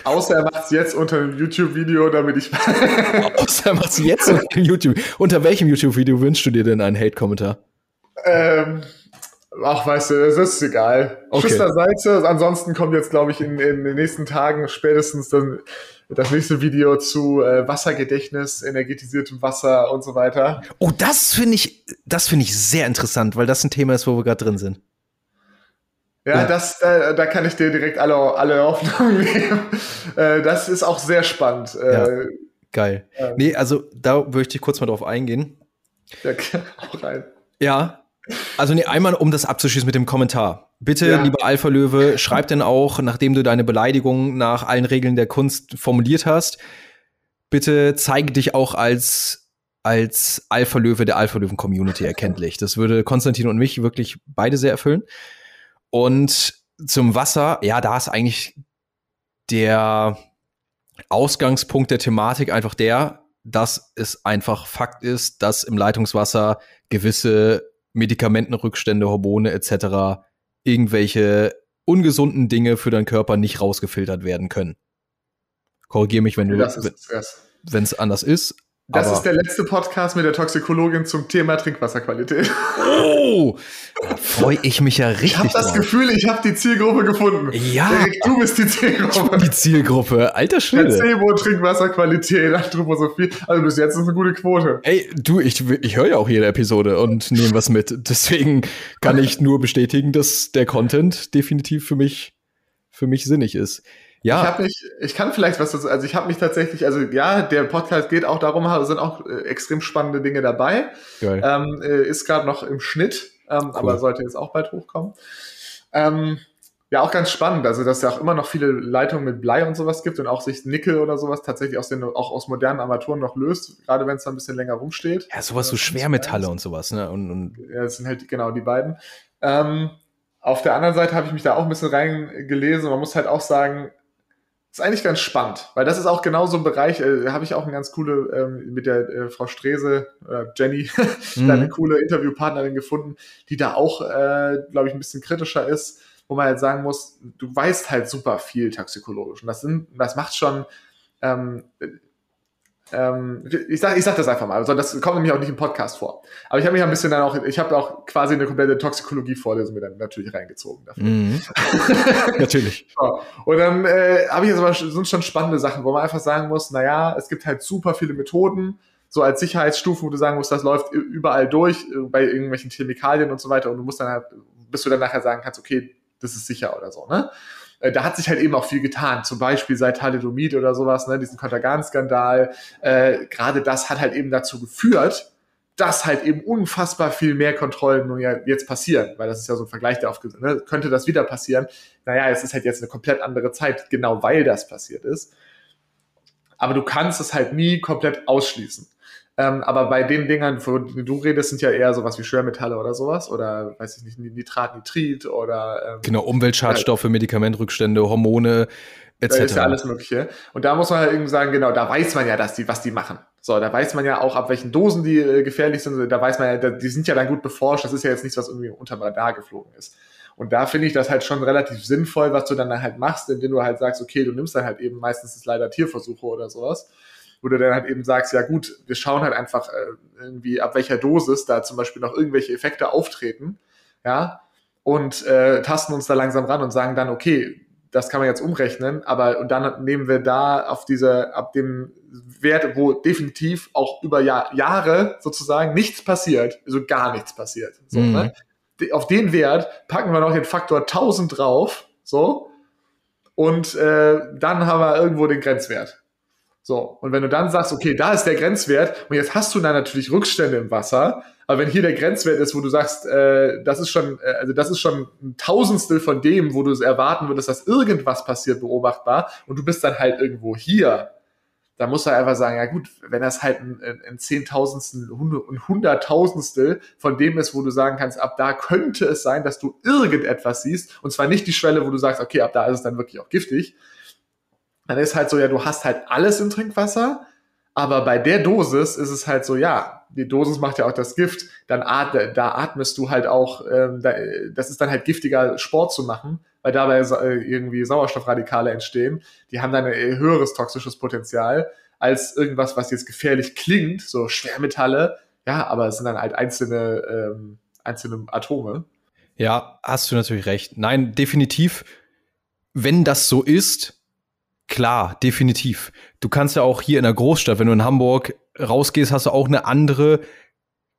Außer er macht es jetzt unter einem YouTube-Video, damit ich. Außer machst du jetzt unter YouTube. Unter welchem YouTube-Video wünschst du dir denn einen Hate-Kommentar? Ähm, ach, weißt du, das ist egal. Okay. Schüsslerseite. Ansonsten kommt jetzt, glaube ich, in, in den nächsten Tagen spätestens dann das nächste Video zu äh, Wassergedächtnis, energetisiertem Wasser und so weiter. Oh, das finde ich, das finde ich sehr interessant, weil das ein Thema ist, wo wir gerade drin sind. Ja, Ja. das, äh, da kann ich dir direkt alle, alle Hoffnung nehmen. Äh, das ist auch sehr spannend. Äh, Geil. Ähm. Nee, also da möchte ich kurz mal drauf eingehen. ja, auch rein. Ja. Also nee, einmal um das abzuschließen mit dem Kommentar. Bitte, Ja. lieber Alpha Löwe, schreib denn auch, nachdem du deine Beleidigung nach allen Regeln der Kunst formuliert hast, bitte zeige dich auch als als Alpha Löwe der Alpha Löwen Community erkenntlich. Das würde Konstantin und mich wirklich beide sehr erfüllen. Und zum Wasser, ja, da ist eigentlich der Ausgangspunkt der Thematik einfach der, dass es einfach Fakt ist, dass im Leitungswasser gewisse Medikamentenrückstände, Hormone etc. irgendwelche ungesunden Dinge für deinen Körper nicht rausgefiltert werden können. Korrigiere mich, wenn du wenn es anders ist. Das aber- ist der letzte Podcast mit der Toxikologin zum Thema Trinkwasserqualität. Oh, freue ich mich ja richtig Ich habe das drauf. Gefühl, ich habe die Zielgruppe gefunden. Ja. Erik, du bist die Zielgruppe. Die Zielgruppe, alter Schwede. Placebo, Trinkwasserqualität, Anthroposophie. Also bis jetzt ist eine gute Quote. Ey, du, ich, ich höre ja auch jede Episode und nehme was mit. Deswegen kann ich nur bestätigen, dass der Content definitiv für mich, für mich sinnig ist. Ich Ja, habe mich, ich kann vielleicht was dazu, also ich habe mich tatsächlich, also ja, der Podcast geht auch darum, da sind auch äh, extrem spannende Dinge dabei. geil. Ähm, äh, ist gerade noch im Schnitt, ähm, aber sollte jetzt auch bald hochkommen. Ähm, ja, auch ganz spannend, also dass es ja auch immer noch viele Leitungen mit Blei und sowas gibt und auch sich Nickel oder sowas tatsächlich aus den, auch aus modernen Armaturen noch löst, gerade wenn es da ein bisschen länger rumsteht. Ja, sowas so Äh, Schwermetalle und sowas, ne? Und, und Ja, das sind halt genau die beiden. Ähm, auf der anderen Seite habe ich mich da auch ein bisschen reingelesen man muss halt auch sagen, ist eigentlich ganz spannend, weil das ist auch genau so ein Bereich, äh, habe ich auch eine ganz coole ähm, mit der äh, Frau Strese, äh, Jenny, da eine Mhm. coole Interviewpartnerin gefunden, die da auch, äh, glaube ich, ein bisschen kritischer ist, wo man halt sagen muss, du weißt halt super viel toxikologisch und das, sind, das macht schon, ähm, ähm, ich sag, ich sag das einfach mal, also das kommt nämlich auch nicht im Podcast vor. Aber ich habe mich ein bisschen dann auch, ich habe auch quasi eine komplette Toxikologie-Vorlesung mir dann natürlich reingezogen dafür. Mhm. Natürlich. So. Und dann äh, habe ich jetzt aber sind schon spannende Sachen, wo man einfach sagen muss, naja, es gibt halt super viele Methoden, so als Sicherheitsstufen, wo du sagen musst, das läuft überall durch, äh, bei irgendwelchen Chemikalien und so weiter, und du musst dann halt, bis du dann nachher sagen kannst, okay, das ist sicher oder so, ne? Äh, Da hat sich halt eben auch viel getan, zum Beispiel seit Thalidomid oder sowas, ne, diesen Kontergan-Skandal. Äh, Gerade das hat halt eben dazu geführt, dass halt eben unfassbar viel mehr Kontrollen nun ja jetzt passieren, weil das ist ja so ein Vergleich, der aufgesetzt ne? Könnte das wieder passieren? Naja, es ist halt jetzt eine komplett andere Zeit, genau weil das passiert ist. Aber du kannst es halt nie komplett ausschließen. Ähm, aber bei den Dingern, von denen du redest, sind ja eher sowas wie Schwermetalle oder sowas oder weiß ich nicht, Nitrat, Nitrit oder ähm, Genau, Umweltschadstoffe, Medikamentrückstände, Hormone da ist ja etc. alles Mögliche. Und da muss man halt irgendwie sagen, genau, da weiß man ja, dass die, was die machen. So, da weiß man ja auch, ab welchen Dosen die äh, gefährlich sind. Da weiß man ja, die sind ja dann gut beforscht. Das ist ja jetzt nichts, was irgendwie unterm Radar geflogen ist. Und da finde ich das halt schon relativ sinnvoll, was du dann halt machst, indem du halt sagst, okay, du nimmst dann halt eben meistens ist leider Tierversuche oder sowas, wo du dann halt eben sagst, ja gut, wir schauen halt einfach äh, irgendwie, ab welcher Dosis da zum Beispiel noch irgendwelche Effekte auftreten, ja, und äh, tasten uns da langsam ran und sagen dann, okay, das kann man jetzt umrechnen, aber und dann nehmen wir da auf diese, ab dem Wert, wo definitiv auch über Jahr, Jahre sozusagen nichts passiert, also gar nichts passiert. So, Mhm. ne? Auf den Wert packen wir noch den Faktor 1000 drauf, so, und äh, dann haben wir irgendwo den Grenzwert. So, und wenn du dann sagst, okay, da ist der Grenzwert, und jetzt hast du dann natürlich Rückstände im Wasser, aber wenn hier der Grenzwert ist, wo du sagst, äh, das ist schon, äh, also das ist schon ein Tausendstel von dem, wo du es erwarten würdest, dass irgendwas passiert, beobachtbar, und du bist dann halt irgendwo hier, da muss er einfach sagen, ja gut, wenn das halt ein Zehntausendstel, ein Hunderttausendstel von dem ist, wo du sagen kannst, ab da könnte es sein, dass du irgendetwas siehst, und zwar nicht die Schwelle, wo du sagst, okay, ab da ist es dann wirklich auch giftig, dann ist halt so, ja, du hast halt alles im Trinkwasser, aber bei der Dosis ist es halt so, ja, die Dosis macht ja auch das Gift, dann at, da atmest du halt auch, ähm, da, das ist dann halt giftiger Sport zu machen, weil dabei äh, irgendwie Sauerstoffradikale entstehen. Die haben dann ein höheres toxisches Potenzial als irgendwas, was jetzt gefährlich klingt, so Schwermetalle. Ja, aber es sind dann halt einzelne, ähm, einzelne Atome. Ja, hast du natürlich recht. Nein, definitiv, wenn das so ist, Klar, definitiv. Du kannst ja auch hier in der Großstadt, wenn du in Hamburg rausgehst, hast du auch eine andere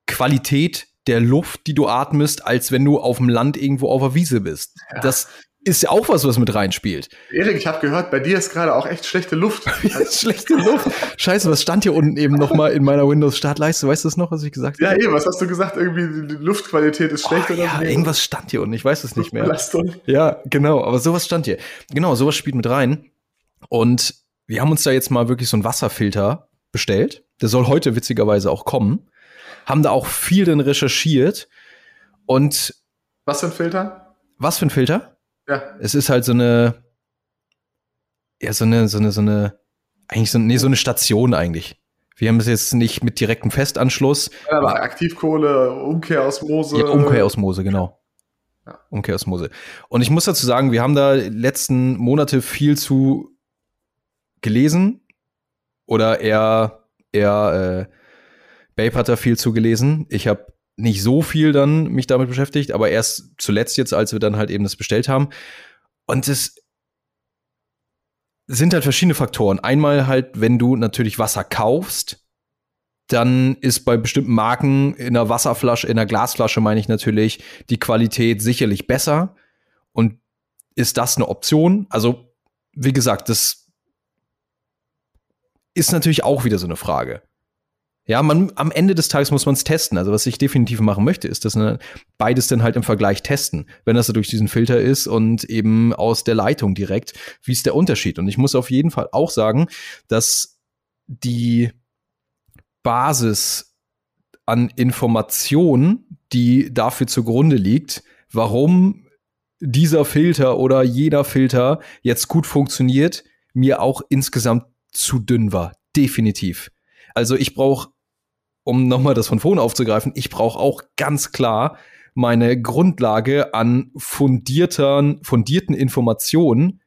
Qualität der Luft, die du atmest, als wenn du auf dem Land irgendwo auf der Wiese bist. Ja. Das ist ja auch was, was mit reinspielt. Erik, ich habe gehört, bei dir ist gerade auch echt schlechte Luft. schlechte Luft. Scheiße, was stand hier unten eben noch mal in meiner Windows-Startleiste? Weißt du das noch, was ich gesagt habe? Ja, eben, was hast du gesagt? Irgendwie die Luftqualität ist schlecht oh, oder Ja, irgendwas stand hier unten, ich weiß es nicht mehr. Ja, genau, aber sowas stand hier. Genau, sowas spielt mit rein. Und wir haben uns da jetzt mal wirklich so einen Wasserfilter bestellt. Der soll heute witzigerweise auch kommen. Haben da auch viel dann recherchiert. Und. Was für ein Filter? Was für ein Filter? Ja. Es ist halt so eine. Ja, so eine, so eine, so eine. Eigentlich so, nee, so eine Station eigentlich. Wir haben es jetzt nicht mit direktem Festanschluss. Ja, aber Aktivkohle, Umkehrosmose. Ja, Umkehrosmose, genau. Ja. Umkehrosmose. Und ich muss dazu sagen, wir haben da letzten Monate viel zu gelesen oder eher, eher äh, Babe hat da viel zu gelesen. Ich habe nicht so viel dann mich damit beschäftigt, aber erst zuletzt jetzt, als wir dann halt eben das bestellt haben. Und es sind halt verschiedene Faktoren. Einmal halt, wenn du natürlich Wasser kaufst, dann ist bei bestimmten Marken in einer Wasserflasche, in einer Glasflasche meine ich natürlich, die Qualität sicherlich besser. Und ist das eine Option? Also, wie gesagt, das ist natürlich auch wieder so eine Frage. Ja, man, am Ende des Tages muss man es testen. Also, was ich definitiv machen möchte, ist, dass ne, beides dann halt im Vergleich testen. Wenn das so durch diesen Filter ist und eben aus der Leitung direkt, wie ist der Unterschied? Und ich muss auf jeden Fall auch sagen, dass die Basis an Informationen, die dafür zugrunde liegt, warum dieser Filter oder jeder Filter jetzt gut funktioniert, mir auch insgesamt zu dünn war. Definitiv. Also ich brauche, um nochmal das von vorne aufzugreifen, ich brauche auch ganz klar meine Grundlage an fundierten, fundierten Informationen,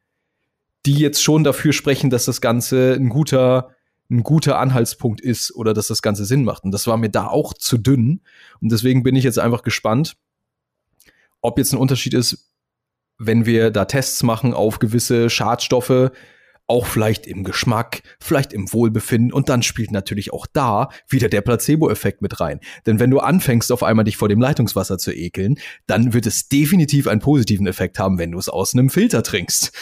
die jetzt schon dafür sprechen, dass das Ganze ein guter, ein guter Anhaltspunkt ist oder dass das Ganze Sinn macht. Und das war mir da auch zu dünn. Und deswegen bin ich jetzt einfach gespannt, ob jetzt ein Unterschied ist, wenn wir da Tests machen auf gewisse Schadstoffe, auch vielleicht im Geschmack, vielleicht im Wohlbefinden und dann spielt natürlich auch da wieder der Placebo-Effekt mit rein. Denn wenn du anfängst, auf einmal dich vor dem Leitungswasser zu ekeln, dann wird es definitiv einen positiven Effekt haben, wenn du es aus einem Filter trinkst.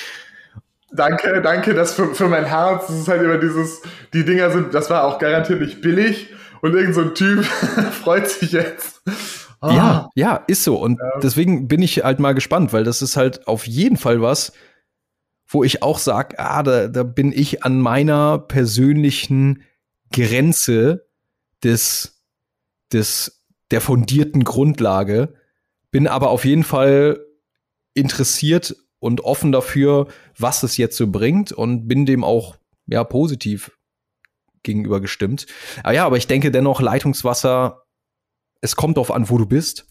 Danke, danke, das für, für mein Herz, das ist halt immer dieses, die Dinger sind, das war auch garantiert nicht billig und irgend so ein Typ freut sich jetzt. Oh. Ja, ja, ist so. Und ja. deswegen bin ich halt mal gespannt, weil das ist halt auf jeden Fall was, wo ich auch sage, ah, da, da bin ich an meiner persönlichen Grenze des, des, der fundierten Grundlage, bin aber auf jeden Fall interessiert und offen dafür, was es jetzt so bringt und bin dem auch ja positiv gegenüber gestimmt. Ah ja, aber ich denke dennoch Leitungswasser, es kommt darauf an, wo du bist.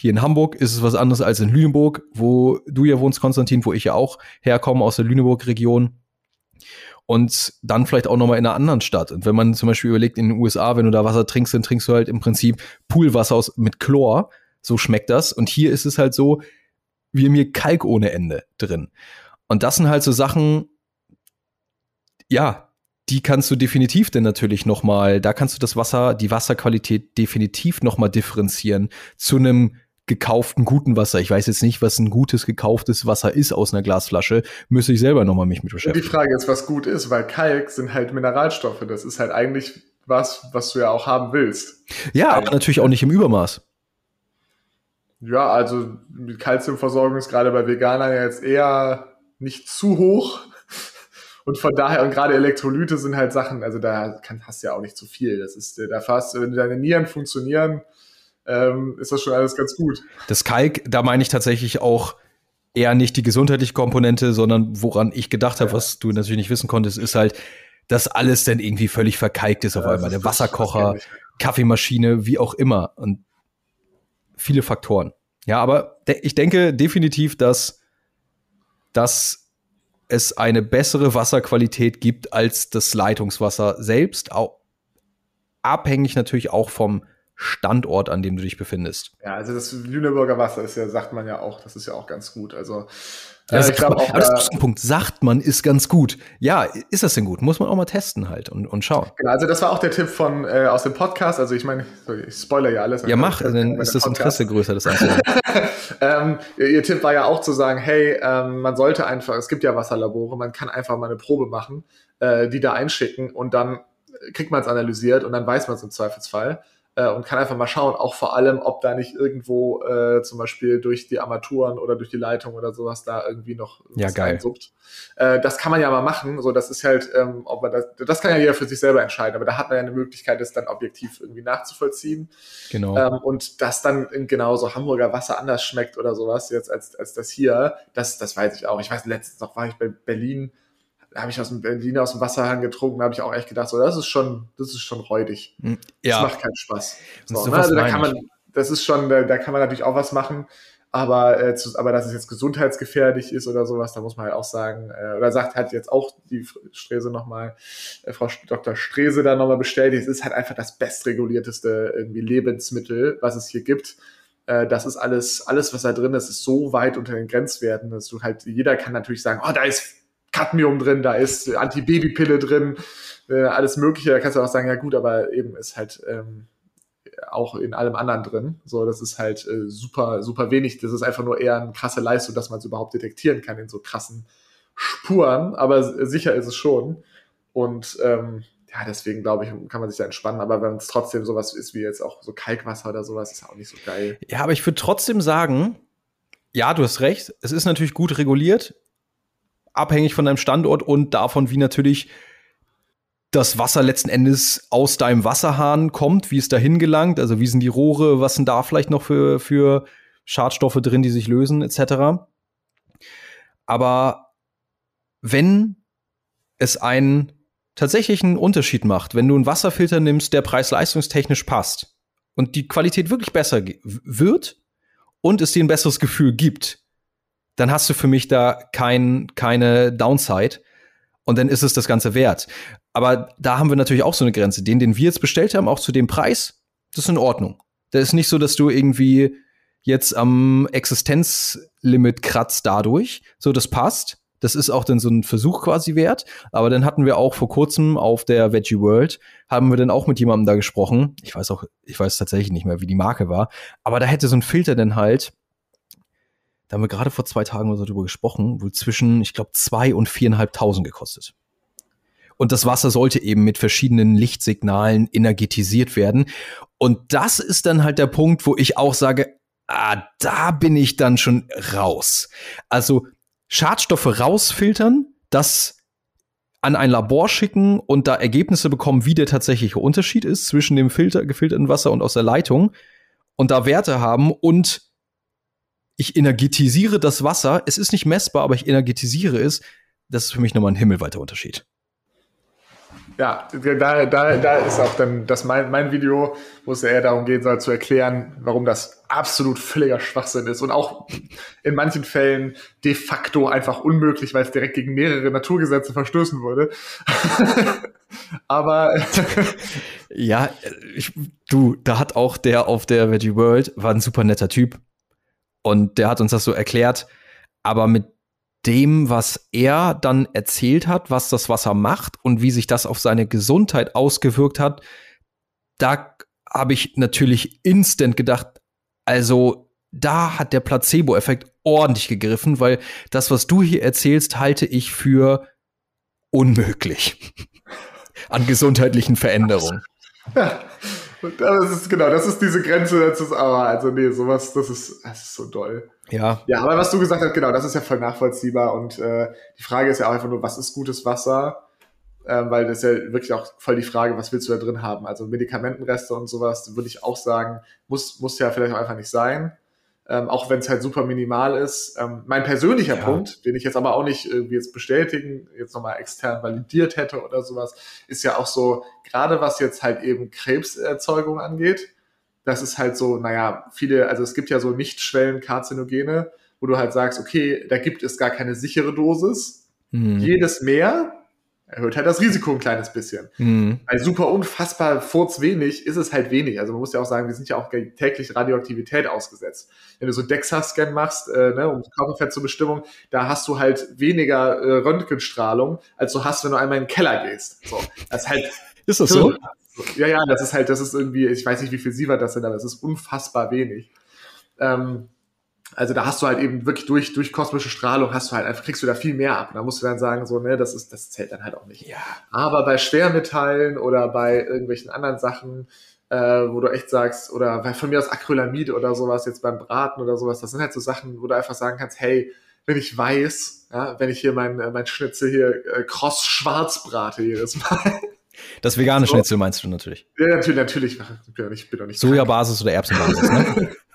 Hier in Hamburg ist es was anderes als in Lüneburg, wo du ja wohnst, Konstantin, wo ich ja auch herkomme aus der Lüneburg-Region. Und dann vielleicht auch noch mal in einer anderen Stadt. Und wenn man zum Beispiel überlegt, in den USA, wenn du da Wasser trinkst, dann trinkst du halt im Prinzip Poolwasser aus, mit Chlor. So schmeckt das. Und hier ist es halt so, wie mir Kalk ohne Ende drin. Und das sind halt so Sachen, ja, die kannst du definitiv denn natürlich noch mal, da kannst du das Wasser, die Wasserqualität definitiv noch mal differenzieren zu einem gekauften guten Wasser. Ich weiß jetzt nicht, was ein gutes gekauftes Wasser ist aus einer Glasflasche. Müsste ich selber nochmal mich mit beschäftigen. Die Frage ist, was gut ist, weil Kalk sind halt Mineralstoffe. Das ist halt eigentlich was, was du ja auch haben willst. Ja, aber natürlich auch nicht im Übermaß. Ja, also die Kalziumversorgung ist gerade bei Veganern ja jetzt eher nicht zu hoch. Und von daher, und gerade Elektrolyte sind halt Sachen, also da kann, hast du ja auch nicht zu viel. Das ist, da fast, wenn deine Nieren funktionieren, ähm, ist das schon alles ganz gut. Das Kalk, da meine ich tatsächlich auch eher nicht die gesundheitliche Komponente, sondern woran ich gedacht habe, ja. was du natürlich nicht wissen konntest, ist halt, dass alles dann irgendwie völlig verkalkt ist ja, auf einmal. Der Wasserkocher, Kaffeemaschine, wie auch immer. Und viele Faktoren. Ja, aber de ich denke definitiv, dass, dass es eine bessere Wasserqualität gibt als das Leitungswasser selbst. Auch abhängig natürlich auch vom Standort, an dem du dich befindest. Ja, also das Lüneburger Wasser ist ja, sagt man ja auch, das ist ja auch ganz gut. Also ja, äh, ich glaube auch. Aber das ist ein Punkt. Sagt man, ist ganz gut. Ja, ist das denn gut? Muss man auch mal testen halt und, und schauen. Genau, also das war auch der Tipp von äh, aus dem Podcast. Also ich meine, ich spoiler ja alles. Ja, mach, dann ist das Interesse größer, das ähm, Ihr Tipp war ja auch zu sagen, hey, ähm, man sollte einfach, es gibt ja Wasserlabore, man kann einfach mal eine Probe machen, äh, die da einschicken und dann kriegt man es analysiert und dann weiß man es im Zweifelsfall äh, und kann einfach mal schauen, auch vor allem, ob da nicht irgendwo äh, zum Beispiel durch die Armaturen oder durch die Leitung oder sowas da irgendwie noch ja, geil. Einsuppt. Äh, das kann man ja mal machen. So, das ist halt, ähm, ob man das, das kann ja jeder für sich selber entscheiden, aber da hat man ja eine Möglichkeit, das dann objektiv irgendwie nachzuvollziehen. Genau. Ähm, und dass dann genauso Hamburger Wasser anders schmeckt oder sowas jetzt als, als das hier, das, das weiß ich auch. Ich weiß, letztens noch war ich bei Berlin habe ich aus dem Berlin aus dem Wasserhahn getrunken, da habe ich auch echt gedacht, so, das ist schon, das ist schon räudig. Hm, ja. Das macht keinen Spaß. So, ne? Also da kann man, das ist schon, da, da, kann man natürlich auch was machen, aber, äh, zu, aber dass es jetzt gesundheitsgefährlich ist oder sowas, da muss man halt auch sagen, äh, oder sagt halt jetzt auch die Strese nochmal, äh, Frau Dr. Strese da nochmal bestellt, es ist halt einfach das bestregulierteste irgendwie Lebensmittel, was es hier gibt äh, das ist alles, alles, was da drin ist, ist so weit unter den Grenzwerten, dass du halt, jeder kann natürlich sagen, oh, da ist Cadmium drin, da ist Antibabypille drin, äh, alles Mögliche. Da kannst du auch sagen, ja gut, aber eben ist halt ähm, auch in allem anderen drin. So, das ist halt äh, super, super wenig. Das ist einfach nur eher eine krasse Leistung, dass man es überhaupt detektieren kann in so krassen Spuren. Aber sicher ist es schon. Und ähm, ja, deswegen glaube ich, kann man sich da entspannen. Aber wenn es trotzdem sowas ist wie jetzt auch so Kalkwasser oder sowas, ist auch nicht so geil. Ja, aber ich würde trotzdem sagen, ja, du hast recht. Es ist natürlich gut reguliert abhängig von deinem Standort und davon, wie natürlich das Wasser letzten Endes aus deinem Wasserhahn kommt, wie es dahin gelangt, also wie sind die Rohre, was sind da vielleicht noch für, für Schadstoffe drin, die sich lösen, etc. Aber wenn es einen tatsächlichen Unterschied macht, wenn du einen Wasserfilter nimmst, der preis-leistungstechnisch passt und die Qualität wirklich besser wird und es dir ein besseres Gefühl gibt, dann hast du für mich da kein, keine Downside. Und dann ist es das Ganze wert. Aber da haben wir natürlich auch so eine Grenze. Den, den wir jetzt bestellt haben, auch zu dem Preis, das ist in Ordnung. Das ist nicht so, dass du irgendwie jetzt am Existenzlimit kratzt dadurch. So, das passt. Das ist auch dann so ein Versuch quasi wert. Aber dann hatten wir auch vor kurzem auf der Veggie World, haben wir dann auch mit jemandem da gesprochen. Ich weiß auch, ich weiß tatsächlich nicht mehr, wie die Marke war. Aber da hätte so ein Filter dann halt da haben wir gerade vor zwei Tagen oder so drüber gesprochen, wohl zwischen, ich glaube, zwei und viereinhalbtausend gekostet. Und das Wasser sollte eben mit verschiedenen Lichtsignalen energetisiert werden. Und das ist dann halt der Punkt, wo ich auch sage, ah, da bin ich dann schon raus. Also Schadstoffe rausfiltern, das an ein Labor schicken und da Ergebnisse bekommen, wie der tatsächliche Unterschied ist zwischen dem Filter, gefilterten Wasser und aus der Leitung und da Werte haben und ich energetisiere das Wasser. Es ist nicht messbar, aber ich energetisiere es. Das ist für mich nochmal ein himmelweiter Unterschied. Ja, da, da, da ist auch dann das mein, mein Video, wo es eher darum gehen soll, zu erklären, warum das absolut völliger Schwachsinn ist und auch in manchen Fällen de facto einfach unmöglich, weil es direkt gegen mehrere Naturgesetze verstößen würde. Aber ja, ich, du, da hat auch der auf der Veggie World war ein super netter Typ. Und der hat uns das so erklärt. Aber mit dem, was er dann erzählt hat, was das Wasser macht und wie sich das auf seine Gesundheit ausgewirkt hat, da habe ich natürlich instant gedacht, also da hat der Placebo-Effekt ordentlich gegriffen, weil das, was du hier erzählst, halte ich für unmöglich an gesundheitlichen Veränderungen. Ja, das ist genau, das ist diese Grenze, das ist aber, also nee, sowas, das ist, das ist so doll. Ja. Ja, aber was du gesagt hast, genau, das ist ja voll nachvollziehbar und äh, die Frage ist ja auch einfach nur, was ist gutes Wasser? Ähm, weil das ist ja wirklich auch voll die Frage, was willst du da drin haben? Also Medikamentenreste und sowas, würde ich auch sagen, muss, muss ja vielleicht auch einfach nicht sein ähm, auch wenn es halt super minimal ist. Ähm, mein persönlicher ja. Punkt, den ich jetzt aber auch nicht irgendwie jetzt bestätigen, jetzt nochmal extern validiert hätte oder sowas, ist ja auch so, gerade was jetzt halt eben Krebserzeugung angeht, das ist halt so, naja, viele, also es gibt ja so Nichtschwellen-Karzinogene, wo du halt sagst, okay, da gibt es gar keine sichere Dosis. Mhm. Jedes mehr erhöht halt das Risiko ein kleines bisschen. Mhm. Weil super unfassbar furzwenig ist es halt wenig. Also man muss ja auch sagen, wir sind ja auch täglich Radioaktivität ausgesetzt. Wenn du so DEXA-Scan machst, äh, ne, um Körperfett zur Bestimmung, da hast du halt weniger äh, Röntgenstrahlung, als du hast, wenn du einmal in den Keller gehst. So, das ist halt. ist das so? Ja, ja, das ist halt, das ist irgendwie, ich weiß nicht, wie viel Sievert das sind, aber es ist unfassbar wenig. Ähm, also da hast du halt eben wirklich durch, durch kosmische Strahlung hast du halt einfach, kriegst du da viel mehr ab. Und da musst du dann sagen, so, ne, das ist, das zählt dann halt auch nicht. Ja. Aber bei Schwermetallen oder bei irgendwelchen anderen Sachen, äh, wo du echt sagst, oder bei, von mir aus Acrylamid oder sowas, jetzt beim Braten oder sowas, das sind halt so Sachen, wo du einfach sagen kannst, hey, wenn ich weiß, ja, wenn ich hier mein, äh, mein Schnitzel hier äh, kross schwarz brate jedes Mal. Das vegane so. Schnitzel meinst du natürlich. Ja, natürlich, natürlich. Ich bin doch nicht, bin doch nicht Sojabasis oder Erbsenbasis, ne?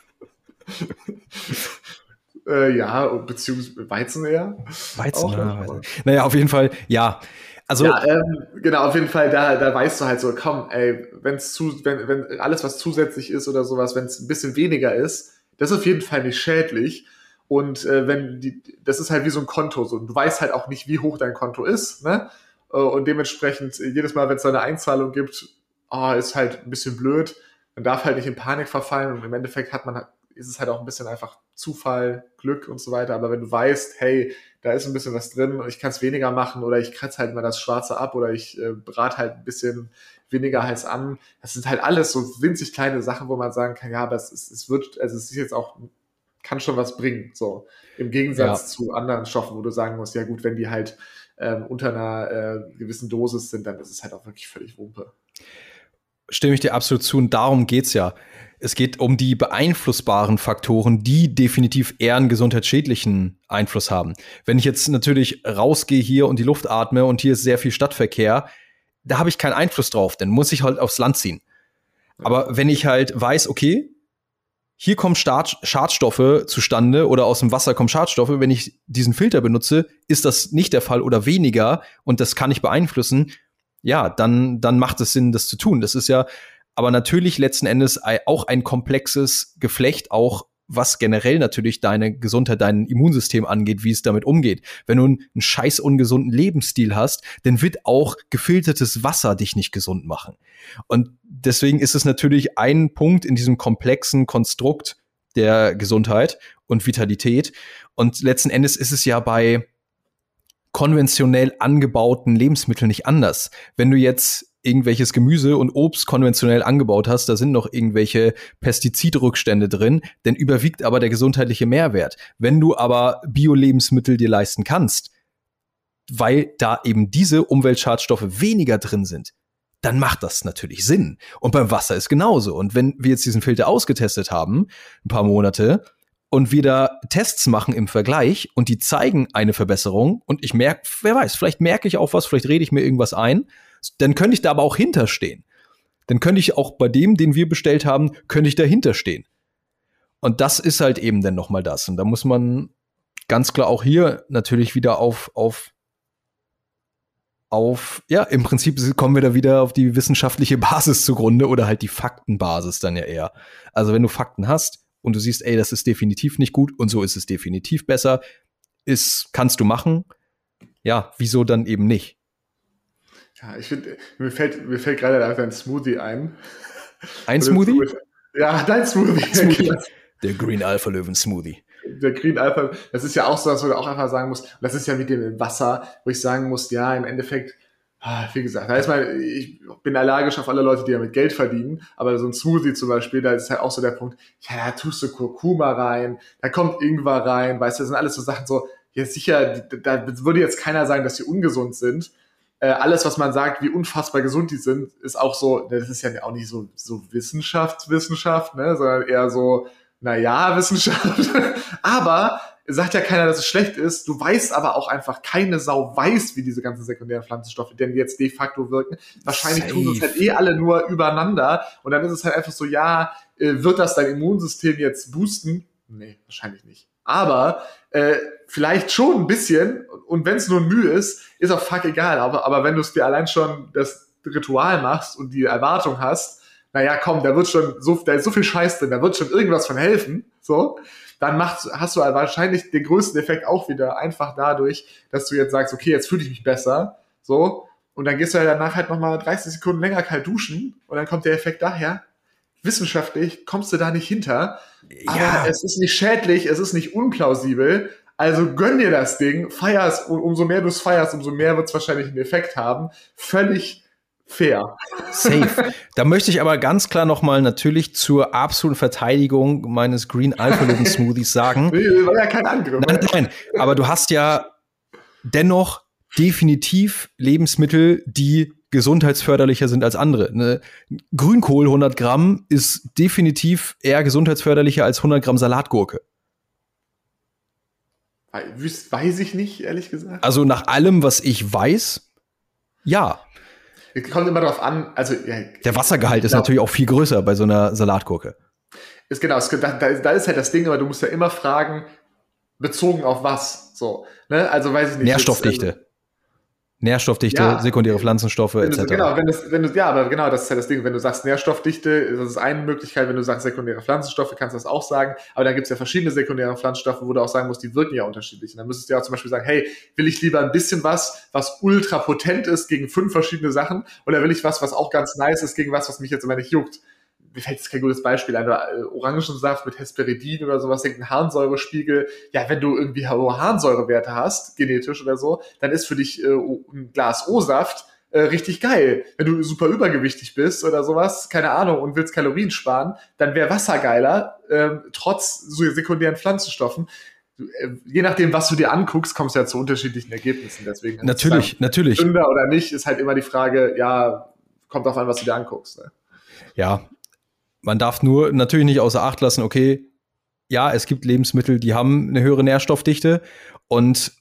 äh, ja, beziehungsweise Weizen eher. Weizen, ja, Weizen. Naja, auf jeden Fall, ja. Also, ja, ähm, genau, auf jeden Fall, da, da weißt du halt so, komm, ey, wenn's zu, wenn, wenn alles, was zusätzlich ist oder sowas, wenn es ein bisschen weniger ist, das ist auf jeden Fall nicht schädlich. Und äh, wenn die, das ist halt wie so ein Konto, so. du weißt halt auch nicht, wie hoch dein Konto ist, ne? Äh, und dementsprechend, jedes Mal, wenn es da eine Einzahlung gibt, oh, ist halt ein bisschen blöd. Man darf halt nicht in Panik verfallen und im Endeffekt hat man ist es halt auch ein bisschen einfach Zufall, Glück und so weiter. Aber wenn du weißt, hey, da ist ein bisschen was drin und ich kann es weniger machen oder ich kratze halt mal das Schwarze ab oder ich äh, brate halt ein bisschen weniger heiß an. Das sind halt alles so winzig kleine Sachen, wo man sagen kann, ja, aber es, es, es wird, also es ist jetzt auch, kann schon was bringen. So im Gegensatz ja. zu anderen Stoffen, wo du sagen musst, ja gut, wenn die halt ähm, unter einer äh, gewissen Dosis sind, dann ist es halt auch wirklich völlig Wumpe. Stimme ich dir absolut zu und darum geht's ja. Es geht um die beeinflussbaren Faktoren, die definitiv eher einen gesundheitsschädlichen Einfluss haben. Wenn ich jetzt natürlich rausgehe hier und die Luft atme und hier ist sehr viel Stadtverkehr, da habe ich keinen Einfluss drauf, dann muss ich halt aufs Land ziehen. Aber wenn ich halt weiß, okay, hier kommen Schadstoffe zustande oder aus dem Wasser kommen Schadstoffe, wenn ich diesen Filter benutze, ist das nicht der Fall oder weniger und das kann ich beeinflussen, ja, dann, dann macht es Sinn, das zu tun. Das ist ja aber natürlich letzten Endes auch ein komplexes Geflecht, auch was generell natürlich deine Gesundheit, dein Immunsystem angeht, wie es damit umgeht. Wenn du einen scheiß ungesunden Lebensstil hast, dann wird auch gefiltertes Wasser dich nicht gesund machen. Und deswegen ist es natürlich ein Punkt in diesem komplexen Konstrukt der Gesundheit und Vitalität. Und letzten Endes ist es ja bei konventionell angebauten Lebensmitteln nicht anders. Wenn du jetzt irgendwelches Gemüse und Obst konventionell angebaut hast, da sind noch irgendwelche Pestizidrückstände drin, denn überwiegt aber der gesundheitliche Mehrwert. Wenn du aber Bio-Lebensmittel dir leisten kannst, weil da eben diese Umweltschadstoffe weniger drin sind, dann macht das natürlich Sinn. Und beim Wasser ist genauso. Und wenn wir jetzt diesen Filter ausgetestet haben, ein paar Monate, und wir da Tests machen im Vergleich und die zeigen eine Verbesserung und ich merke, wer weiß, vielleicht merke ich auch was, vielleicht rede ich mir irgendwas ein dann könnte ich da aber auch hinterstehen. Dann könnte ich auch bei dem, den wir bestellt haben, könnte ich dahinter stehen. Und das ist halt eben dann nochmal das. Und da muss man ganz klar auch hier natürlich wieder auf, auf, auf, ja, im Prinzip kommen wir da wieder auf die wissenschaftliche Basis zugrunde oder halt die Faktenbasis dann ja eher. Also wenn du Fakten hast und du siehst, ey, das ist definitiv nicht gut und so ist es definitiv besser, ist, kannst du machen. Ja, wieso dann eben nicht? Ja, ich finde, mir fällt, mir fällt gerade einfach ein Smoothie ein. Ein Smoothie? Ja, dein Smoothie. Smoothie. Der Green Alpha Löwen Smoothie. Der Green Alpha, das ist ja auch so, dass du auch einfach sagen musst, das ist ja wie dem Wasser, wo ich sagen muss, ja, im Endeffekt, ah, wie gesagt, da ist mal, ich bin allergisch auf alle Leute, die damit Geld verdienen, aber so ein Smoothie zum Beispiel, da ist halt auch so der Punkt, ja, da tust du Kurkuma rein, da kommt Ingwer rein, weißt du, das sind alles so Sachen so, ja sicher, da würde jetzt keiner sagen, dass die ungesund sind, äh, alles, was man sagt, wie unfassbar gesund die sind, ist auch so, ne, das ist ja auch nicht so, so Wissenschaftswissenschaft, ne, sondern eher so, naja, Wissenschaft. aber sagt ja keiner, dass es schlecht ist. Du weißt aber auch einfach, keine Sau weiß, wie diese ganzen sekundären Pflanzenstoffe denn jetzt de facto wirken. Wahrscheinlich Safe. tun es halt eh alle nur übereinander. Und dann ist es halt einfach so, ja, äh, wird das dein Immunsystem jetzt boosten? Nee, wahrscheinlich nicht. Aber äh, vielleicht schon ein bisschen. Und wenn es nur ein Mühe ist, ist auch fuck egal. Aber, aber wenn du es dir allein schon das Ritual machst und die Erwartung hast, naja, komm, da wird schon so, da ist so viel Scheiß drin, da wird schon irgendwas von helfen, so, dann machst, hast du wahrscheinlich den größten Effekt auch wieder einfach dadurch, dass du jetzt sagst, okay, jetzt fühle ich mich besser, so, und dann gehst du ja danach halt nochmal 30 Sekunden länger kalt duschen und dann kommt der Effekt daher. Wissenschaftlich kommst du da nicht hinter, aber ja. es ist nicht schädlich, es ist nicht unplausibel, also gönn dir das Ding, feierst, und umso mehr du es feierst, umso mehr wird es wahrscheinlich einen Effekt haben. Völlig fair. Safe. Da möchte ich aber ganz klar nochmal natürlich zur absoluten Verteidigung meines Green Alpha Living Smoothies sagen. War ja kein Angriff. Nein, nein, aber du hast ja dennoch definitiv Lebensmittel, die gesundheitsförderlicher sind als andere. Ne? Grünkohl 100 Gramm ist definitiv eher gesundheitsförderlicher als 100 Gramm Salatgurke. Weiß ich nicht, ehrlich gesagt. Also nach allem, was ich weiß, ja. Es kommt immer darauf an, also ja, der Wassergehalt ist genau. natürlich auch viel größer bei so einer Salatgurke. Ist genau, ist, da, da, ist halt das Ding, aber du musst ja immer fragen, bezogen auf was. So, ne? Also weiß ich nicht. Nährstoffdichte. Jetzt, ähm, Nährstoffdichte, ja, sekundäre Pflanzenstoffe etc. Du, genau, wenn das, wenn du, ja, aber genau, das ist ja das Ding. Wenn du sagst Nährstoffdichte, das ist eine Möglichkeit. Wenn du sagst sekundäre Pflanzenstoffe, kannst du das auch sagen. Aber dann gibt es ja verschiedene sekundäre Pflanzenstoffe, wo du auch sagen musst, die wirken ja unterschiedlich. Und dann müsstest du ja auch zum Beispiel sagen, hey, will ich lieber ein bisschen was, was ultra potent ist gegen fünf verschiedene Sachen, oder will ich was, was auch ganz nice ist gegen was, was mich jetzt immer nicht juckt? Mir fällt jetzt kein gutes Beispiel ein, äh, Orangensaft mit Hesperidin oder sowas, irgendein Harnsäurespiegel. Ja, wenn du irgendwie hohe Harnsäurewerte hast, genetisch oder so, dann ist für dich äh, ein Glas O-Saft äh, richtig geil. Wenn du super übergewichtig bist oder sowas, keine Ahnung, und willst Kalorien sparen, dann wäre Wasser geiler, äh, trotz so sekundären Pflanzenstoffen äh, je nachdem, was du dir anguckst, kommst du ja zu unterschiedlichen Ergebnissen. Deswegen natürlich, sagen, natürlich. Sünder oder nicht, ist halt immer die Frage, ja, kommt auf an, was du dir anguckst. Ne? Ja, man darf nur natürlich nicht außer Acht lassen, okay, ja, es gibt Lebensmittel, die haben eine höhere Nährstoffdichte und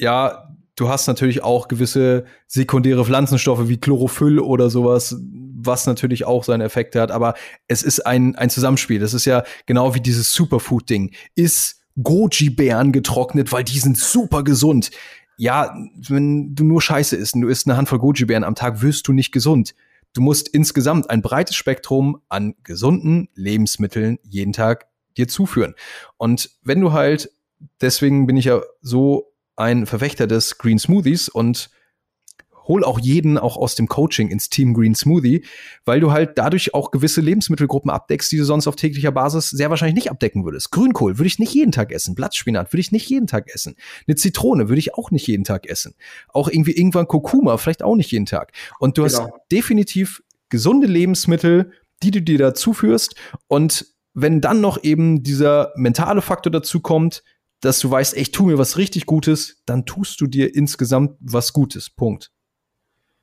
ja, du hast natürlich auch gewisse sekundäre Pflanzenstoffe wie Chlorophyll oder sowas, was natürlich auch seine Effekte hat, aber es ist ein, ein Zusammenspiel. Das ist ja genau wie dieses Superfood-Ding. Ist Goji-Beeren getrocknet, weil die sind super gesund. Ja, wenn du nur Scheiße isst und du isst eine Handvoll Goji-Beeren am Tag, wirst du nicht gesund. Du musst insgesamt ein breites Spektrum an gesunden Lebensmitteln jeden Tag dir zuführen. Und wenn du halt, deswegen bin ich ja so ein Verfechter des Green Smoothies und hol auch jeden auch aus dem Coaching ins Team Green Smoothie, weil du halt dadurch auch gewisse Lebensmittelgruppen abdeckst, die du sonst auf täglicher Basis sehr wahrscheinlich nicht abdecken würdest. Grünkohl würde ich nicht jeden Tag essen, Blattspinat würde ich nicht jeden Tag essen, eine Zitrone würde ich auch nicht jeden Tag essen, auch irgendwie irgendwann Kurkuma vielleicht auch nicht jeden Tag. Und du genau. hast definitiv gesunde Lebensmittel, die du dir dazu führst und wenn dann noch eben dieser mentale Faktor dazu kommt, dass du weißt, ich tu mir was richtig Gutes, dann tust du dir insgesamt was Gutes. Punkt.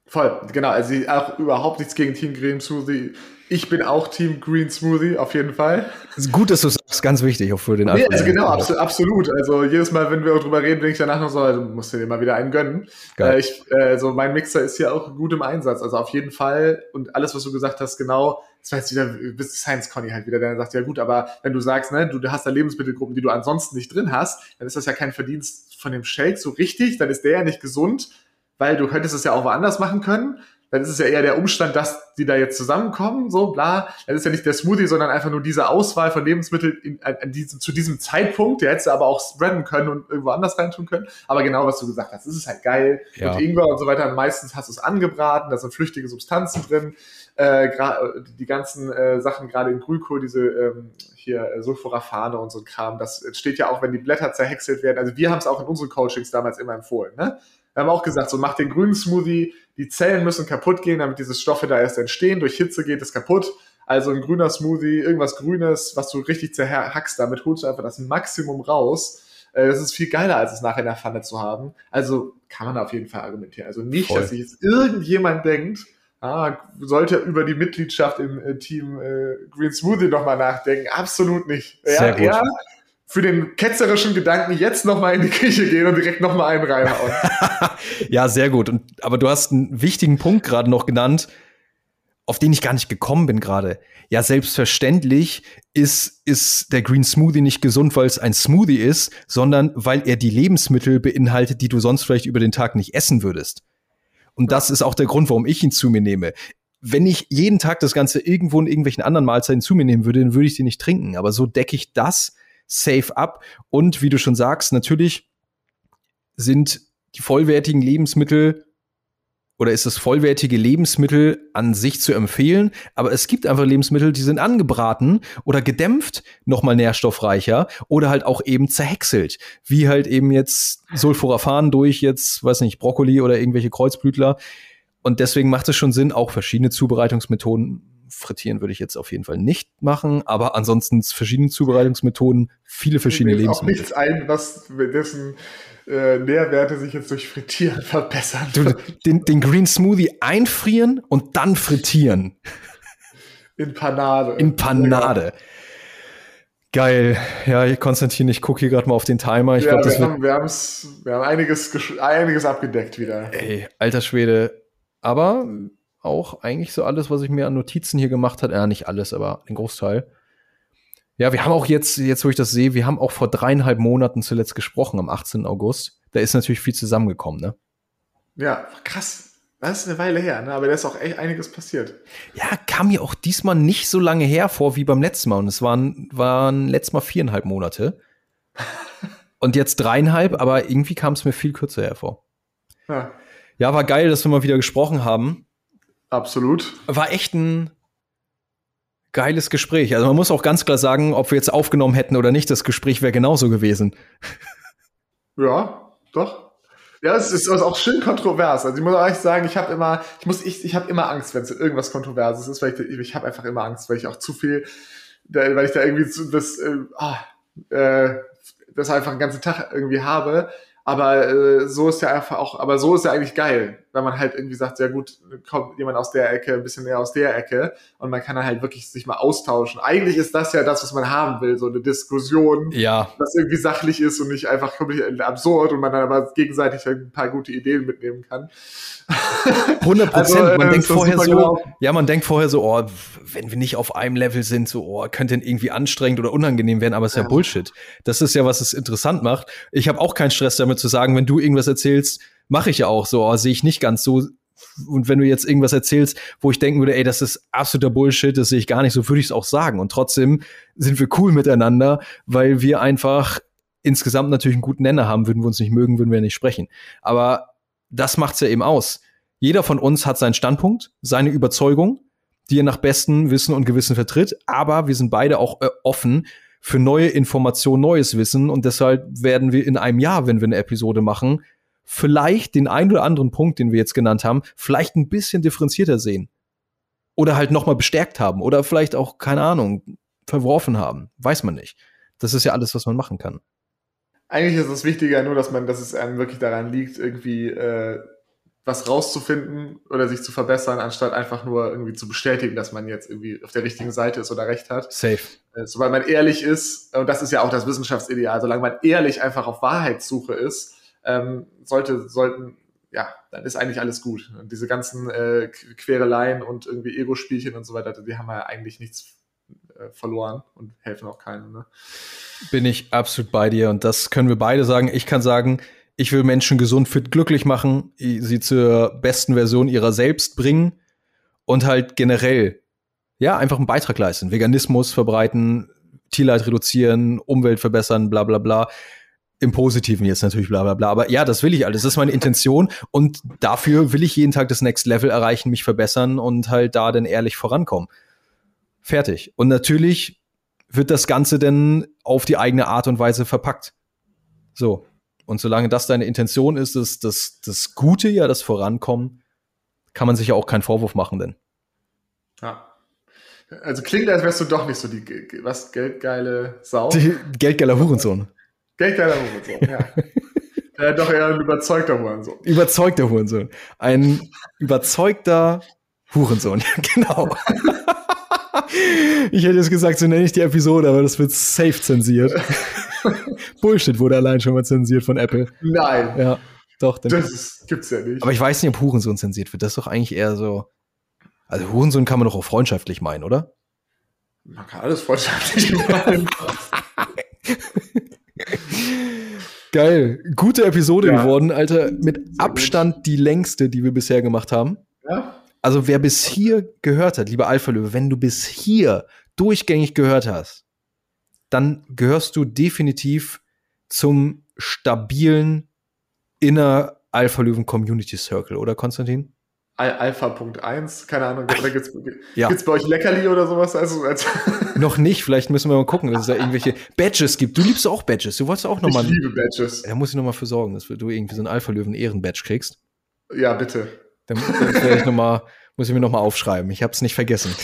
Voll, genau. Also auch überhaupt nichts gegen Team Green Smoothie. Ich bin auch Team Green Smoothie, auf jeden Fall. Es ist gut, dass du es sagst, ganz wichtig, auch für den nee, also genau, abso absolut. Also jedes Mal, wenn wir drüber reden, denke ich danach noch so, also musst du dir mal wieder einen gönnen. Geil. Äh, ich, äh, also mein Mixer ist hier auch gut im Einsatz. Also auf jeden Fall. Und alles, was du gesagt hast, genau, das war jetzt wieder, bist Science Conny halt wieder, der sagt, ja gut, aber wenn du sagst, ne, du hast da Lebensmittelgruppen, die du ansonsten nicht drin hast, dann ist das ja kein Verdienst von dem Shake so richtig, dann ist der ja nicht gesund weil du könntest es ja auch woanders machen können. Dann ist es ja eher der Umstand, dass die da jetzt zusammenkommen, so bla. Dann ist ja nicht der Smoothie, sondern einfach nur diese Auswahl von Lebensmitteln in, an, diesem, zu diesem Zeitpunkt. Der hättest du aber auch spreaden können und irgendwo anders reintun können. Aber genau, was du gesagt hast, es ist halt geil. Ja. Und Ingwer und so weiter. Und meistens hast du es angebraten, da sind flüchtige Substanzen drin. Äh, die ganzen äh, Sachen, gerade in Grünkohl, diese ähm, hier äh, Sulforaphane und so ein Kram, das steht ja auch, wenn die Blätter zerhäckselt werden. Also wir haben es auch in unseren Coachings damals immer empfohlen. Ne? Wir haben auch gesagt, so mach den grünen Smoothie, die Zellen müssen kaputt gehen, damit diese Stoffe da erst entstehen. Durch Hitze geht es kaputt. Also ein grüner Smoothie, irgendwas Grünes, was du richtig zerhackst, damit holst du einfach das Maximum raus. Äh, das ist viel geiler, als es nachher in der Pfanne zu haben. Also kann man auf jeden Fall argumentieren. Also nicht, Voll. dass sich jetzt irgendjemand denkt, ah, sollte über die Mitgliedschaft im äh, Team äh, Green Smoothie nochmal nachdenken. Absolut nicht. Sehr gut. Ja, für den ketzerischen Gedanken jetzt nochmal in die Küche gehen und direkt nochmal einen reinhauen. ja, sehr gut. Und, aber du hast einen wichtigen Punkt gerade noch genannt, auf den ich gar nicht gekommen bin gerade. Ja, selbstverständlich ist, ist der Green Smoothie nicht gesund, weil es ein Smoothie ist, sondern weil er die Lebensmittel beinhaltet, die du sonst vielleicht über den Tag nicht essen würdest. Und das ist auch der Grund, warum ich ihn zu mir nehme. Wenn ich jeden Tag das Ganze irgendwo in irgendwelchen anderen Mahlzeiten zu mir nehmen würde, dann würde ich die nicht trinken. Aber so decke ich das safe ab. Und wie du schon sagst, natürlich sind die vollwertigen Lebensmittel oder ist das vollwertige Lebensmittel an sich zu empfehlen, aber es gibt einfach Lebensmittel, die sind angebraten oder gedämpft, nochmal nährstoffreicher oder halt auch eben zerhäckselt, wie halt eben jetzt Sulforaphan durch jetzt, weiß nicht, Brokkoli oder irgendwelche Kreuzblütler. Und deswegen macht es schon Sinn, auch verschiedene Zubereitungsmethoden frittieren würde ich jetzt auf jeden Fall nicht machen, aber ansonsten verschiedene Zubereitungsmethoden, viele verschiedene Mir Lebensmittel. auch nichts ein, was dessen äh, Nährwerte sich jetzt durch Frittieren verbessern. Du, den, den Green Smoothie einfrieren und dann frittieren. In Panade. In Panade. Geil. Ja, Konstantin, ich gucke hier gerade mal auf den Timer. Ich ja, glaub, das wir, haben, wir, wir haben einiges, einiges abgedeckt wieder. Ey, alter Schwede. Aber auch eigentlich so alles, was ich mir an Notizen hier gemacht habe. Ja, nicht alles, aber den Großteil. Ja, wir haben auch jetzt, jetzt wo ich das sehe, wir haben auch vor dreieinhalb Monaten zuletzt gesprochen, am 18. August. Da ist natürlich viel zusammengekommen, ne? Ja, krass. Das ist eine Weile her, ne? aber da ist auch echt einiges passiert. Ja, kam mir auch diesmal nicht so lange her vor wie beim letzten Mal. Und es waren, waren letztes Mal viereinhalb Monate. Und jetzt dreieinhalb, aber irgendwie kam es mir viel kürzer hervor. Ja. ja, war geil, dass wir mal wieder gesprochen haben. Absolut. War echt ein geiles Gespräch. Also man muss auch ganz klar sagen, ob wir jetzt aufgenommen hätten oder nicht, das Gespräch wäre genauso gewesen. Ja, doch. Ja, es ist auch schön kontrovers. Also ich muss auch echt sagen, ich habe immer, ich muss, ich, ich habe immer Angst, wenn es irgendwas Kontroverses ist, weil ich, ich habe einfach immer Angst, weil ich auch zu viel, weil ich da irgendwie zu, das, äh, ah, äh, das einfach den ganzen Tag irgendwie habe. Aber äh, so ist ja einfach auch, aber so ist ja eigentlich geil, wenn man halt irgendwie sagt, ja gut, kommt jemand aus der Ecke, ein bisschen näher aus der Ecke und man kann dann halt wirklich sich mal austauschen. Eigentlich ist das ja das, was man haben will, so eine Diskussion, ja. was irgendwie sachlich ist und nicht einfach komplett absurd und man dann aber gegenseitig halt ein paar gute Ideen mitnehmen kann. 100 Prozent. Also, man äh, denkt vorher so, genau. ja, man denkt vorher so, oh, wenn wir nicht auf einem Level sind, so, oh, könnte irgendwie anstrengend oder unangenehm werden, aber es ist ja. ja Bullshit. Das ist ja, was es interessant macht. Ich habe auch keinen Stress damit zu sagen, wenn du irgendwas erzählst, mache ich ja auch so, oh, sehe ich nicht ganz so. Und wenn du jetzt irgendwas erzählst, wo ich denken würde, ey, das ist absoluter Bullshit, das sehe ich gar nicht so, würde ich es auch sagen. Und trotzdem sind wir cool miteinander, weil wir einfach insgesamt natürlich einen guten Nenner haben. Würden wir uns nicht mögen, würden wir nicht sprechen. Aber das macht's ja eben aus. Jeder von uns hat seinen Standpunkt, seine Überzeugung, die er nach bestem Wissen und Gewissen vertritt, aber wir sind beide auch äh, offen für neue Informationen, neues Wissen und deshalb werden wir in einem Jahr, wenn wir eine Episode machen, vielleicht den ein oder anderen Punkt, den wir jetzt genannt haben, vielleicht ein bisschen differenzierter sehen. Oder halt nochmal bestärkt haben oder vielleicht auch, keine Ahnung, verworfen haben. Weiß man nicht. Das ist ja alles, was man machen kann eigentlich ist es wichtiger nur, dass man, dass es einem wirklich daran liegt, irgendwie äh, was rauszufinden oder sich zu verbessern, anstatt einfach nur irgendwie zu bestätigen, dass man jetzt irgendwie auf der richtigen Seite ist oder recht hat. Safe. Äh, sobald man ehrlich ist, und das ist ja auch das Wissenschaftsideal, solange man ehrlich einfach auf Wahrheitssuche ist, ähm, sollte, sollten, ja, dann ist eigentlich alles gut. Und diese ganzen äh, Quereleien und irgendwie Ego-Spielchen und so weiter, die haben ja eigentlich nichts äh, verloren und helfen auch keinem. Ne? Bin ich absolut bei dir und das können wir beide sagen. Ich kann sagen, ich will Menschen gesund, fit, glücklich machen, sie zur besten Version ihrer selbst bringen und halt generell, ja, einfach einen Beitrag leisten. Veganismus verbreiten, Tierleid reduzieren, Umwelt verbessern, bla bla bla. Im Positiven jetzt natürlich bla bla bla. Aber ja, das will ich alles. Das ist meine Intention. Und dafür will ich jeden Tag das Next Level erreichen, mich verbessern und halt da dann ehrlich vorankommen. Fertig. Und natürlich wird das Ganze dann auf die eigene Art und Weise verpackt. So. Und solange das deine Intention ist, das, das, das Gute ja, das Vorankommen, kann man sich ja auch keinen Vorwurf machen, denn. Ja. Also klingt, als wärst du doch nicht so die was geldgeile Sau. Die geldgeiler Hurensohn. Geldgeiler Hurensohn, ja. äh, doch eher ein überzeugter Hurensohn. Überzeugter Hurensohn. Ein überzeugter Hurensohn, genau. ich hätte jetzt gesagt, so nenne ich die Episode, aber das wird safe zensiert. Bullshit wurde allein schon mal zensiert von Apple. Nein. Ja, doch. Das ist, gibt's ja nicht. Aber ich weiß nicht, ob Hurensohn zensiert wird. Das ist doch eigentlich eher so. Also Hurensohn kann man doch auch freundschaftlich meinen, oder? Man kann alles freundschaftlich meinen. Geil. Gute Episode Ja. geworden, Alter. Mit Abstand die längste, die wir bisher gemacht haben. ja? Also wer bis hier gehört hat, lieber Alpha Löwe, wenn du bis hier durchgängig gehört hast, dann gehörst du definitiv zum stabilen inner Alpha Löwen Community Circle, oder Konstantin? Al Alpha.1, keine Ahnung, da gibt's, Ja. gibt's bei euch Leckerli oder sowas? Also, als, Noch nicht, vielleicht müssen wir mal gucken, dass es da irgendwelche Badges gibt. Du liebst auch Badges. Du wolltest auch ich nochmal. liebe Badges. Da muss ich nochmal für sorgen, dass du irgendwie so ein Alpha Löwen Ehrenbadge kriegst. Ja, bitte. Dann, dann ich noch mal, muss ich mir nochmal aufschreiben. Ich habe es nicht vergessen.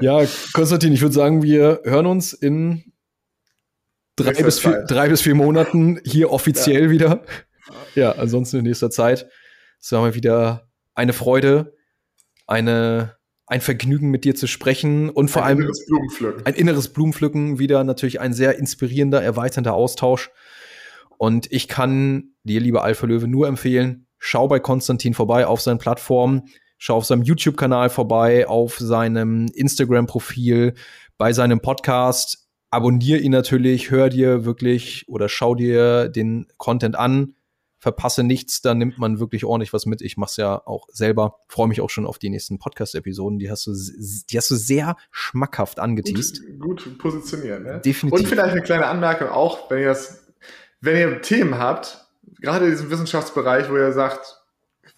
Ja, Konstantin, ich würde sagen, wir hören uns in drei bis, vier, drei bis vier Monaten hier offiziell wieder. Ja, ansonsten in nächster Zeit. Es war mal wieder eine Freude, eine, ein Vergnügen mit dir zu sprechen und vor Ein allem inneres Blumenpflücken. ein inneres Blumenpflücken, wieder natürlich ein sehr inspirierender, erweiternder Austausch. Und ich kann dir, lieber Alpha Löwe, nur empfehlen, schau bei Konstantin vorbei auf seinen Plattformen, schau auf seinem YouTube-Kanal vorbei, auf seinem Instagram-Profil, bei seinem Podcast. Abonnier ihn natürlich, hör dir wirklich oder schau dir den Content an. Verpasse nichts, da nimmt man wirklich ordentlich was mit. Ich mach's ja auch selber. Freue mich auch schon auf die nächsten Podcast-Episoden. Die hast du, die hast du sehr schmackhaft angeteased. Gut, gut positioniert, ne? Definitiv. Und vielleicht eine kleine Anmerkung auch, wenn ihr das, wenn ihr Themen habt, gerade in diesem Wissenschaftsbereich, wo ihr sagt,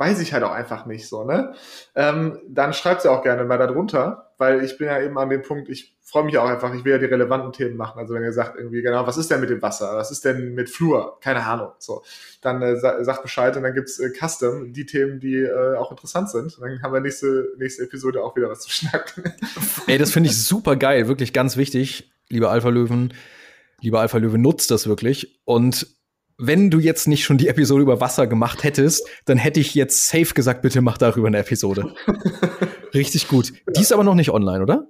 weiß ich halt auch einfach nicht so, ne? Ähm, dann schreibt sie auch gerne mal darunter, weil ich bin ja eben an dem Punkt, ich freue mich auch einfach, ich will ja die relevanten Themen machen. Also wenn ihr sagt irgendwie, genau, was ist denn mit dem Wasser? Was ist denn mit Fluor? Keine Ahnung. So, dann äh, sa sagt Bescheid und dann gibt's äh, Custom, die Themen, die äh, auch interessant sind. Und dann haben wir nächste, nächste Episode auch wieder was zu schnacken. Ey, das finde ich super geil, wirklich ganz wichtig, lieber Alpha Löwen. Lieber Alpha Löwe, nutzt das wirklich. Und wenn du jetzt nicht schon die Episode über Wasser gemacht hättest, dann hätte ich jetzt safe gesagt, bitte mach darüber eine Episode. Richtig gut. Die ist aber noch nicht online, oder?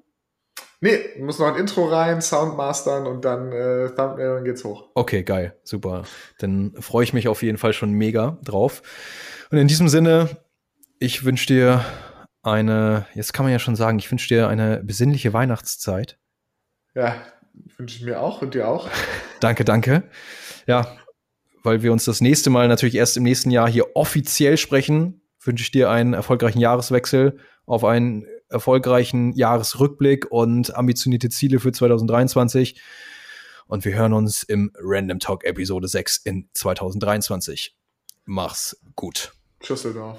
Nee, muss noch ein Intro rein, Sound mastern und dann äh, Thumbnail und geht's hoch. Okay, geil, super. Dann freue ich mich auf jeden Fall schon mega drauf. Und in diesem Sinne, ich wünsche dir eine, jetzt kann man ja schon sagen, ich wünsche dir eine besinnliche Weihnachtszeit. Ja, wünsche ich mir auch und dir auch. Danke, danke. Ja, weil wir uns das nächste Mal natürlich erst im nächsten Jahr hier offiziell sprechen, wünsche ich dir einen erfolgreichen Jahreswechsel auf einen erfolgreichen Jahresrückblick und ambitionierte Ziele für 2023. Und wir hören uns im Random Talk Episode 6 in 2023. Mach's gut. Schüsseldorf.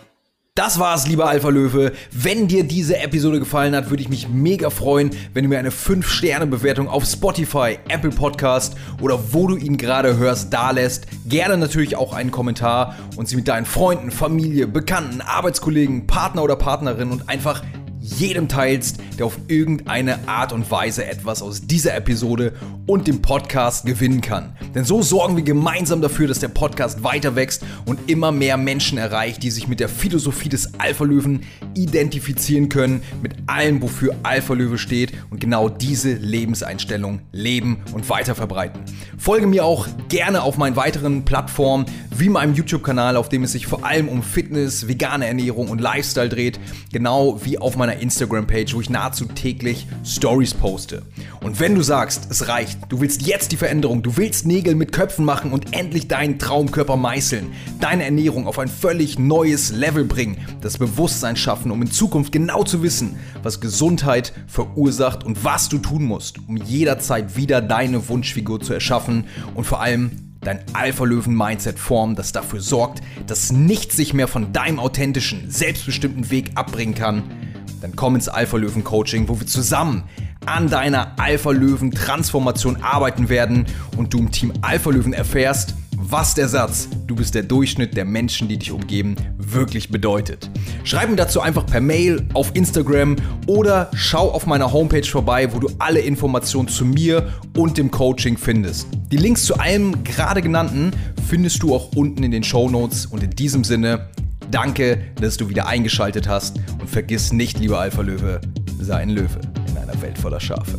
Das war's, lieber Alpha Löwe. Wenn dir diese Episode gefallen hat, würde ich mich mega freuen, wenn du mir eine 5-Sterne-Bewertung auf Spotify, Apple Podcast oder wo du ihn gerade hörst, dalässt. Gerne natürlich auch einen Kommentar und sie mit deinen Freunden, Familie, Bekannten, Arbeitskollegen, Partner oder Partnerin und einfach jedem teilst, der auf irgendeine Art und Weise etwas aus dieser Episode und dem Podcast gewinnen kann. Denn so sorgen wir gemeinsam dafür, dass der Podcast weiter wächst und immer mehr Menschen erreicht, die sich mit der Philosophie des Alpha-Löwen identifizieren können, mit allem, wofür Alpha-Löwe steht und genau diese Lebenseinstellung leben und weiter verbreiten. Folge mir auch gerne auf meinen weiteren Plattformen, wie meinem YouTube-Kanal, auf dem es sich vor allem um Fitness, vegane Ernährung und Lifestyle dreht, genau wie auf meiner Instagram-Page, wo ich nahezu täglich Stories poste. Und wenn du sagst, es reicht, du willst jetzt die Veränderung, du willst Nägel mit Köpfen machen und endlich deinen Traumkörper meißeln, deine Ernährung auf ein völlig neues Level bringen, das Bewusstsein schaffen, um in Zukunft genau zu wissen, was Gesundheit verursacht und was du tun musst, um jederzeit wieder deine Wunschfigur zu erschaffen und vor allem dein Alpha-Löwen-Mindset formen, das dafür sorgt, dass nichts sich mehr von deinem authentischen, selbstbestimmten Weg abbringen kann, dann komm ins Alpha-Löwen-Coaching, wo wir zusammen an deiner Alpha-Löwen-Transformation arbeiten werden und du im Team Alpha-Löwen erfährst, was der Satz, du bist der Durchschnitt der Menschen, die dich umgeben, wirklich bedeutet. Schreib mir dazu einfach per Mail, auf Instagram oder schau auf meiner Homepage vorbei, wo du alle Informationen zu mir und dem Coaching findest. Die Links zu allem gerade genannten findest du auch unten in den Show Notes und in diesem Sinne, danke, dass du wieder eingeschaltet hast und vergiss nicht, lieber Alpha Löwe, sei ein Löwe in einer Welt voller Schafe.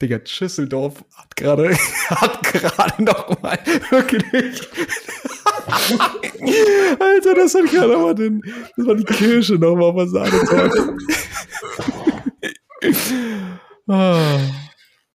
Digga, Schüsseldorf hat gerade hat gerade noch mal wirklich Alter, das hat gerade mal den das war die Kirsche noch mal was anderes. 嗯。